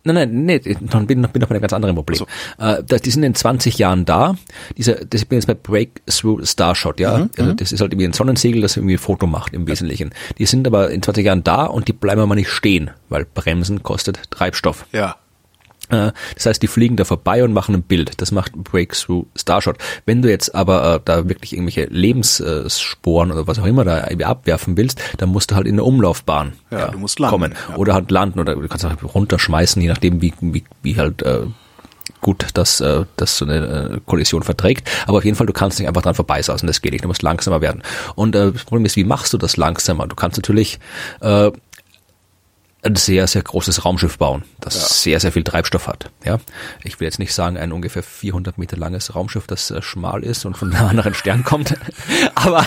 C: Nein, nein, nee, ich bin, bin noch bei einem ganz anderen Problem. Äh, da- die sind in 20 Jahren da. Diese, das ich bin jetzt bei Breakthrough Starshot, ja. also das ist halt irgendwie ein Sonnensegel, das irgendwie ein Foto macht im Wesentlichen. Die sind aber in 20 Jahren da und die bleiben aber nicht stehen, weil Bremsen kostet Treibstoff.
B: Ja.
C: Äh, Das heißt, die fliegen da vorbei und machen ein Bild. Das macht Breakthrough Starshot. Wenn du jetzt aber äh, da wirklich irgendwelche Lebenssporen oder was auch immer da abwerfen willst, dann musst du halt in eine Umlaufbahn
B: Ja, du musst landen,
C: kommen.
B: ja.
C: Oder halt landen oder du kannst auch runterschmeißen, je nachdem wie, wie, wie halt äh, gut das, äh, das so eine äh, Kollision verträgt. Aber auf jeden Fall, du kannst nicht einfach dran vorbeisausen, das geht nicht, du musst langsamer werden. Und äh, das Problem ist, wie machst du das langsamer? Du kannst natürlich äh, ein sehr, sehr großes Raumschiff bauen, das sehr, sehr viel Treibstoff hat. Ja, ich will jetzt nicht sagen, ein ungefähr 400 Meter langes Raumschiff, das äh, schmal ist und von einem anderen Stern kommt, aber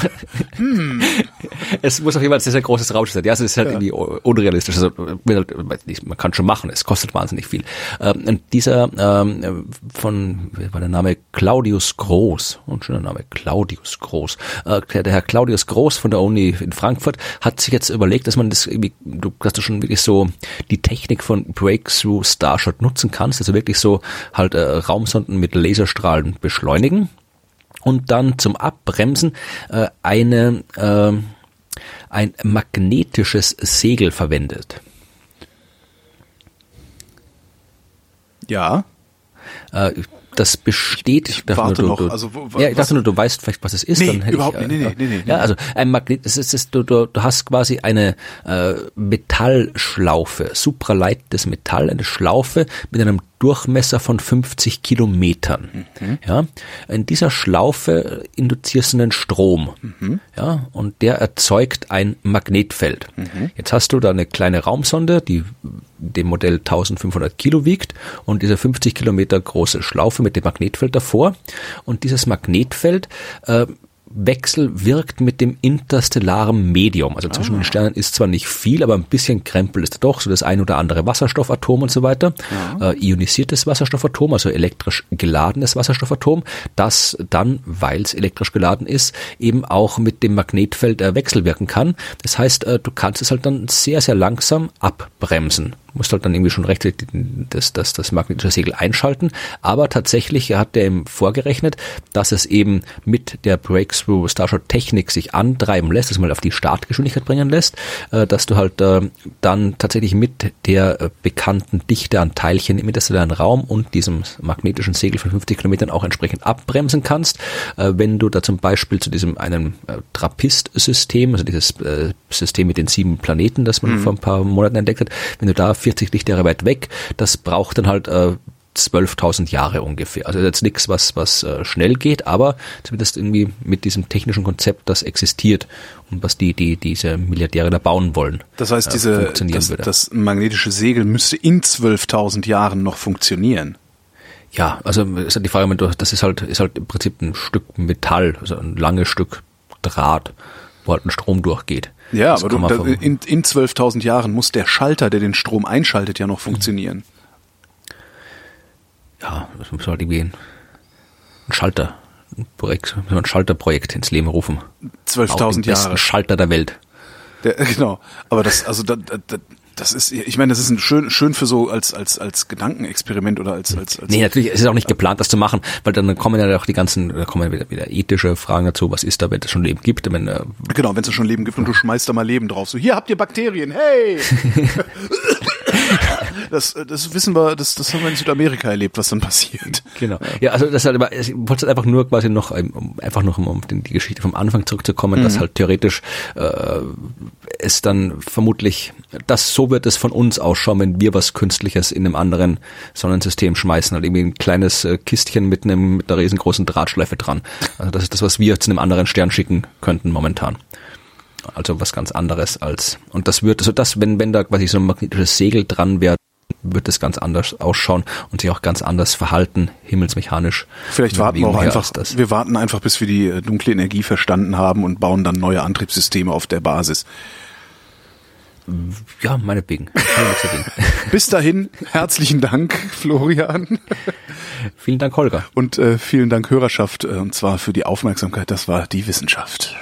C: es muss auf jeden Fall ein sehr, sehr großes Raumschiff sein. Ja, es ist halt irgendwie unrealistisch. Also, halt, man kann schon machen, es kostet wahnsinnig viel. Ähm, und dieser ähm, von, war der Name? Claudius Groß, ein schöner Name, Claudius Groß. Äh, der Herr Claudius Groß von der Uni in Frankfurt hat sich jetzt überlegt, dass man das irgendwie, du, dass du schon wirklich so die Technik von Breakthrough Starshot nutzen kannst, also wirklich so halt äh, Raumsonden mit Laserstrahlen beschleunigen und dann zum Abbremsen äh, eine äh, ein magnetisches Segel verwendet.
B: Ja.
C: Äh, das besteht.
B: Ich
C: dachte
B: warte
C: nur,
B: noch.
C: Du,
B: Also,
C: ja, ich dachte nur, du weißt vielleicht, was es ist.
B: Nee,
C: dann hätte
B: überhaupt
C: ich,
B: nicht. Nee,
C: äh,
B: nee, nee, nee,
C: Ja,
B: nee.
C: also ein Magnet. Es ist, es du, du, du hast quasi eine äh, Metallschlaufe, supraleites Metall, eine Schlaufe mit einem Durchmesser von 50 Kilometern.
B: Mhm.
C: Ja, in dieser Schlaufe induzierst du einen Strom.
B: Mhm.
C: Ja, und der erzeugt ein Magnetfeld.
B: Mhm.
C: Jetzt hast du da eine kleine Raumsonde, die dem Modell 1500 Kilo wiegt und diese 50 Kilometer große Schlaufe mit dem Magnetfeld davor. Und dieses Magnetfeld äh, wechselwirkt mit dem interstellaren Medium. Also zwischen den Sternen ist zwar nicht viel, aber ein bisschen Krempel ist doch, so das ein oder andere Wasserstoffatom und so weiter. Äh, ionisiertes Wasserstoffatom, also elektrisch geladenes Wasserstoffatom, das dann, weil es elektrisch geladen ist, eben auch mit dem Magnetfeld äh, wechselwirken kann. Das heißt, äh, du kannst es halt dann sehr, sehr langsam abbremsen. Du musst halt dann irgendwie schon rechtzeitig das, das, das magnetische Segel einschalten. Aber tatsächlich hat er ihm vorgerechnet, dass es eben mit der Breakthrough Starshot Technik sich antreiben lässt, das mal auf die Startgeschwindigkeit bringen lässt, äh, dass du halt äh, dann tatsächlich mit der äh, bekannten Dichte an Teilchen im interstellaren Raum und diesem magnetischen Segel von 50 Kilometern auch entsprechend abbremsen kannst. Wenn du da zum Beispiel zu diesem einen Trappist-System, also dieses System mit den sieben Planeten, das man vor ein paar Monaten entdeckt hat, wenn du da 40 Lichtjahre weit weg, das braucht dann halt 12.000 Jahre ungefähr. Also jetzt nichts, was, was äh, schnell geht, aber zumindest irgendwie mit diesem technischen Konzept, das existiert und was die, die diese Milliardäre da bauen wollen.
B: Das heißt,
C: äh,
B: diese,
C: funktionieren
B: das, das magnetische Segel müsste in 12.000 Jahren noch funktionieren.
C: Ja, also ist halt die Frage, das ist halt, ist halt im Prinzip ein Stück Metall, also ein langes Stück Draht, wo halt ein Strom durchgeht.
B: Ja,
C: Das
B: aber du, da, in, in 12.000 Jahren muss der Schalter, der den Strom einschaltet, ja noch funktionieren.
C: Ja, das muss halt irgendwie ein, ein Schalter, ein Projekt, ein Schalterprojekt ins Leben rufen. Auch den
B: 12.000
C: besten
B: Jahre.
C: Schalter der Welt.
B: Der, genau. Aber das, also da, da, da- das ist, ich meine, das ist ein schön, schön für so als als als Gedankenexperiment oder als als, als
C: Nee, natürlich ist es auch nicht geplant, das zu machen, weil dann kommen ja auch die ganzen, da kommen ja wieder, wieder ethische Fragen dazu, was ist da, wenn es schon Leben gibt, wenn, äh,
B: genau, wenn es schon Leben gibt und du schmeißt da mal Leben drauf. So, hier habt ihr Bakterien, hey! das, das wissen wir, das, das haben wir in Südamerika erlebt, was dann passiert.
C: Genau. Ja, also das halt aber, ich wollte einfach nur quasi noch, ähm, um, einfach noch um, um die Geschichte vom Anfang zurückzukommen, dass halt theoretisch äh, es dann vermutlich, dass so wird es von uns ausschauen, wenn wir was Künstliches in einem anderen Sonnensystem schmeißen, halt irgendwie ein kleines äh, Kistchen mit einem mit einer riesengroßen Drahtschleife dran. Also das ist das, was wir zu einem anderen Stern schicken könnten momentan. Also was ganz anderes als und das wird also das, wenn wenn da quasi so ein magnetisches Segel dran wäre, wird es ganz anders ausschauen und sich auch ganz anders verhalten, himmelsmechanisch.
B: Vielleicht warten wir auch einfach, wir warten einfach, bis wir die äh, dunkle Energie verstanden haben und bauen dann neue Antriebssysteme auf der Basis.
C: Ja, meinetwegen. Nichts dagegen.
B: Bis dahin, herzlichen Dank, Florian.
C: Vielen Dank, Holger.
B: Und äh, vielen Dank, Hörerschaft, äh, und zwar für die Aufmerksamkeit. Das war die Wissenschaft.